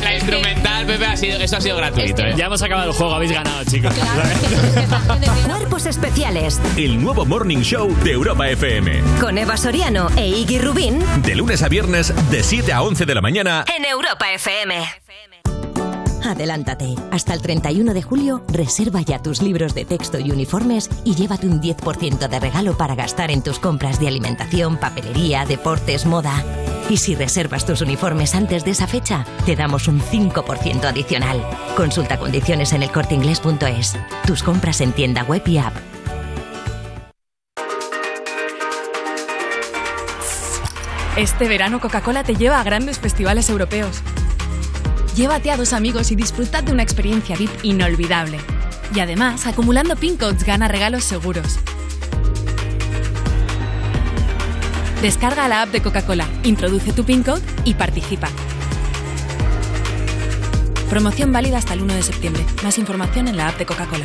[LAUGHS] La instrumental, Pepe, ha sido, eso ha sido gratuito. ¿eh? Ya hemos acabado el juego, habéis ganado, chicos. [LAUGHS] Cuerpos especiales El nuevo Morning Show de Europa FM. con Eva Soriano e Iggy Rubín De lunes a viernes, de 7 a 11 de la mañana. en Europa FM. Adelántate. Hasta el 31 de julio, reserva ya tus libros de texto y uniformes y llévate un 10% de regalo para gastar en tus compras de alimentación, papelería, deportes, moda. Y si reservas tus uniformes antes de esa fecha, te damos un 5% adicional. Consulta condiciones en elcorteingles.es. Tus compras en tienda web y app. Este verano Coca-Cola te lleva a grandes festivales europeos. Llévate a dos amigos y disfrutad de una experiencia VIP inolvidable. Y además, acumulando pin codes gana regalos seguros. Descarga la app de Coca-Cola, introduce tu pin code y participa. Promoción válida hasta el 1 de septiembre. Más información en la app de Coca-Cola.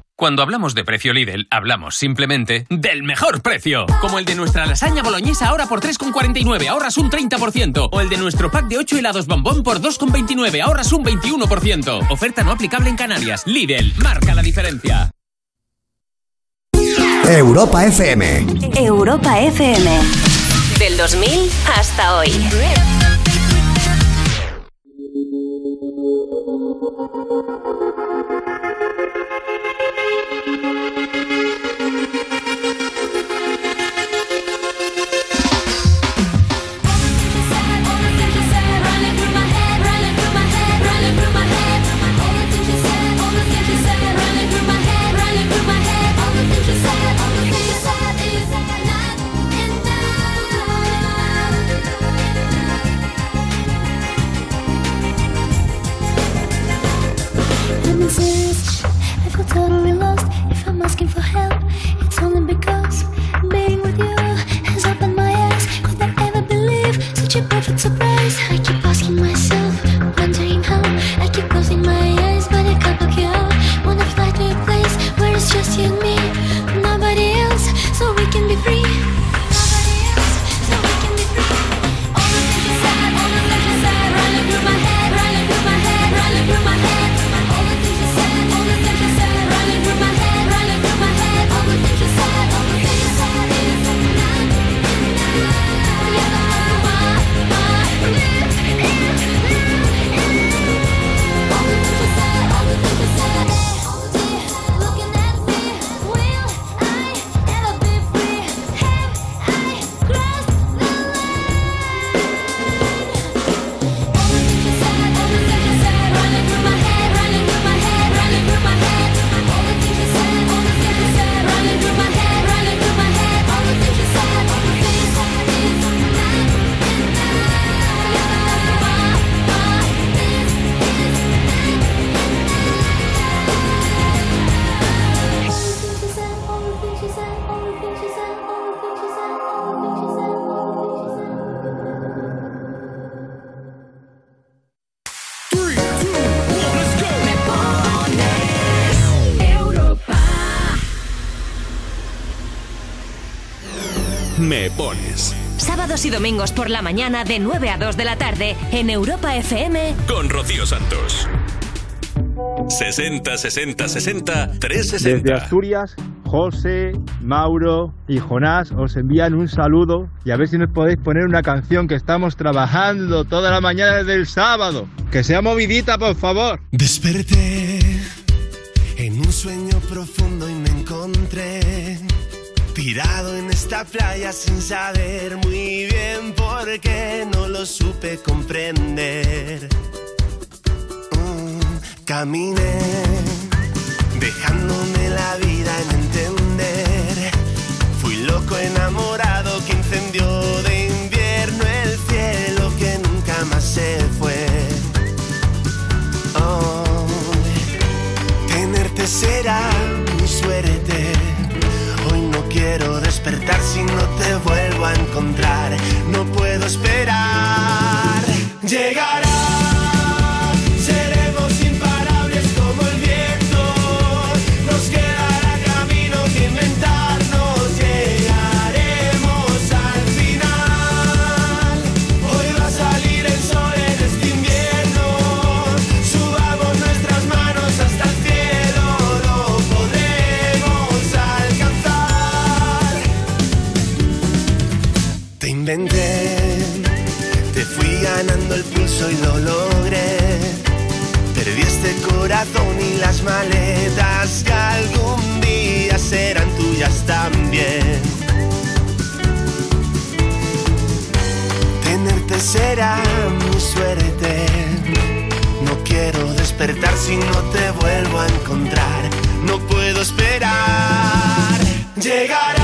Cuando hablamos de precio Lidl, hablamos simplemente del mejor precio. Como el de nuestra lasaña boloñesa ahora por 3,49, ahorras un 30%. O el de nuestro pack de 8 helados bombón por 2,29, ahorras un 21%. Oferta no aplicable en Canarias. Lidl, marca la diferencia. Europa FM. Europa FM. Del 2000 hasta hoy. Totally lost. If I'm asking for help, it's only because being with you has opened my eyes. Could I ever believe such a perfect surprise? I keep asking myself, wondering how. I keep closing my eyes, but I can't look you out. Wanna fly to a place where it's just you and me, Sábados y domingos por la mañana de 9 a 2 de la tarde en Europa FM con Rocío Santos. 60 60 60 360. Desde Asturias, José, Mauro y Jonás os envían un saludo y a ver si nos podéis poner una canción que estamos trabajando toda la mañana desde el sábado. Que sea movidita, por favor. Desperté en un sueño profundo y me encontré tirado en esta playa sin saber muy bien por qué no lo supe comprender. Mm, caminé dejándome la vida en entender. Fui loco enamorado que incendió de invierno el cielo que nunca más se fue. Oh, tenerte será mi suerte. Quiero despertar si no te vuelvo a encontrar. No puedo esperar. Llegará. Te fui ganando el pulso y lo logré. Perdí este corazón y las maletas que algún día serán tuyas también. Tenerte será mi suerte. No quiero despertar si no te vuelvo a encontrar. No puedo esperar. Llegará.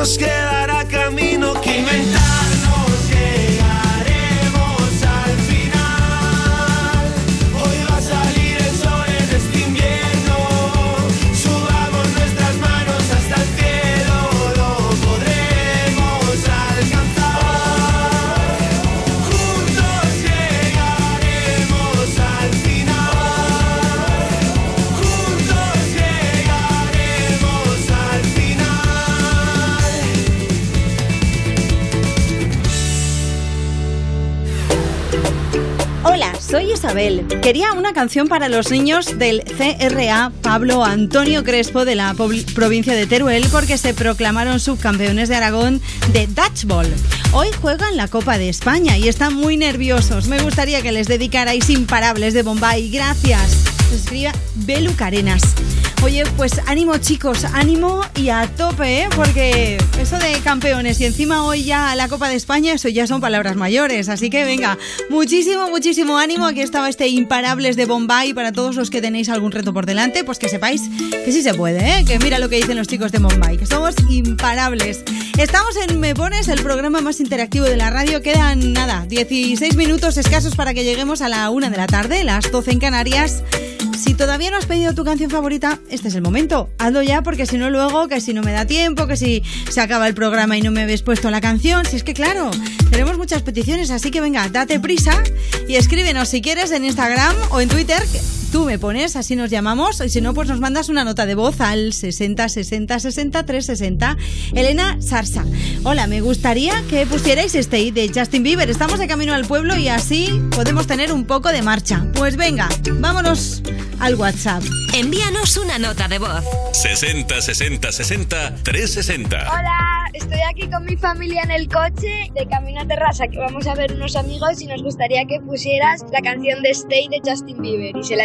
Viento. Nos Isabel. Quería una canción para los niños del CRA Pablo Antonio Crespo de la provincia de Teruel porque se proclamaron subcampeones de Aragón de Dutchball. Hoy juegan la Copa de España y están muy nerviosos. Me gustaría que les dedicarais imparables de Bombay. Gracias. Oye, pues ánimo chicos, ánimo y a tope, ¿eh? porque eso de campeones y encima hoy ya la Copa de España, eso ya son palabras mayores. Así que venga, muchísimo, muchísimo ánimo. Aquí estaba este Imparables de Bombay para todos los que tenéis algún reto por delante, pues que sepáis que sí se puede, ¿eh? que mira lo que dicen los chicos de Bombay, que somos imparables. Estamos en Me Pones, el programa más interactivo de la radio. Quedan nada, 16 minutos escasos para que lleguemos a la una de la tarde, las 12 en Canarias. Si todavía no has pedido tu canción favorita, este es el momento. Hazlo ya porque si no luego, que si no me da tiempo, que si se acaba el programa y no me habéis puesto la canción, si es que claro, tenemos muchas peticiones, así que venga, date prisa y escríbenos si quieres en Instagram o en Twitter. que Tú me pones, así nos llamamos, y si no, pues nos mandas una nota de voz al 60 60 60 360. Elena Sarsa. Hola, me gustaría que pusierais Stay de Justin Bieber. Estamos de camino al pueblo y así podemos tener un poco de marcha. Pues venga, vámonos al WhatsApp. Envíanos una nota de voz. 60 60 60 360. Hola, estoy aquí con mi familia en el coche de camino a terraza que vamos a ver unos amigos y nos gustaría que pusieras la canción de Stay de Justin Bieber y se la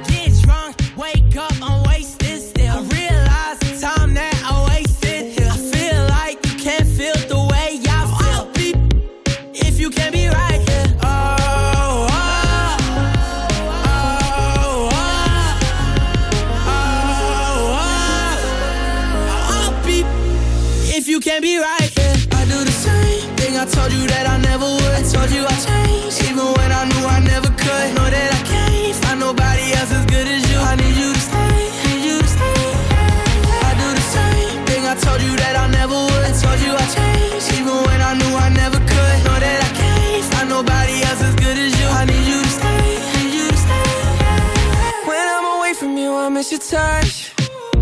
miss your touch.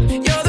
You're the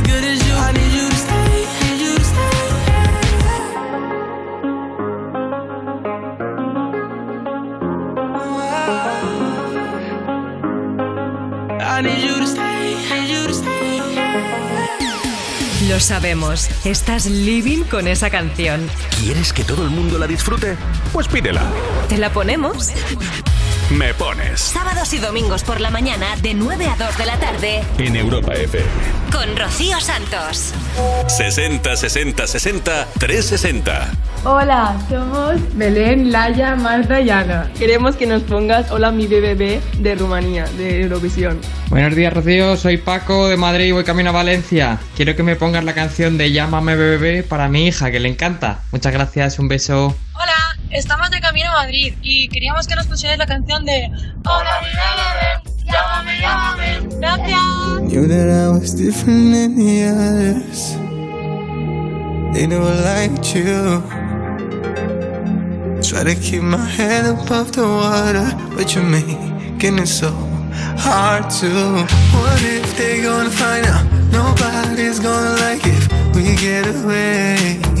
sabemos, estás living con esa canción. ¿Quieres que todo el mundo la disfrute? Pues pídela. ¿Te la ponemos? Me pones Sábados y domingos por la mañana de 9 a 2 de la tarde En Europa FM. con Rocío Santos. 60 60 60 360. Hola, somos Belén, Laia, Marta y Ana. Queremos que nos pongas Hola mi bebé de Rumanía, de Eurovisión. Buenos días, Rocío. Soy Paco de Madrid y voy camino a Valencia. Quiero que me pongas la canción de Llámame bebé para mi hija, que le encanta. Muchas gracias, un beso. Hola, estamos de camino a Madrid y queríamos que nos pusierais la canción de Hola mi bebé, llámame, llámame. Gracias. Knew that I was different than the others. They never liked you. Try to keep my head above the water, but you're making it so hard to. What if they gonna find out? Nobody's gonna like if we get away.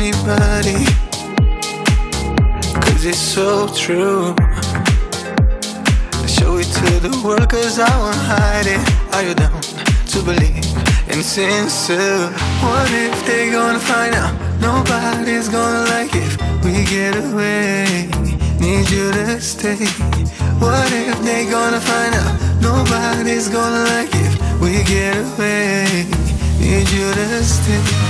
Anybody. Cause it's so true. Show it to the world cause I won't hide it. Are you down to believe in sincere? What if they gonna find out? Nobody's gonna like if we get away. Need you to stay. What if they gonna find out? Nobody's gonna like if we get away. Need you to stay.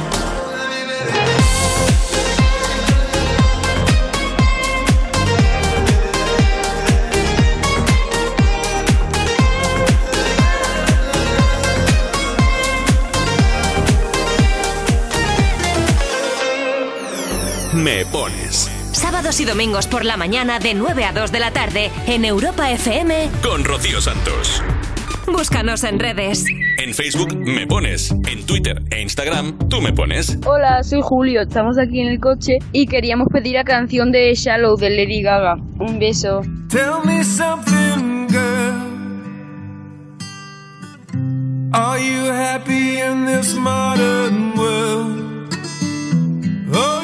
Me pones Sábados y domingos por la mañana de 9 a 2 de la tarde en Europa FM. con Rocío Santos. Búscanos en redes. En Facebook me pones, en Twitter e Instagram tú me pones. Hola, soy Julio, estamos aquí en el coche y queríamos pedir la canción de Shallow de Lady Gaga. Un beso. Tell me something, girl. Are you happy in this modern world? Or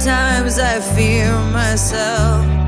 times, I fear myself.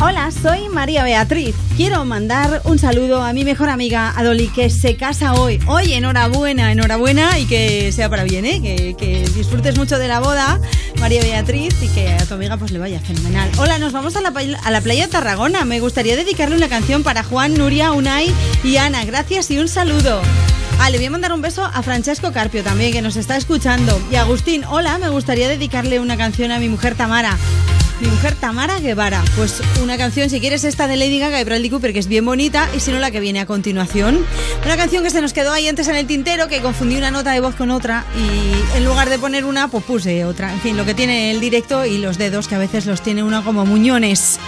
Hola, soy María Beatriz. Quiero mandar un saludo a mi mejor amiga Adoli, que se casa hoy. Hoy, enhorabuena, enhorabuena y que sea para bien, ¿eh? Que, disfrutes mucho de la boda, María Beatriz, y que a tu amiga pues le vaya fenomenal. Hola, nos vamos a la, a la playa de Tarragona. Me gustaría dedicarle una canción para Juan, Nuria, Unai y Ana. Gracias y un saludo. Ah, le voy a mandar un beso a Francesco Carpio también, que nos está escuchando. Y Agustín, hola, me gustaría dedicarle una canción a mi mujer Tamara. Mi mujer Tamara Guevara. Pues una canción, si quieres, esta de Lady Gaga y Bradley Cooper, que es bien bonita, y si no, la que viene a continuación. Una canción que se nos quedó ahí antes en el tintero, que confundí una nota de voz con otra, y en lugar de poner una, pues puse otra. En fin, lo que tiene el directo y los dedos, que a veces los tiene uno como muñones.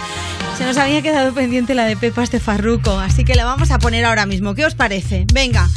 Se nos había quedado pendiente la de Pepas de Farruco, así que la vamos a poner ahora mismo. ¿Qué os parece? Venga.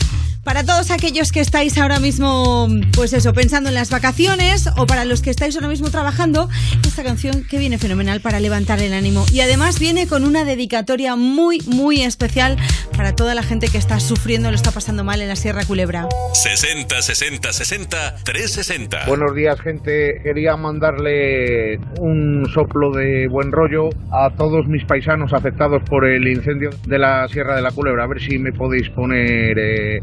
Para todos aquellos que estáis ahora mismo, pues eso, pensando en las vacaciones o para los que estáis ahora mismo trabajando, esta canción que viene fenomenal para levantar el ánimo. Y además viene con una dedicatoria muy, muy especial para toda la gente que está sufriendo, lo está pasando mal en la Sierra Culebra. 60 60 60 360. Buenos días, gente. Quería mandarle un soplo de buen rollo a todos mis paisanos afectados por el incendio de la Sierra de la Culebra. A ver si me podéis poner eh,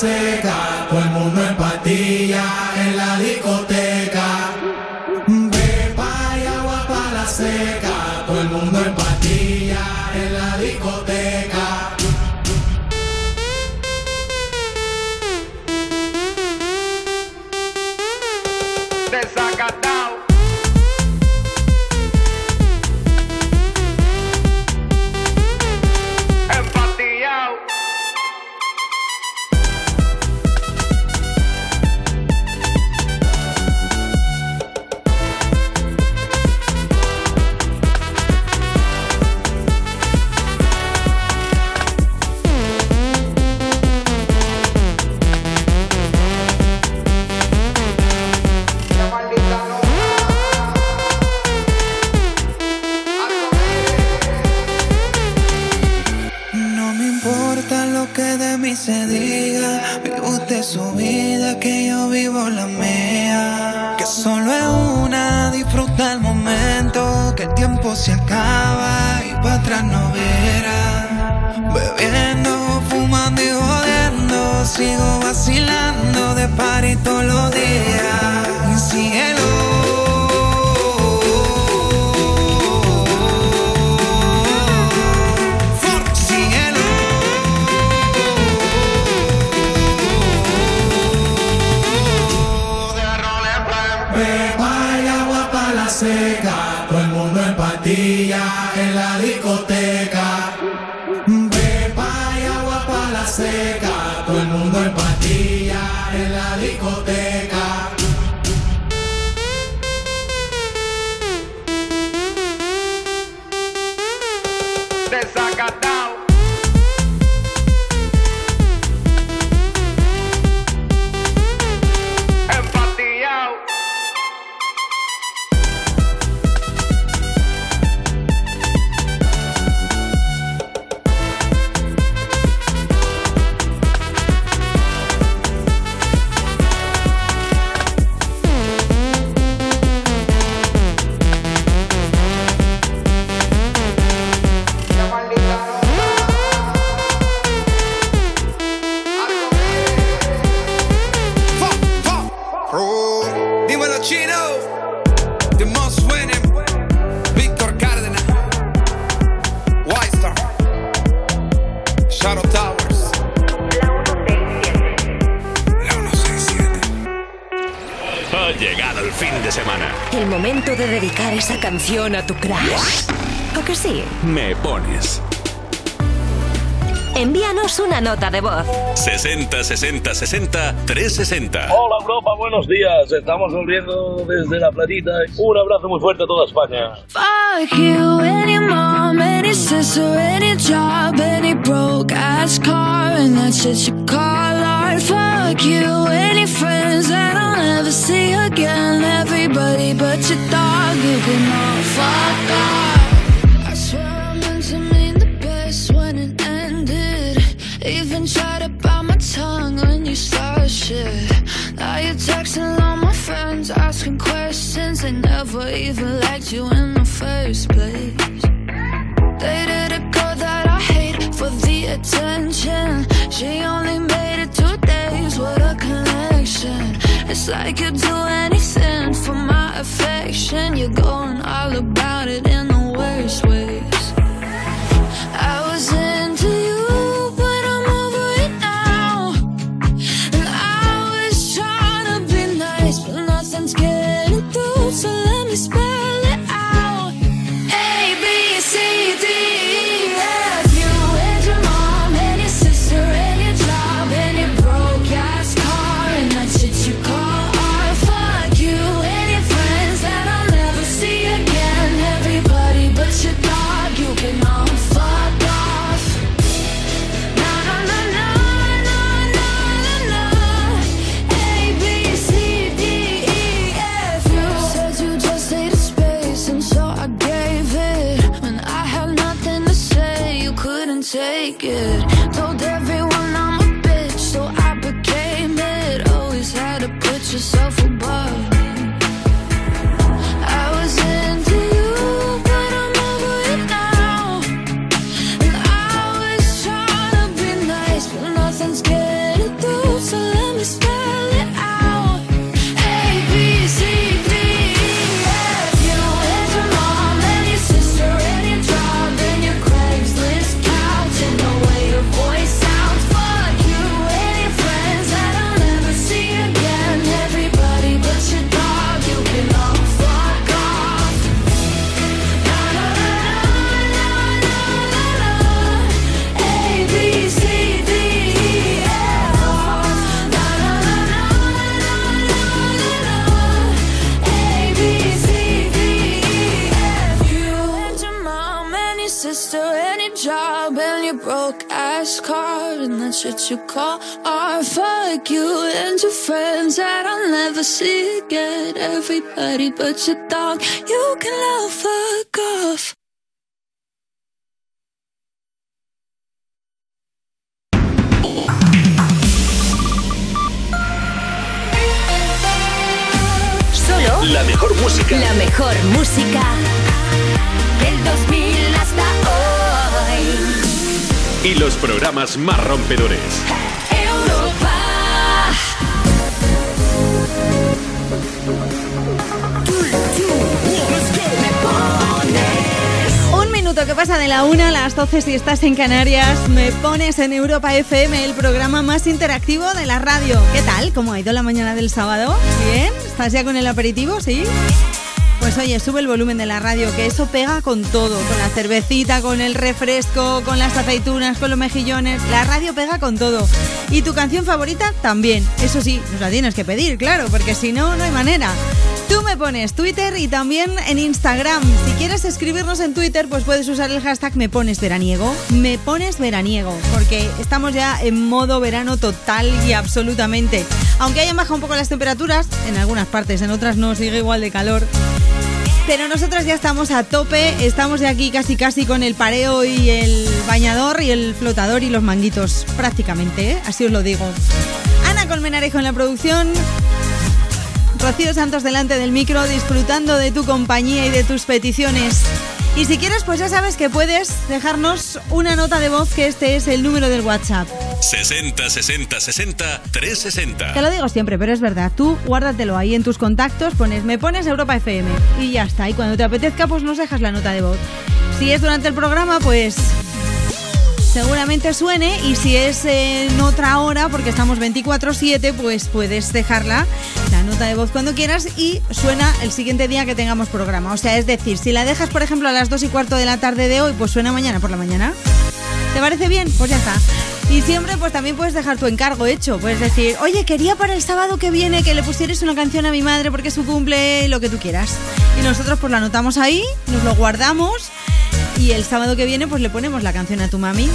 say todos los días, mi cielo. For cielo. Beba el agua para la seca, todo el mundo en patilla en la discoteca. conmigo te nota de voz. 60 60 60 360. Hola Europa, buenos días. Estamos volviendo desde la platita. Un abrazo muy fuerte a toda España. Fuck you, any mom, any sister, any job, any broke ass car, and that's just your call art. Fuck you, any friends that I'll never see again. Everybody but your dog, you can all friends, they never even liked you in the first place. Dated a girl that I hate for the attention. She only made it two days, with a connection. It's like you'd do anything for my affection. You're going all about it in and your friends that I'll never see again. Everybody but your dog, you can love fuck off. Solo La mejor música. la mejor música del 2000 hasta hoy. Y los programas más rompedores. Pasa de la una a las 12 si estás en Canarias. Me pones en Europa FM, el programa más interactivo de la radio. ¿Qué tal? ¿Cómo ha ido la mañana del sábado? ¿Bien? ¿Estás ya con el aperitivo? ¿Sí? Pues oye, sube el volumen de la radio, que eso pega con todo, con la cervecita, con el refresco, con las aceitunas, con los mejillones. La radio pega con todo. Y tu canción favorita también. Eso sí, nos la tienes que pedir, claro, porque si no, no hay manera. Tú me pones Twitter y también en Instagram. Si quieres escribirnos en Twitter, pues puedes usar el hashtag me pones veraniego. Me pones veraniego, porque estamos ya en modo verano total y absolutamente. Aunque hayan bajado un poco las temperaturas, en algunas partes, en otras no, sigue igual de calor. Pero nosotras ya estamos a tope, estamos de aquí casi casi con el pareo y el bañador y el flotador y los manguitos, prácticamente, ¿eh? así os lo digo. Ana Colmenarejo en la producción, Rocío Santos delante del micro, disfrutando de tu compañía y de tus peticiones. Y si quieres, pues ya sabes que puedes dejarnos una nota de voz, que este es el número del WhatsApp. 60 60 60 360. Te lo digo siempre, pero es verdad. Tú guárdatelo ahí en tus contactos, pones, me pones Europa FM y ya está. Y cuando te apetezca, pues nos dejas la nota de voz. Si es durante el programa, pues seguramente suene. Y si es en otra hora, porque estamos 24-7, pues puedes dejarla, la nota de voz cuando quieras y suena el siguiente día que tengamos programa. O sea, es decir, si la dejas, por ejemplo, a las 2 y cuarto de la tarde de hoy, pues suena mañana por la mañana. ¿Te parece bien? Pues ya está. Y siempre pues también puedes dejar tu encargo hecho. Puedes decir, oye, quería para el sábado que viene que le pusieras una canción a mi madre porque es su cumple, lo que tú quieras. Y nosotros pues la anotamos ahí, nos lo guardamos y el sábado que viene pues le ponemos la canción a tu mami.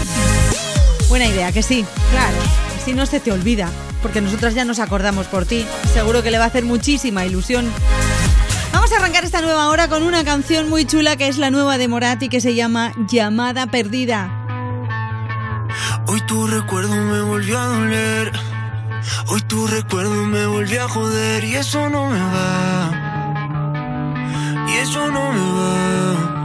Buena idea, que sí, claro. Así no se te olvida, porque nosotras ya nos acordamos por ti. Seguro que le va a hacer muchísima ilusión. Vamos a arrancar esta nueva hora con una canción muy chula que es la nueva de Morati que se llama Llamada Perdida. Hoy tu recuerdo me volvió a doler. Hoy tu recuerdo me volvió a joder. Y eso no me va. Y eso no me va.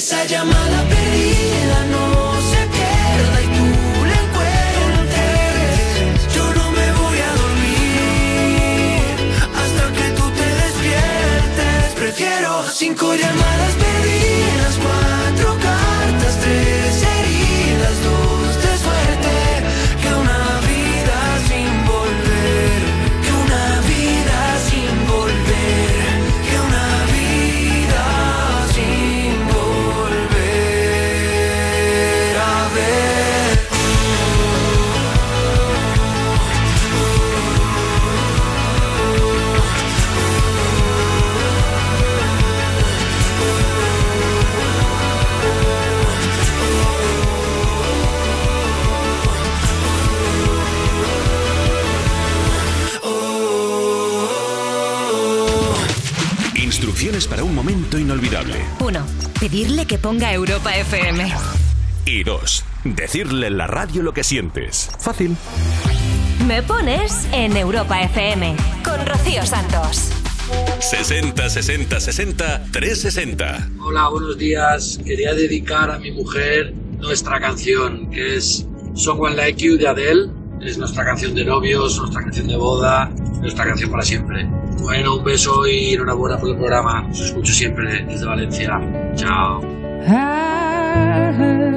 esa llamada perdida no se pierda y tú la encuentres. Yo no me voy a dormir hasta que tú te despiertes. Prefiero cinco llamadas Para un momento inolvidable. 1. Pedirle que ponga Europa FM. Y 2. Decirle en la radio lo que sientes. Fácil. Me pones en Europa FM con Rocío Santos. 60 60 60 360. Hola, buenos días. Quería dedicar a mi mujer nuestra canción, que es Someone Like You de Adele. Es nuestra canción de novios, nuestra canción de boda, nuestra canción para siempre. Bueno, un beso y enhorabuena por el programa. Os escucho siempre desde Valencia. Chao. I heard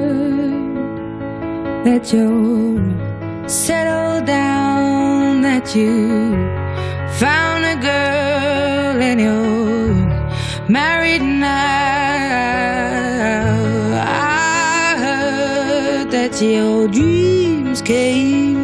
that you settled down, that you found a girl and you're married now. I your dreams came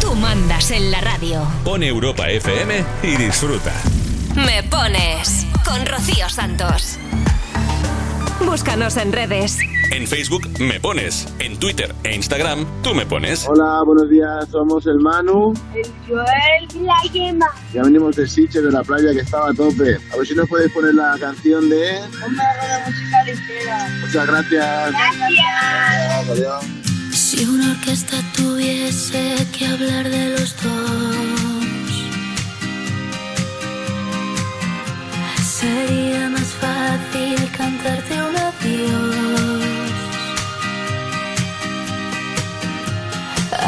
Tú mandas en la radio. Pon Europa FM y disfruta. Me pones con Rocío Santos. Búscanos en redes. En Facebook me pones. En Twitter e Instagram tú me pones. Hola, buenos días. Somos el Manu. El Joel y la Yema. Ya venimos de Siche, de la playa que estaba a tope. A ver si nos puedes poner la canción de... Ponme algo de música ligera. Muchas gracias. Gracias. Adiós. Si una orquesta tuviese que hablar de los dos, sería más fácil cantarte un adiós.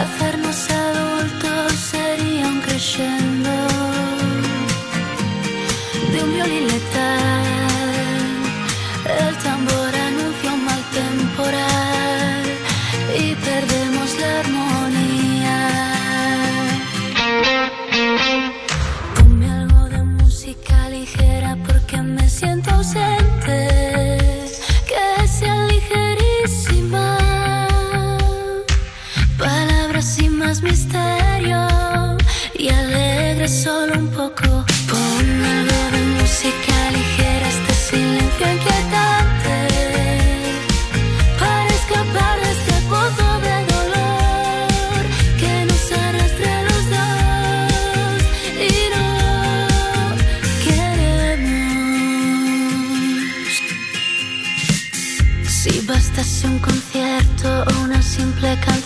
Hacernos adultos sería un crescendo de un violín.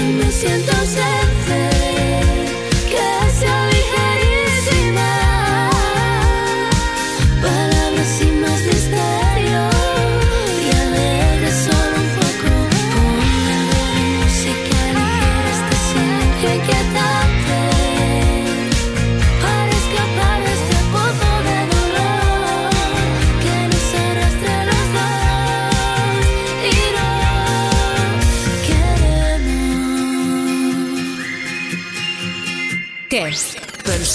Me siento ausente.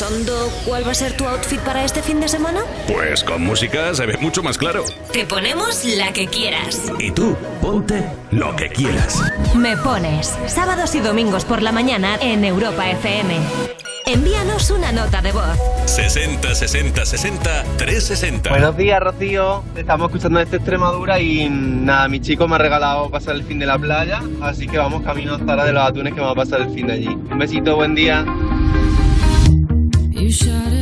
¿Pensando cuál va a ser tu outfit para este fin de semana? Pues con música se ve mucho más claro. Te ponemos la que quieras. Y tú, ponte lo que quieras. Me pones sábados y domingos por la mañana en Europa FM. Envíanos una nota de voz. 60 60 60 360. Buenos días, Rocío. Estamos escuchando desde Extremadura y nada, mi chico me ha regalado pasar el fin de la playa, así que vamos camino hasta la de los atunes que vamos a pasar el fin de allí. Un besito, buen día. You shout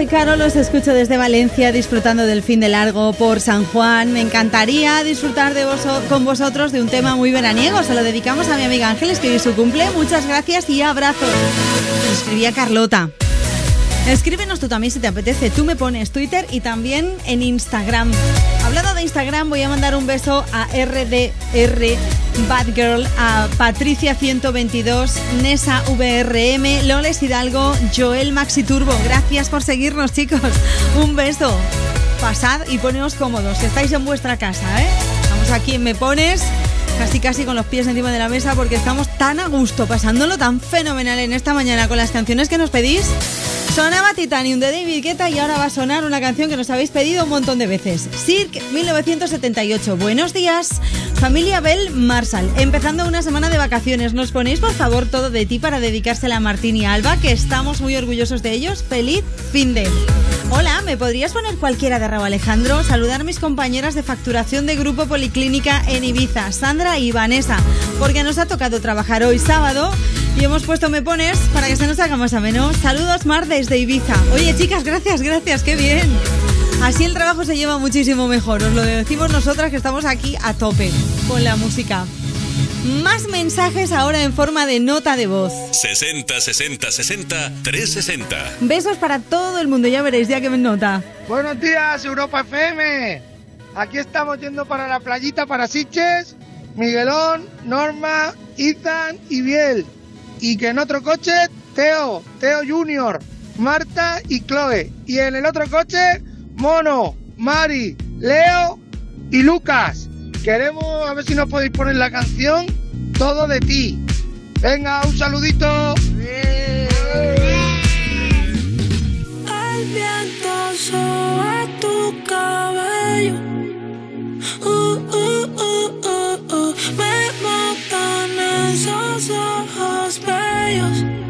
soy Carol, os escucho desde Valencia disfrutando del fin de largo por San Juan. Me encantaría disfrutar de voso- con vosotros de un tema muy veraniego. Se lo dedicamos a mi amiga Ángeles, que hoy su cumple. Muchas gracias y abrazos. Escribía Carlota. Escríbenos tú también si te apetece. Tú me pones Twitter y también en Instagram. Hablando de Instagram, voy a mandar un beso a RDR Bad Girl, a Patricia122, Nesa VRM, Loles Hidalgo, Joel Maxi Turbo. Gracias por seguirnos, chicos. Un beso. Pasad y poneos cómodos, que estáis en vuestra casa, ¿eh? Estamos aquí Me Pones casi casi con los pies encima de la mesa porque estamos tan a gusto, pasándolo tan fenomenal en esta mañana con las canciones que nos pedís. Sonaba Titanium de David Guetta y ahora va a sonar una canción que nos habéis pedido un montón de veces. Cirque 1978. Buenos días. Familia Bell Marshall, empezando una semana de vacaciones. ¿Nos ponéis por favor todo de ti para dedicársela a Martín y Alba, que estamos muy orgullosos de ellos? Feliz fin de. Hola, ¿me podrías poner cualquiera de Raúl Alejandro? Saludar a mis compañeras de facturación de Grupo Policlínica en Ibiza, Sandra y Vanessa, porque nos ha tocado trabajar hoy sábado y hemos puesto Me Pones para que se nos haga más ameno. Saludos Mar desde Ibiza. Oye chicas, gracias, gracias, qué bien. Así el trabajo se lleva muchísimo mejor, os lo decimos nosotras que estamos aquí a tope con la música. Más mensajes ahora en forma de nota de voz. 60 60 60 360. Besos para todo el mundo, ya veréis, ya que me nota. Buenos días, Europa FM. Aquí estamos yendo para la playita para Siches, Miguelón, Norma, Ethan y Biel. Y que en otro coche, Teo, Teo Junior, Marta y Chloe. Y en el otro coche, Mono, Mari, Leo y Lucas. Queremos a ver si nos podéis poner la canción Todo de ti. Venga, un saludito. El viento sobre tu cabello. Uh, uh, uh, uh, uh. Me matan esos ojos bellos.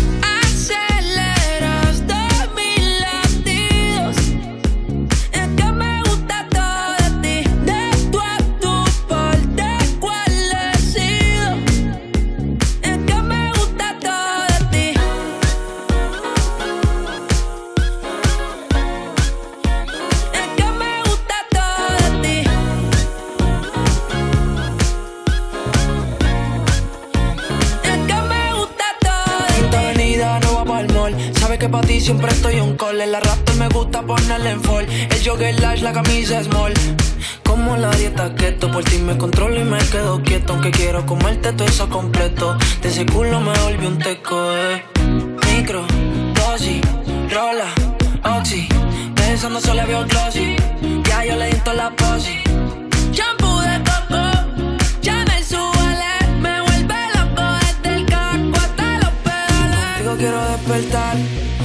Siempre estoy un call. El raptor me gusta ponerle en fall. El jogger large, la camisa small. Como la dieta keto, por ti me controlo y me quedo quieto. Aunque quiero comerte todo eso completo. De ese culo me volví un teco, eh. Micro, dosis, rola, oxi. Pensando solo veo glossy. Ya yo le di toda la posi. Shampoo de coco, ya me suele, me vuelve loco desde el caco hasta los pedales. Contigo quiero despertar,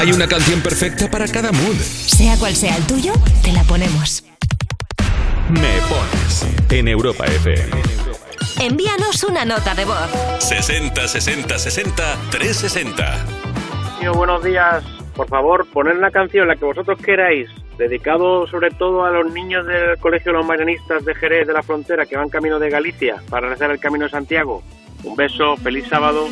Hay una canción perfecta para cada mood. Sea cual sea el tuyo, te la ponemos. Me pones en Europa FM. Envíanos una nota de voz. 60 60 60 360. Tío, buenos días. Por favor, poned la canción, la que vosotros queráis, dedicado sobre todo a los niños del Colegio de los Marianistas de Jerez de la Frontera que van camino de Galicia para realizar el Camino de Santiago. Un beso, feliz sábado.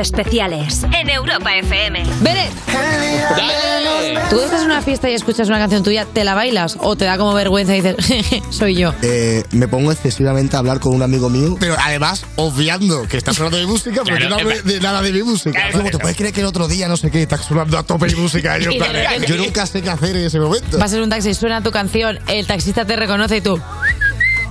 Especiales en Europa FM. Beret. ¿Tú estás en una fiesta y escuchas una canción tuya, te la bailas o te da como vergüenza y dices, "Jeje, soy yo? Eh, me pongo excesivamente a hablar con un amigo mío, pero además obviando que está sonando mi música, pero Claro, yo no hablo de nada de mi música. Como, ¿Te puedes creer que el otro día no sé qué está sonando a tope mi música? Y yo, [LAUGHS] Y plan, yo nunca sé qué hacer en ese momento. Vas en un taxi, suena tu canción, el taxista te reconoce y tú.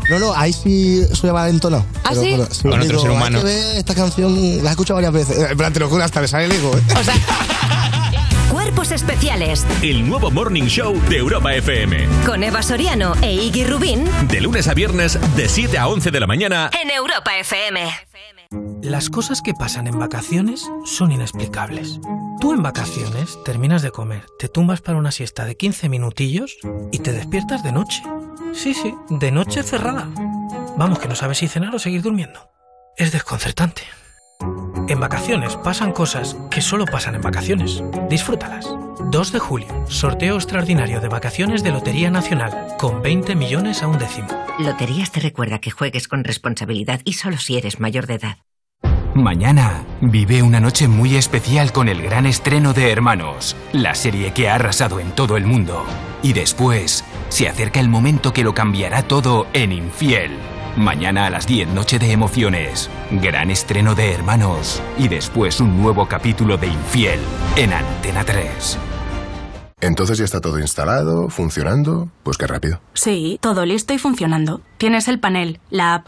No, no, ahí sí soy valentona. ¿Ah, Pero sí? otro digo, ser hay humano. que ver esta canción, la he escuchado varias veces. En plan, te lo juro, hasta me sale el ego. ¿eh? [LAUGHS] Cuerpos especiales El nuevo Morning Show de Europa FM. con Eva Soriano e Iggy Rubín De lunes a viernes, de 7 a 11 de la mañana. en Europa FM. Las cosas que pasan en vacaciones son inexplicables. Tú en vacaciones terminas de comer, te tumbas para una siesta de 15 minutillos y te despiertas de noche. Sí, sí, de noche cerrada. Vamos, que no sabes si cenar o seguir durmiendo. Es desconcertante. En vacaciones pasan cosas que solo pasan en vacaciones. Disfrútalas. 2 de julio, sorteo extraordinario de vacaciones de Lotería Nacional, con 20 millones a un décimo. Loterías te recuerda que juegues con responsabilidad y solo si eres mayor de edad. Mañana vive una noche muy especial con el gran estreno de Hermanos, la serie que ha arrasado en todo el mundo. Y después se acerca el momento que lo cambiará todo en Infiel, Mañana a las 10, Noche de Emociones. Gran estreno de Hermanos. Y después un nuevo capítulo de Infiel en Antena 3. Entonces ya está todo instalado, funcionando. Pues qué rápido. Sí, todo listo y funcionando. Tienes el panel, la app,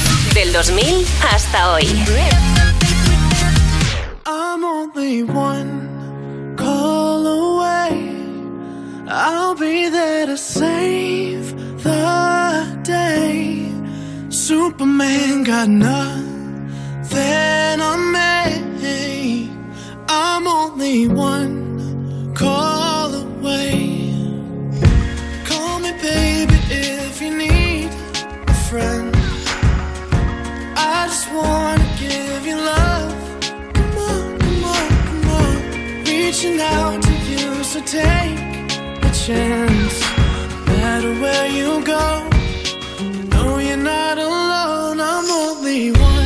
Del 2000 hasta hoy. I'm only one call away. I'll be there to save the day. Superman got nothing on me. I'm only one call away. Call me, baby, if you need a friend. I just wanna give you love. Come on, come on, come on. Reaching out to you, so take a chance. No matter where you go, know you're not alone. I'm only one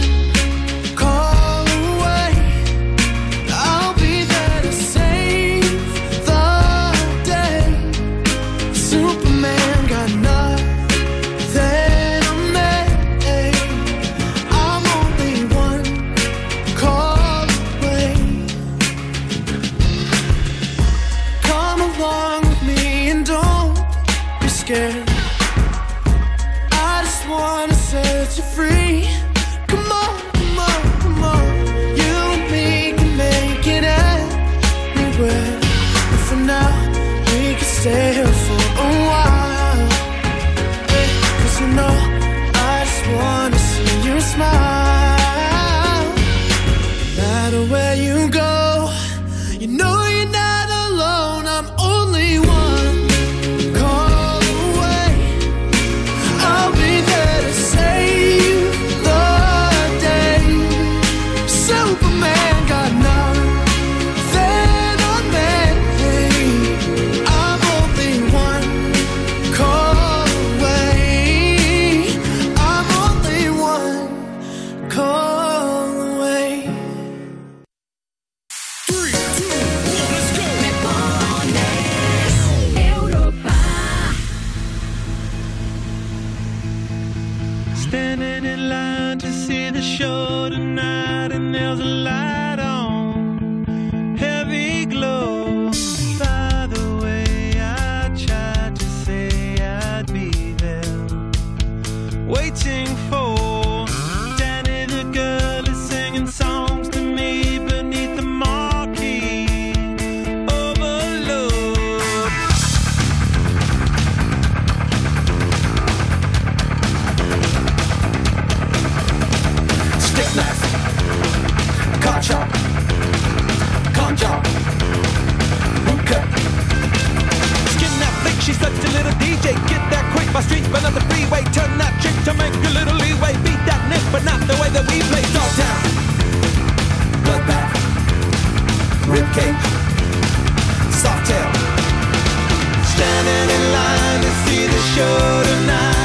that quick by street, but not the freeway. Turn that trick to make a little leeway. Beat that nick, but not the way that we play. Dog town, bloodbath, rib cage, soft tail. standing in line to see the show tonight,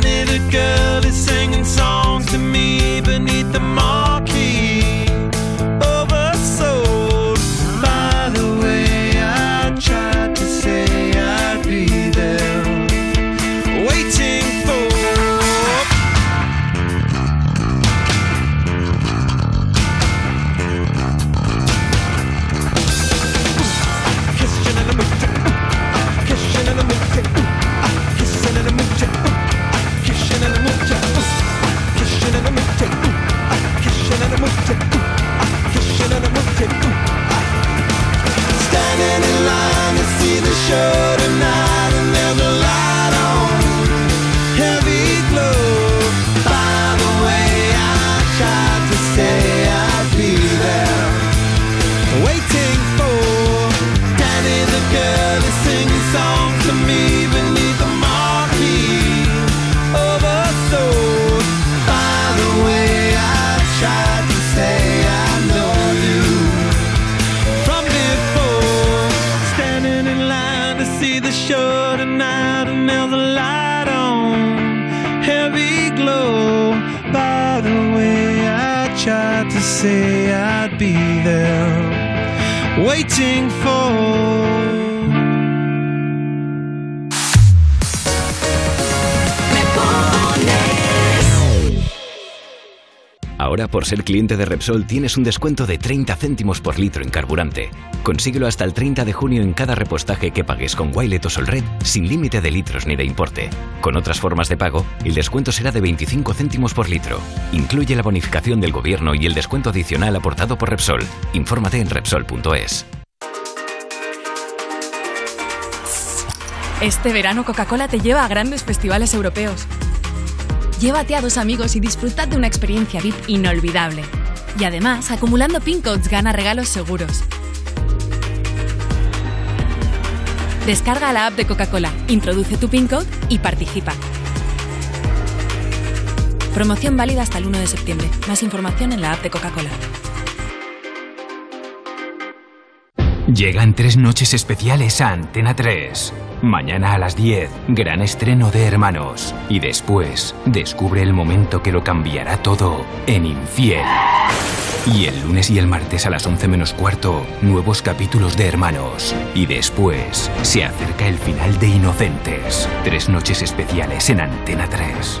Danny the girl is waiting for. Por ser cliente de Repsol, tienes un descuento de 30 céntimos por litro en carburante. Consíguelo hasta el 30 de junio en cada repostaje que pagues con Wilet o Solred, sin límite de litros ni de importe. Con otras formas de pago, el descuento será de 25 céntimos por litro. Incluye la bonificación del gobierno y el descuento adicional aportado por Repsol. Infórmate en Repsol.es. Este verano Coca-Cola te lleva a grandes festivales europeos. Llévate a dos amigos y disfrutad de una experiencia VIP inolvidable. Y además, acumulando pin codes gana regalos seguros. Descarga la app de Coca-Cola, introduce tu pin code y participa. Promoción válida hasta el 1 de septiembre. Más información en la app de Coca-Cola. Llegan tres noches especiales a Antena 3. Mañana a las 10, gran estreno de Hermanos. Y después, descubre el momento que lo cambiará todo en Infiel. Y el lunes y el martes a las 11 menos cuarto, nuevos capítulos de Hermanos. Y después, se acerca el final de Inocentes. Tres noches especiales en Antena 3.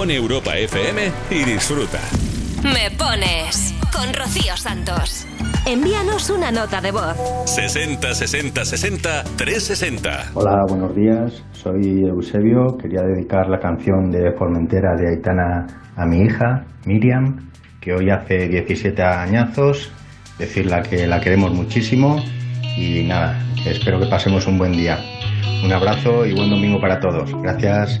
Radio. Pon Europa FM y disfruta. Me pones con Rocío Santos. Envíanos una nota de voz. 60 60 60 360. Hola, buenos días. Soy Eusebio. Quería dedicar la canción de Formentera de Aitana a mi hija, Miriam, que hoy hace 17 añazos. Decirle que la queremos muchísimo y nada, espero que pasemos un buen día. Un abrazo y buen domingo para todos. Gracias.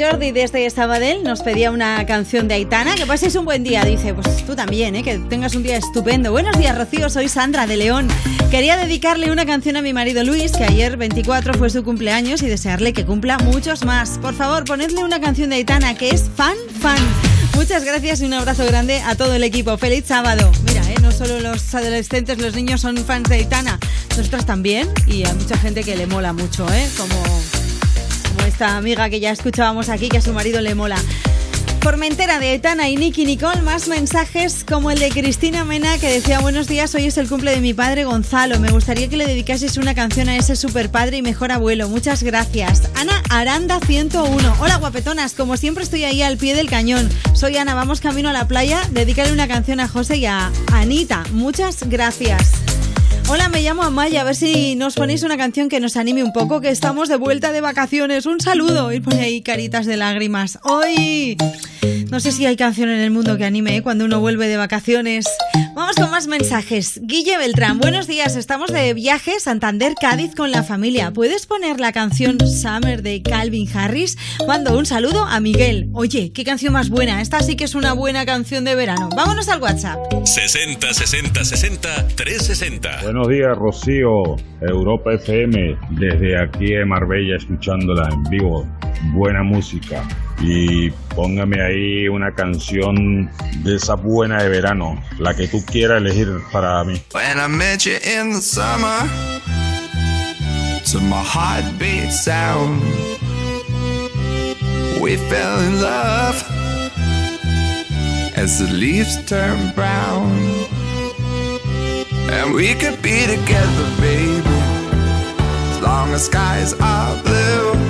Jordi desde Sabadell, nos pedía una canción de Aitana. Que paséis un buen día, dice. Pues tú también, ¿eh? que tengas un día estupendo. Buenos días, Rocío, soy Sandra de León. Quería dedicarle una canción a mi marido Luis, que ayer 24 fue su cumpleaños, y desearle que cumpla muchos más. Por favor, ponedle una canción de Aitana que es fan, fan. Muchas gracias y un abrazo grande a todo el equipo. Feliz sábado. Mira, ¿eh? no solo los adolescentes, los niños son fans de Aitana, nosotras también, y hay mucha gente que le mola mucho, ¿eh? como amiga que ya escuchábamos aquí, que a su marido le mola. Formentera de Etana y Nicky Nicole, más mensajes como el de Cristina Mena que decía buenos días, hoy es el cumple de mi padre Gonzalo, me gustaría que le dedicases una canción a ese super padre y mejor abuelo, muchas gracias. Ana Aranda 101, hola guapetonas, como siempre estoy ahí al pie del cañón, soy Ana, vamos camino a la playa, dedícale una canción a José y a Anita, muchas gracias. Hola, me llamo Amaya, a ver si nos ponéis una canción que nos anime un poco, que estamos de vuelta de vacaciones. Un saludo. Y pone ahí caritas de lágrimas. Hoy no sé si hay canción en el mundo que anime ¿eh? cuando uno vuelve de vacaciones. Vamos con más mensajes. Guille Beltrán, buenos días. Estamos de viaje Santander, Cádiz con la familia. ¿Puedes poner la canción Summer de Calvin Harris? Mando un saludo a Miguel. Oye, qué canción más buena. Esta sí que es una buena canción de verano. Vámonos al WhatsApp. 60 60 60 360. Buenos días, Rocío, Europa FM, desde aquí en Marbella, escuchándola en vivo. Buena música. Y póngame ahí una canción de esa buena de verano, la que tú quieras elegir para mí. When I met you in the summer, to my heartbeat sound, we fell in love as the leaves turn brown. And we could be together, baby, as long as skies are blue.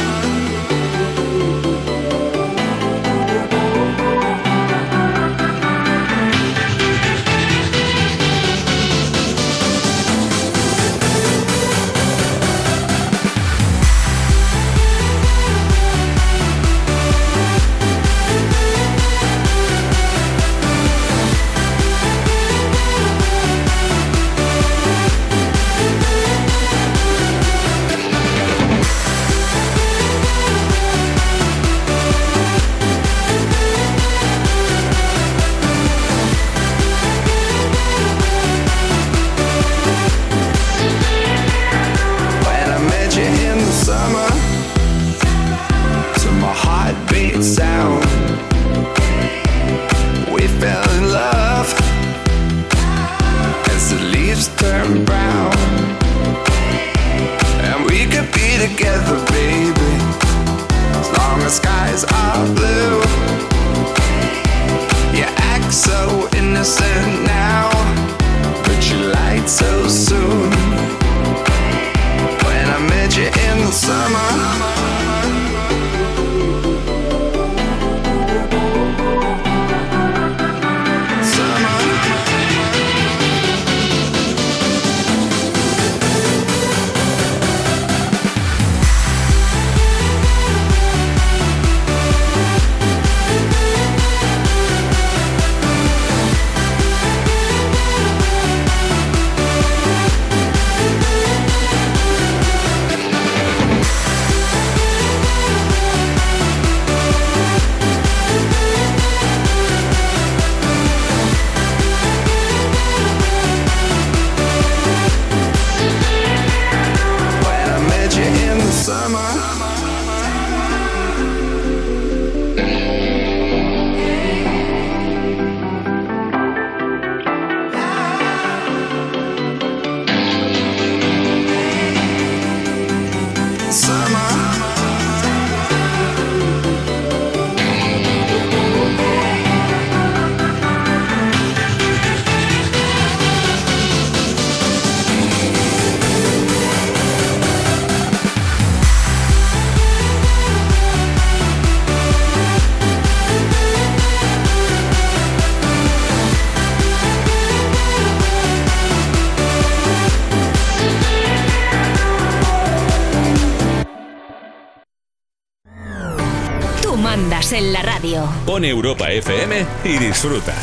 Radio. Pon Europa FM y disfruta.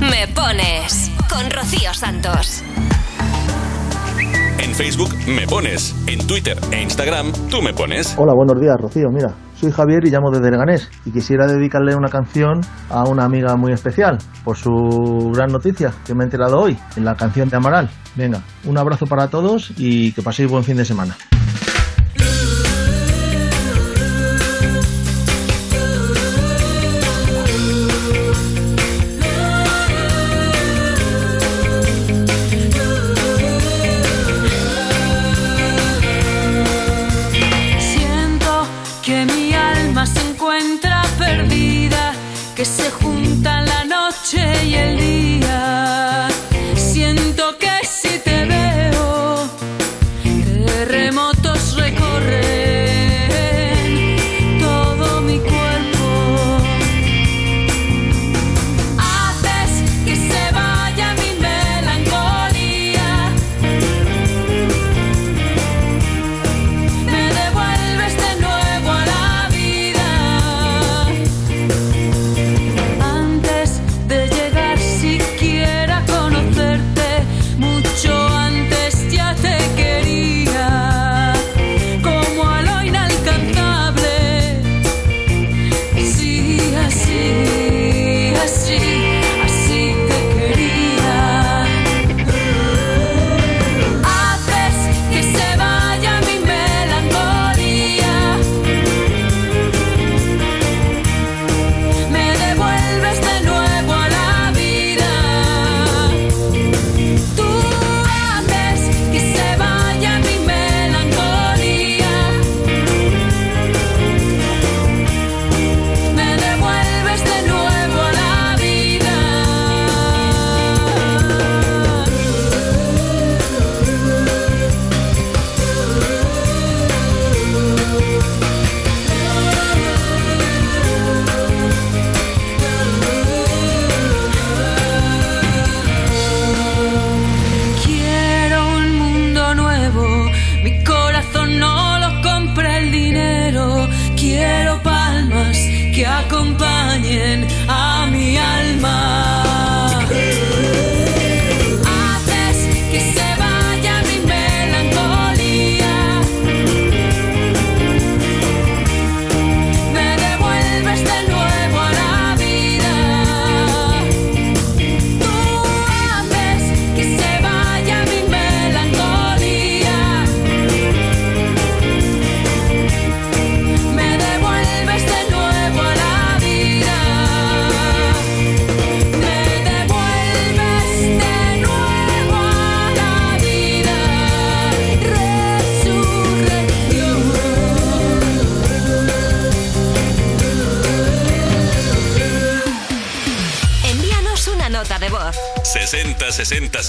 Me pones con Rocío Santos. En Facebook me pones, en Twitter e Instagram tú me pones. Hola, buenos días, Rocío. Mira, soy Javier y llamo desde Leganés y quisiera dedicarle una canción a una amiga muy especial por su gran noticia que me he enterado hoy en la canción de Amaral. Venga, un abrazo para todos y que paséis buen fin de semana.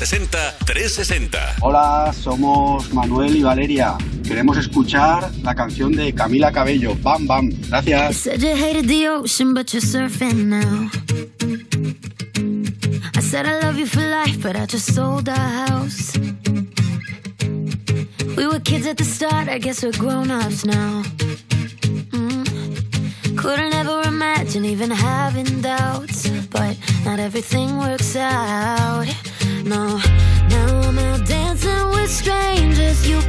60 60 360. Hola, somos Manuel y Valeria. Queremos escuchar la canción de Camila Cabello, Bam Bam. Gracias. Said you hated the ocean, but you're surfing now. I said I love you for life, but I just sold our house. We were kids at the start, I guess we're grown ups now. Mm. Couldn't ever imagine even having doubts, but not everything works out. No, now I'm out dancing with strangers. You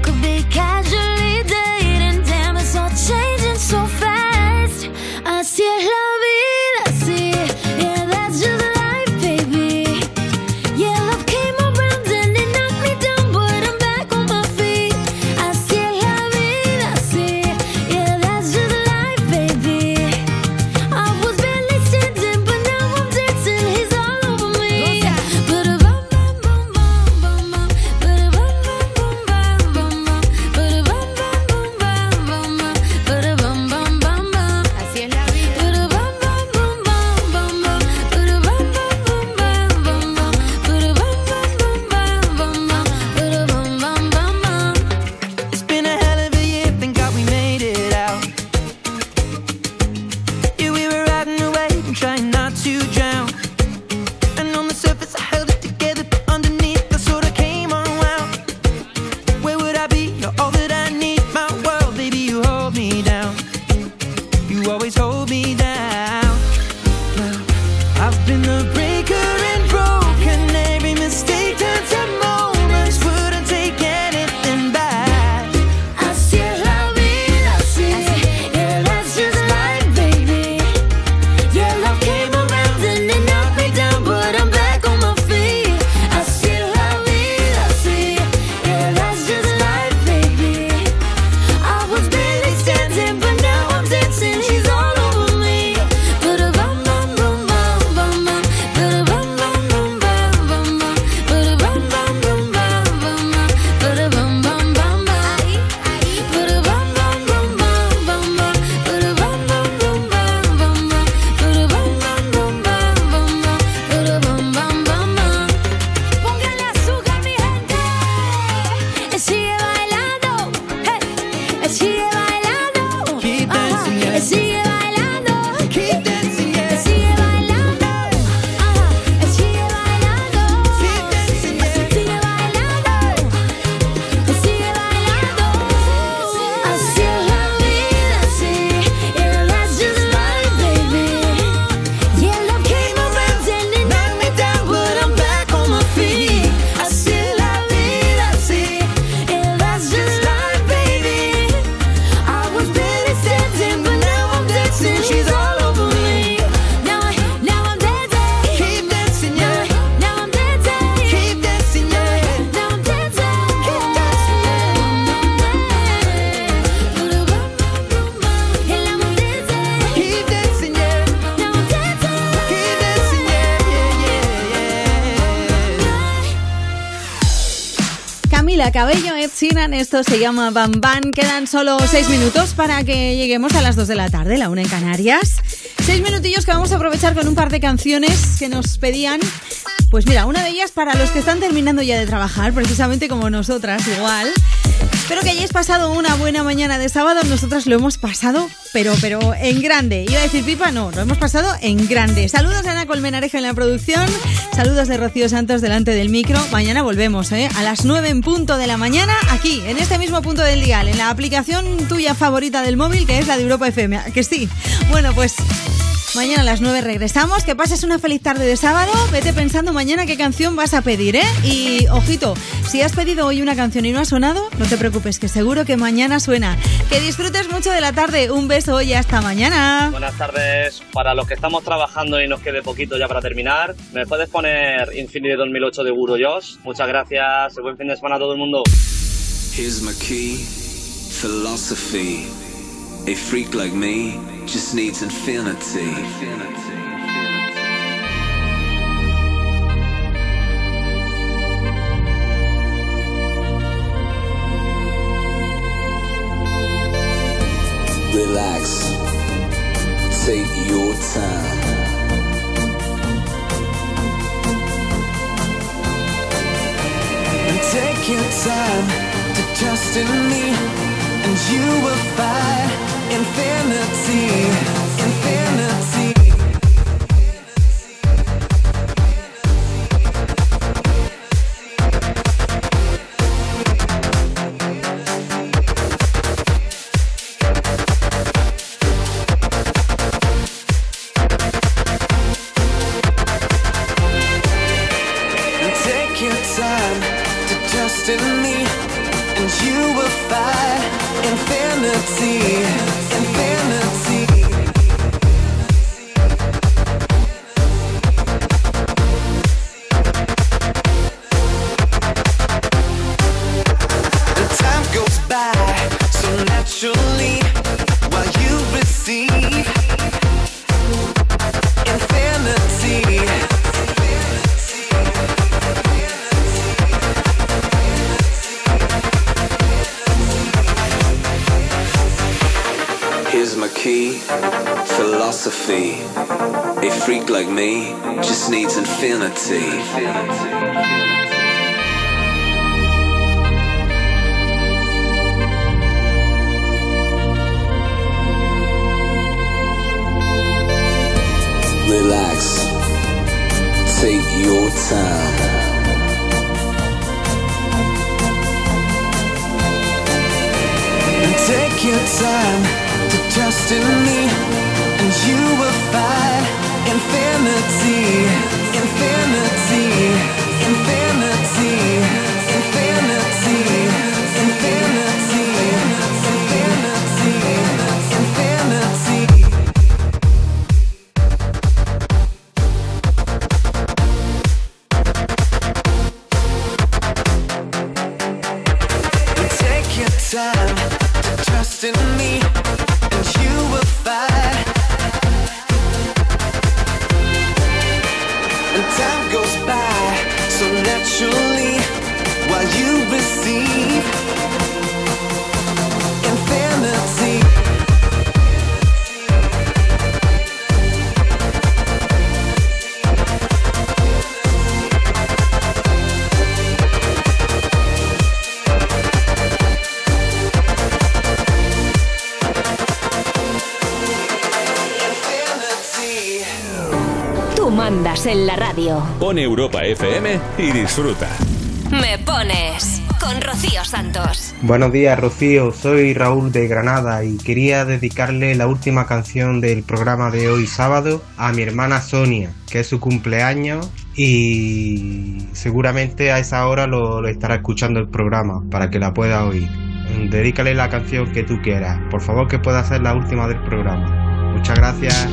Bam Bam. Quedan solo seis minutos para que lleguemos a las dos de la tarde, la una en Canarias. Seis minutillos que vamos a aprovechar con un par de canciones que nos pedían. Pues mira, una de ellas para los que están terminando ya de trabajar, precisamente como nosotras, igual. Espero que hayáis pasado una buena mañana de sábado. Nosotras lo hemos pasado, pero, pero en grande. Iba a decir pipa, no, lo hemos pasado en grande. Saludos a Ana Colmenarejo en la producción. Saludos de Rocío Santos delante del micro. Mañana volvemos, ¿eh? A las 9 en punto de la mañana, aquí, en este mismo punto del dial, en la aplicación tuya favorita del móvil, que es la de Europa FM. ¿a Que sí. Bueno, pues Mañana a las 9 regresamos. Que pases una feliz tarde de sábado. Vete pensando mañana qué canción vas a pedir, ¿eh? Y ojito, si has pedido hoy una canción y no ha sonado, no te preocupes, que seguro que mañana suena. Que disfrutes mucho de la tarde. Un beso y hasta mañana. Buenas tardes. Para los que estamos trabajando y nos quede poquito ya para terminar, ¿me puedes poner Infinity 2008 de Guru Josh? Muchas gracias. Buen fin de semana a todo el mundo. Here's my key, philosophy. A freak like me just needs infinity. relax. Take your time. And take your time to trust in me, and you will find infinity, infinity. Pone Europa FM y disfruta. Me pones con Rocío Santos. Buenos días, Rocío. Soy Raúl de Granada y quería dedicarle la última canción del programa de hoy sábado a mi hermana Sonia, que es su cumpleaños y seguramente a esa hora lo, estará escuchando el programa para que la pueda oír. Dedícale la canción que tú quieras. Por favor, que pueda ser la última del programa. Muchas gracias.